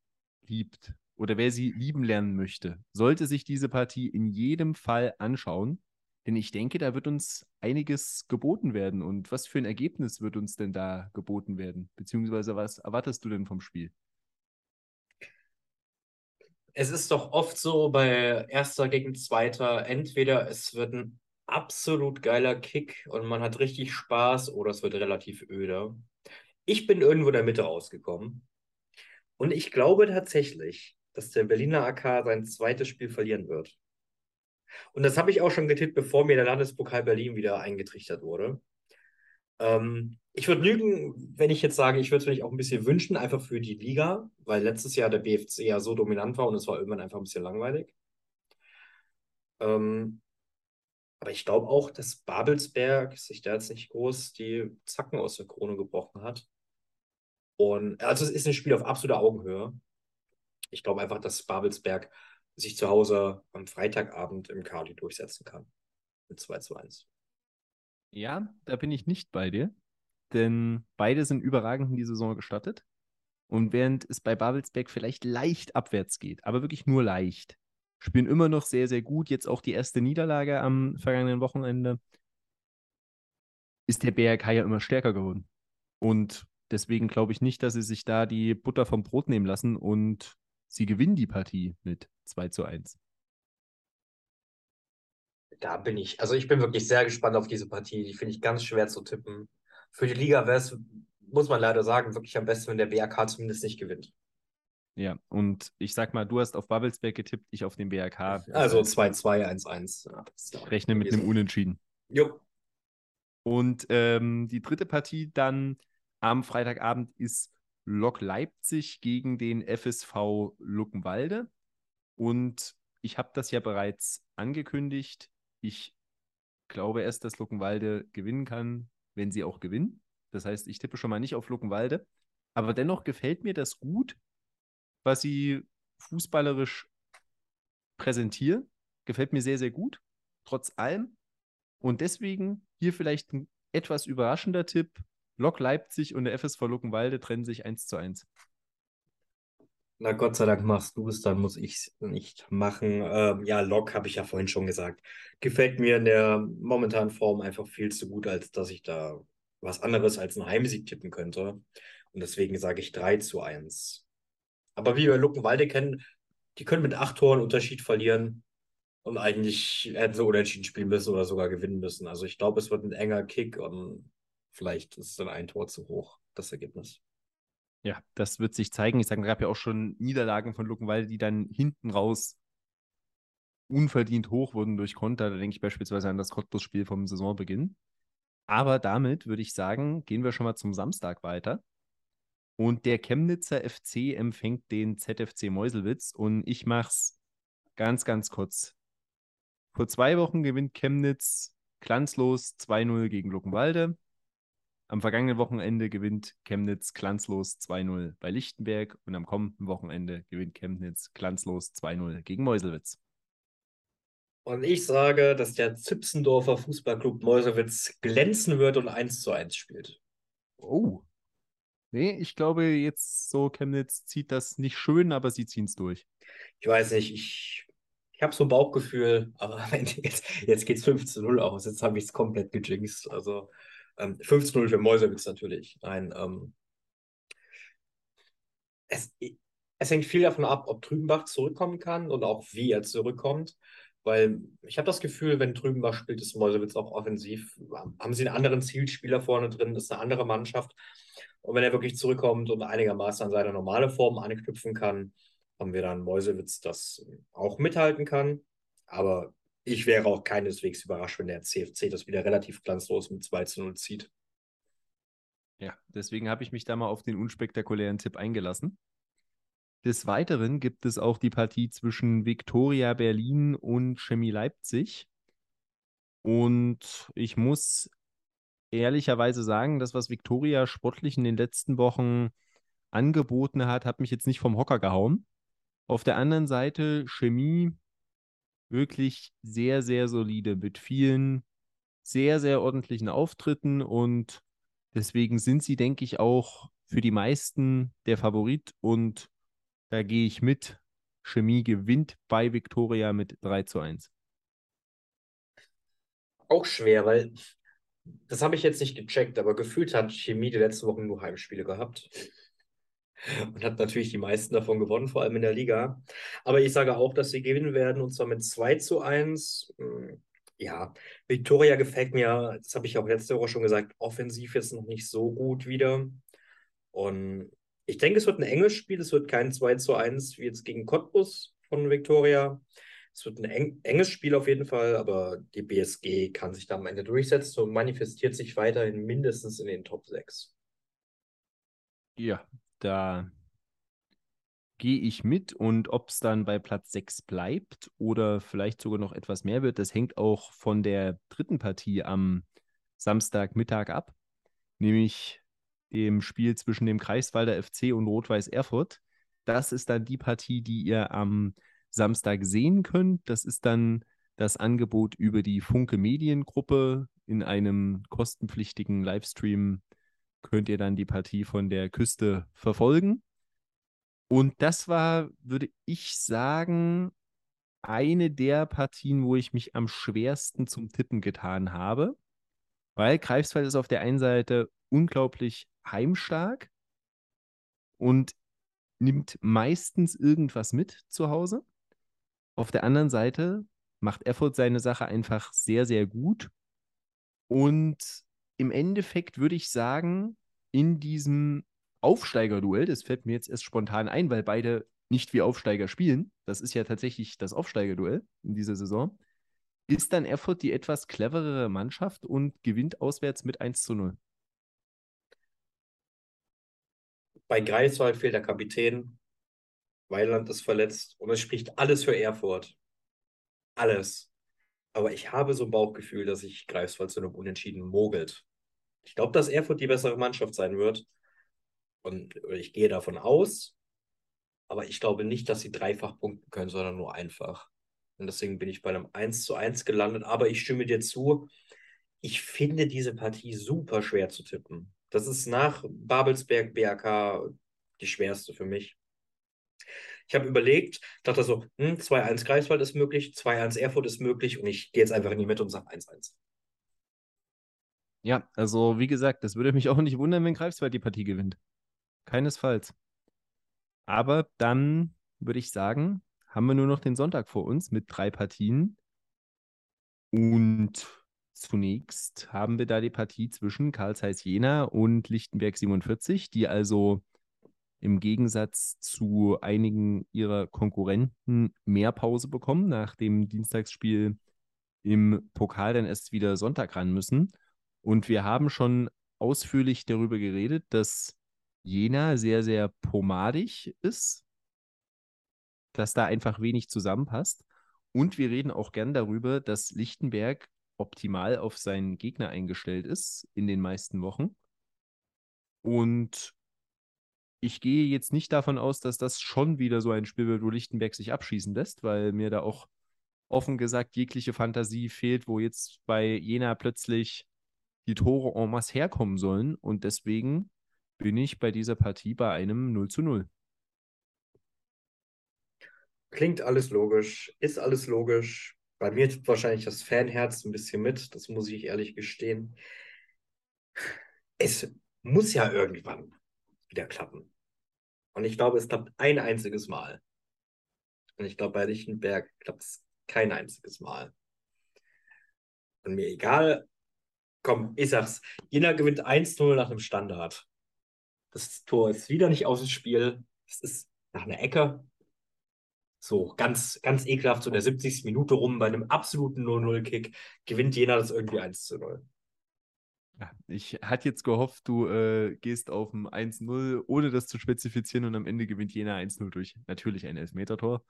liebt oder wer sie lieben lernen möchte, sollte sich diese Partie in jedem Fall anschauen. Denn ich denke, da wird uns einiges geboten werden. Und was für ein Ergebnis wird uns denn da geboten werden? Beziehungsweise was erwartest du denn vom Spiel? Es ist doch oft so bei Erster gegen Zweiter, entweder es wird ein absolut geiler Kick und man hat richtig Spaß oder es wird relativ öde. Ich bin irgendwo in der Mitte rausgekommen. Und ich glaube tatsächlich, dass der Berliner AK sein zweites Spiel verlieren wird. Und das habe ich auch schon getippt, bevor mir der Landespokal Berlin wieder eingetrichtert wurde. Ähm, ich würde lügen, wenn ich jetzt sage, ich würde es mir auch ein bisschen wünschen, einfach für die Liga, weil letztes Jahr der BFC ja so dominant war und es war irgendwann einfach ein bisschen langweilig. Ähm, aber ich glaube auch, dass Babelsberg sich da jetzt nicht groß die Zacken aus der Krone gebrochen hat. Und also es ist ein Spiel auf absoluter Augenhöhe. Ich glaube einfach, dass Babelsberg sich zu Hause am Freitagabend im Kali durchsetzen kann. Mit 2 zu 1. Ja, da bin ich nicht bei dir, denn beide sind überragend in die Saison gestartet. Und während es bei Babelsberg vielleicht leicht abwärts geht, aber wirklich nur leicht, spielen immer noch sehr, sehr gut. Jetzt auch die erste Niederlage am vergangenen Wochenende, ist der BRK ja immer stärker geworden. Und deswegen glaube ich nicht, dass sie sich da die Butter vom Brot nehmen lassen und sie gewinnen die Partie mit 2 zu 1. Da bin ich, also ich bin wirklich sehr gespannt auf diese Partie. Die finde ich ganz schwer zu tippen. Für die Liga wäre es, muss man leider sagen, wirklich am besten, wenn der BRK zumindest nicht gewinnt. Ja, und ich sag mal, du hast auf Babelsberg getippt, ich auf den BRK. Also 2-2, 1-1. Ja, ich rechne mit einem Unentschieden. Jo. Und ähm, die dritte Partie dann am Freitagabend ist Lok Leipzig gegen den FSV Luckenwalde. Und ich habe das ja bereits angekündigt. Ich glaube erst, dass Luckenwalde gewinnen kann, wenn sie auch gewinnen. Das heißt, ich tippe schon mal nicht auf Luckenwalde. Aber dennoch gefällt mir das gut, was sie fußballerisch präsentieren. Gefällt mir sehr, sehr gut, trotz allem. Und deswegen hier vielleicht ein etwas überraschender Tipp. Lok Leipzig und der FSV Luckenwalde trennen sich 1 zu 1. Na Gott sei Dank machst du es, dann muss ich es nicht machen. Ähm, ja, Lok habe ich ja vorhin schon gesagt. Gefällt mir in der momentanen Form einfach viel zu gut, als dass ich da was anderes als einen Heimsieg tippen könnte. Und deswegen sage ich 3 zu 1. Aber wie wir Luckenwalde kennen, die können mit acht Toren Unterschied verlieren. Und eigentlich hätten sie unentschieden spielen müssen oder sogar gewinnen müssen. Also ich glaube, es wird ein enger Kick und vielleicht ist dann ein Tor zu hoch, das Ergebnis. Ja, das wird sich zeigen. Ich sage, es gab ja auch schon Niederlagen von Luckenwalde, die dann hinten raus unverdient hoch wurden durch Konter. Da denke ich beispielsweise an das Cottbus-Spiel vom Saisonbeginn. Aber damit würde ich sagen, gehen wir schon mal zum Samstag weiter. Und der Chemnitzer FC empfängt den ZFC Meuselwitz. Und ich mache es ganz, ganz kurz. Vor zwei Wochen gewinnt Chemnitz glanzlos 2-0 gegen Luckenwalde. Am vergangenen Wochenende gewinnt Chemnitz glanzlos 2-0 bei Lichtenberg und am kommenden Wochenende gewinnt Chemnitz glanzlos 2-0 gegen Meuselwitz. Und ich sage, dass der Zipsendorfer Fußballclub Meuselwitz glänzen wird und 1 zu 1 spielt. Oh. Nee, ich glaube, jetzt so Chemnitz zieht das nicht schön, aber sie ziehen es durch. Ich weiß nicht, ich, ich habe so ein Bauchgefühl, aber [LAUGHS] jetzt, jetzt geht es 15-0 aus. Jetzt habe ich es komplett gejinxt. Also ähm, 15-0 für Mäusewitz natürlich. Nein, ähm, es, es hängt viel davon ab, ob Trübenbach zurückkommen kann und auch wie er zurückkommt. Weil ich habe das Gefühl, wenn Trübenbach spielt, ist Mäusewitz auch offensiv. Haben sie einen anderen Zielspieler vorne drin, ist eine andere Mannschaft. Und wenn er wirklich zurückkommt und einigermaßen an seine normale Form anknüpfen kann, haben wir dann Mäusewitz, das auch mithalten kann. Aber ich wäre auch keineswegs überrascht, wenn der CFC das wieder relativ glanzlos mit 2 zu 0 zieht. Ja, deswegen habe ich mich da mal auf den unspektakulären Tipp eingelassen. Des Weiteren gibt es auch die Partie zwischen Viktoria Berlin und Chemie Leipzig. Und ich muss ehrlicherweise sagen, das, was Viktoria sportlich in den letzten Wochen angeboten hat, hat mich jetzt nicht vom Hocker gehauen. Auf der anderen Seite Chemie wirklich sehr, sehr solide mit vielen sehr, sehr ordentlichen Auftritten und deswegen sind sie, denke ich, auch für die meisten der Favorit und da gehe ich mit. Chemie gewinnt bei Viktoria mit 3 zu 1. Auch schwer, weil das habe ich jetzt nicht gecheckt, aber gefühlt hat Chemie die letzten Wochen nur Heimspiele gehabt und hat natürlich die meisten davon gewonnen, vor allem in der Liga. Aber ich sage auch, dass sie gewinnen werden und zwar mit 2 zu 1. Hm, ja, Victoria gefällt mir, das habe ich auch letzte Woche schon gesagt, offensiv jetzt noch nicht so gut wieder. Und ich denke, es wird ein enges Spiel. Es wird kein 2 zu 1 wie jetzt gegen Cottbus von Victoria. Es wird ein eng, enges Spiel auf jeden Fall, aber die BSG kann sich da am Ende durchsetzen und manifestiert sich weiterhin mindestens in den Top 6. Ja, da gehe ich mit und ob es dann bei Platz 6 bleibt oder vielleicht sogar noch etwas mehr wird, das hängt auch von der dritten Partie am Samstagmittag ab, nämlich dem Spiel zwischen dem Kreiswalder FC und Rot-Weiß Erfurt. Das ist dann die Partie, die ihr am Samstag sehen könnt. Das ist dann das Angebot über die Funke Mediengruppe in einem kostenpflichtigen Livestream könnt ihr dann die Partie von der Küste verfolgen. Und das war, würde ich sagen, eine der Partien, wo ich mich am schwersten zum Tippen getan habe. Weil Greifswald ist auf der einen Seite unglaublich heimstark und nimmt meistens irgendwas mit zu Hause. Auf der anderen Seite macht Erfurt seine Sache einfach sehr, sehr gut. Und im Endeffekt würde ich sagen, in diesem Aufsteigerduell, das fällt mir jetzt erst spontan ein, weil beide nicht wie Aufsteiger spielen, das ist ja tatsächlich das Aufsteigerduell in dieser Saison, ist dann Erfurt die etwas cleverere Mannschaft und gewinnt auswärts mit 1 zu 0. Bei Greifswald fehlt der Kapitän. Weiland ist verletzt und es spricht alles für Erfurt. Alles. Aber ich habe so ein Bauchgefühl, dass sich Greifswald zu einem Unentschieden mogelt. Ich glaube, dass Erfurt die bessere Mannschaft sein wird. Und ich gehe davon aus. Aber ich glaube nicht, dass sie dreifach punkten können, sondern nur einfach. Und deswegen bin ich bei einem 1 zu 1 gelandet. Aber ich stimme dir zu. Ich finde diese Partie super schwer zu tippen. Das ist nach Babelsberg BRK die schwerste für mich. Ich habe überlegt, dachte so, hm, 2-1 Greifswald ist möglich, 2-1 Erfurt ist möglich und ich gehe jetzt einfach in die Mitte und sage 1-1. Ja, also wie gesagt, das würde mich auch nicht wundern, wenn Greifswald die Partie gewinnt. Keinesfalls. Aber dann würde ich sagen, haben wir nur noch den Sonntag vor uns mit drei Partien. Und zunächst haben wir da die Partie zwischen Karl Jena und Lichtenberg 47, die also im Gegensatz zu einigen ihrer Konkurrenten mehr Pause bekommen, nach dem Dienstagsspiel im Pokal dann erst wieder Sonntag ran müssen. Und wir haben schon ausführlich darüber geredet, dass Jena sehr, sehr pomadig ist, dass da einfach wenig zusammenpasst. Und wir reden auch gern darüber, dass Lichtenberg optimal auf seinen Gegner eingestellt ist in den meisten Wochen. Und ich gehe jetzt nicht davon aus, dass das schon wieder so ein Spiel wird, wo Lichtenberg sich abschießen lässt, weil mir da auch offen gesagt jegliche Fantasie fehlt, wo jetzt bei Jena plötzlich die Tore en masse herkommen sollen. Und deswegen bin ich bei dieser Partie bei einem 0 zu 0. Klingt alles logisch, ist alles logisch. Bei mir tut wahrscheinlich das Fanherz ein bisschen mit, das muss ich ehrlich gestehen. Es muss ja irgendwann wieder klappen. Und ich glaube, es klappt ein einziges Mal. Und ich glaube, bei Lichtenberg klappt es kein einziges Mal. Und mir egal, komm, ich sag's. Jena gewinnt 1-0 nach einem Standard. Das Tor ist wieder nicht aus dem Spiel. Es ist nach einer Ecke. So, ganz, ganz ekelhaft, so in der 70. Minute rum bei einem absoluten 0-0-Kick gewinnt Jena das irgendwie 1 0. Ja, ich hatte jetzt gehofft, du äh, gehst auf ein 1-0, ohne das zu spezifizieren und am Ende gewinnt Jena 1-0 durch natürlich ein Elfmeter-Tor.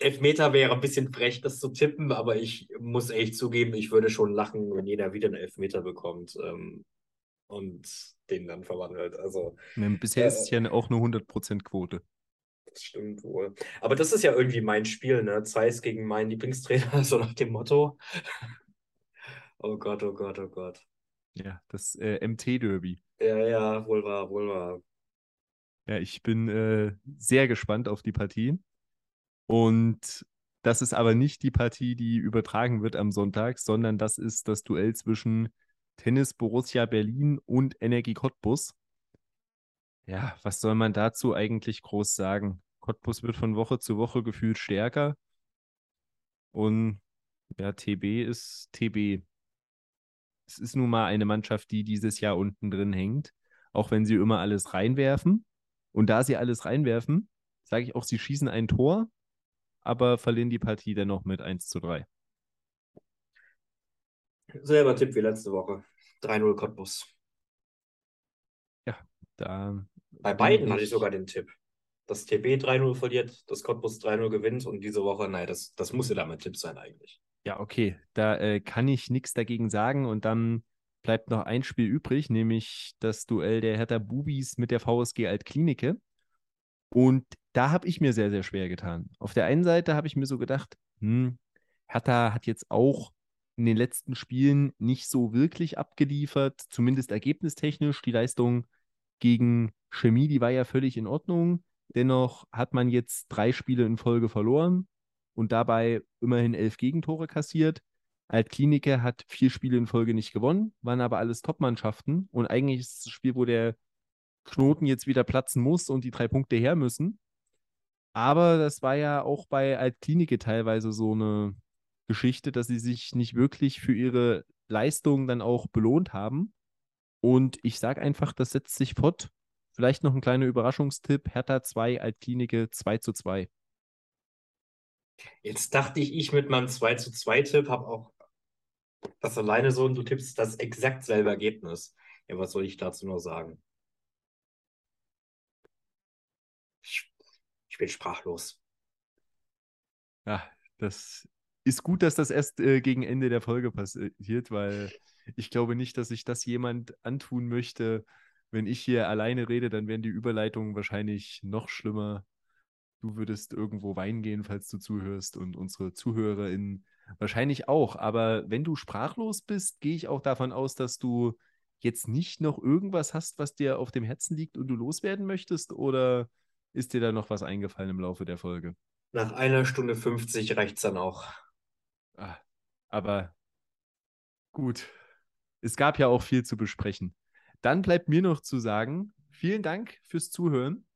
Elfmeter wäre ein bisschen frech, das zu tippen, aber ich muss echt zugeben, ich würde schon lachen, wenn jeder wieder einen Elfmeter bekommt ähm, und den dann verwandelt. Also, bisher äh, ist es ja auch nur 100% Quote. Das stimmt wohl. Aber das ist ja irgendwie mein Spiel, ne? Zeiss gegen meinen Lieblingstrainer, [LAUGHS] so nach dem Motto. oh Gott, oh Gott, oh Gott. Ja, das äh, MT-Derby. Ja, ja, wohl wahr, wohl wahr. Ja, ich bin äh, sehr gespannt auf die Partie. Und das ist aber nicht die Partie, die übertragen wird am Sonntag, sondern das ist das Duell zwischen Tennis Borussia Berlin und Energie Cottbus. Ja, was soll man dazu eigentlich groß sagen? Cottbus wird von Woche zu Woche gefühlt stärker. Und ja, TB ist TB es ist nun mal eine Mannschaft, die dieses Jahr unten drin hängt, auch wenn sie immer alles reinwerfen. Und da sie alles reinwerfen, sage ich auch, sie schießen ein Tor, aber verlieren die Partie dennoch mit 1 zu 3. Selber Tipp wie letzte Woche. 3-0 Cottbus. Ja, da. Bei beiden ich... hatte ich sogar den Tipp. Dass TB 3-0 verliert, dass Cottbus 3-0 gewinnt und diese Woche, nein, das, das muss ja damit Tipp sein eigentlich. Ja, okay, da äh, kann ich nichts dagegen sagen und dann bleibt noch ein Spiel übrig, nämlich das Duell der Hertha Bubis mit der VSG Altklinike. Und da habe ich mir sehr, sehr schwer getan. Auf der einen Seite habe ich mir so gedacht, hm, Hertha hat jetzt auch in den letzten Spielen nicht so wirklich abgeliefert, zumindest ergebnistechnisch. Die Leistung gegen Chemie, die war ja völlig in Ordnung. Dennoch hat man jetzt drei Spiele in Folge verloren und dabei immerhin elf Gegentore kassiert. Altklinike hat vier Spiele in Folge nicht gewonnen, waren aber alles Top-Mannschaften. Und eigentlich ist es das Spiel, wo der Knoten jetzt wieder platzen muss und die drei Punkte her müssen. Aber das war ja auch bei Altklinike teilweise so eine Geschichte, dass sie sich nicht wirklich für ihre Leistung dann auch belohnt haben. Und ich sage einfach, das setzt sich fort. Vielleicht noch ein kleiner Überraschungstipp: Hertha 2, Altklinike 2 zu 2. Jetzt dachte ich, ich mit meinem 2 zu 2 Tipp habe auch das alleine so und du tippst das exakt selbe Ergebnis. Ja, was soll ich dazu noch sagen? Ich, ich bin sprachlos. Ja, das ist gut, dass das erst äh, gegen Ende der Folge passiert, weil ich glaube nicht, dass sich das jemand antun möchte. Wenn ich hier alleine rede, dann wären die Überleitungen wahrscheinlich noch schlimmer. Du würdest irgendwo weinen gehen, falls du zuhörst und unsere ZuhörerInnen wahrscheinlich auch. Aber wenn du sprachlos bist, gehe ich auch davon aus, dass du jetzt nicht noch irgendwas hast, was dir auf dem Herzen liegt und du loswerden möchtest? Oder ist dir da noch was eingefallen im Laufe der Folge? Nach einer Stunde 50 reicht es dann auch. Ah, aber gut, es gab ja auch viel zu besprechen. Dann bleibt mir noch zu sagen, vielen Dank fürs Zuhören.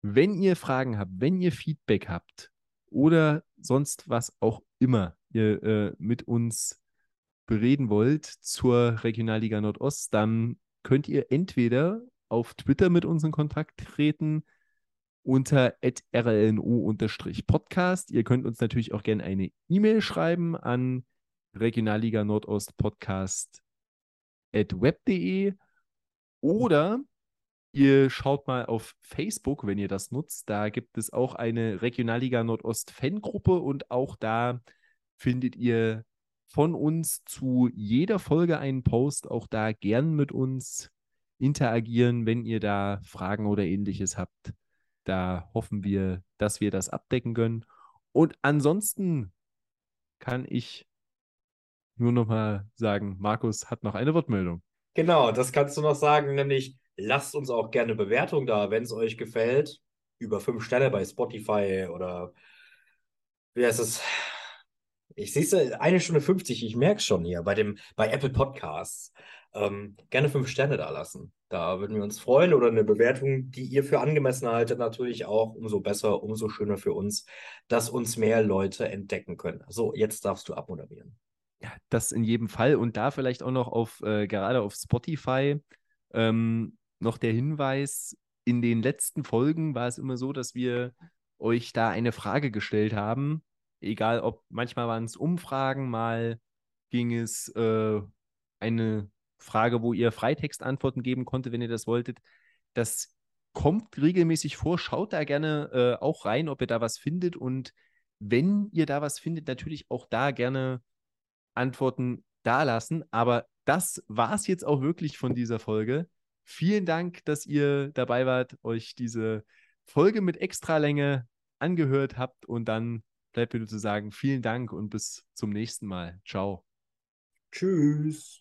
Wenn ihr Fragen habt, wenn ihr Feedback habt oder sonst was auch immer ihr äh, mit uns bereden wollt zur Regionalliga Nordost, dann könnt ihr entweder auf Twitter mit uns in Kontakt treten unter rlnu-podcast. Ihr könnt uns natürlich auch gerne eine E-Mail schreiben an Regionalliga Nordost Podcast web.de oder ihr schaut mal auf Facebook, wenn ihr das nutzt. Da gibt es auch eine Regionalliga Nordost Fangruppe und auch da findet ihr von uns zu jeder Folge einen Post. Auch da gern mit uns interagieren, wenn ihr da Fragen oder ähnliches habt. Da hoffen wir, dass wir das abdecken können. Und ansonsten kann ich nur noch mal sagen, Markus hat noch eine Wortmeldung. Genau, das kannst du noch sagen, nämlich lasst uns auch gerne Bewertung da, wenn es euch gefällt. Über fünf Sterne bei Spotify oder wie heißt es? Ich sehe es eine Stunde 50, ich merke es schon hier bei dem, bei Apple Podcasts. Ähm, gerne fünf Sterne da lassen. Da würden wir uns freuen. Oder eine Bewertung, die ihr für angemessen haltet, natürlich auch umso besser, umso schöner für uns, dass uns mehr Leute entdecken können. So, jetzt darfst du abmoderieren. Ja, das in jedem Fall. Und da vielleicht auch noch auf, äh, gerade auf Spotify, ähm, noch der Hinweis, in den letzten Folgen war es immer so, dass wir euch da eine Frage gestellt haben. Egal ob, manchmal waren es Umfragen, mal ging es äh, eine Frage, wo ihr Freitextantworten geben konntet, wenn ihr das wolltet. Das kommt regelmäßig vor. Schaut da gerne äh, auch rein, ob ihr da was findet. Und wenn ihr da was findet, natürlich auch da gerne Antworten dalassen. Aber das war es jetzt auch wirklich von dieser Folge. Vielen Dank, dass ihr dabei wart, euch diese Folge mit Extralänge angehört habt und dann bleibt mir nur zu sagen, vielen Dank und bis zum nächsten Mal. Ciao. Tschüss.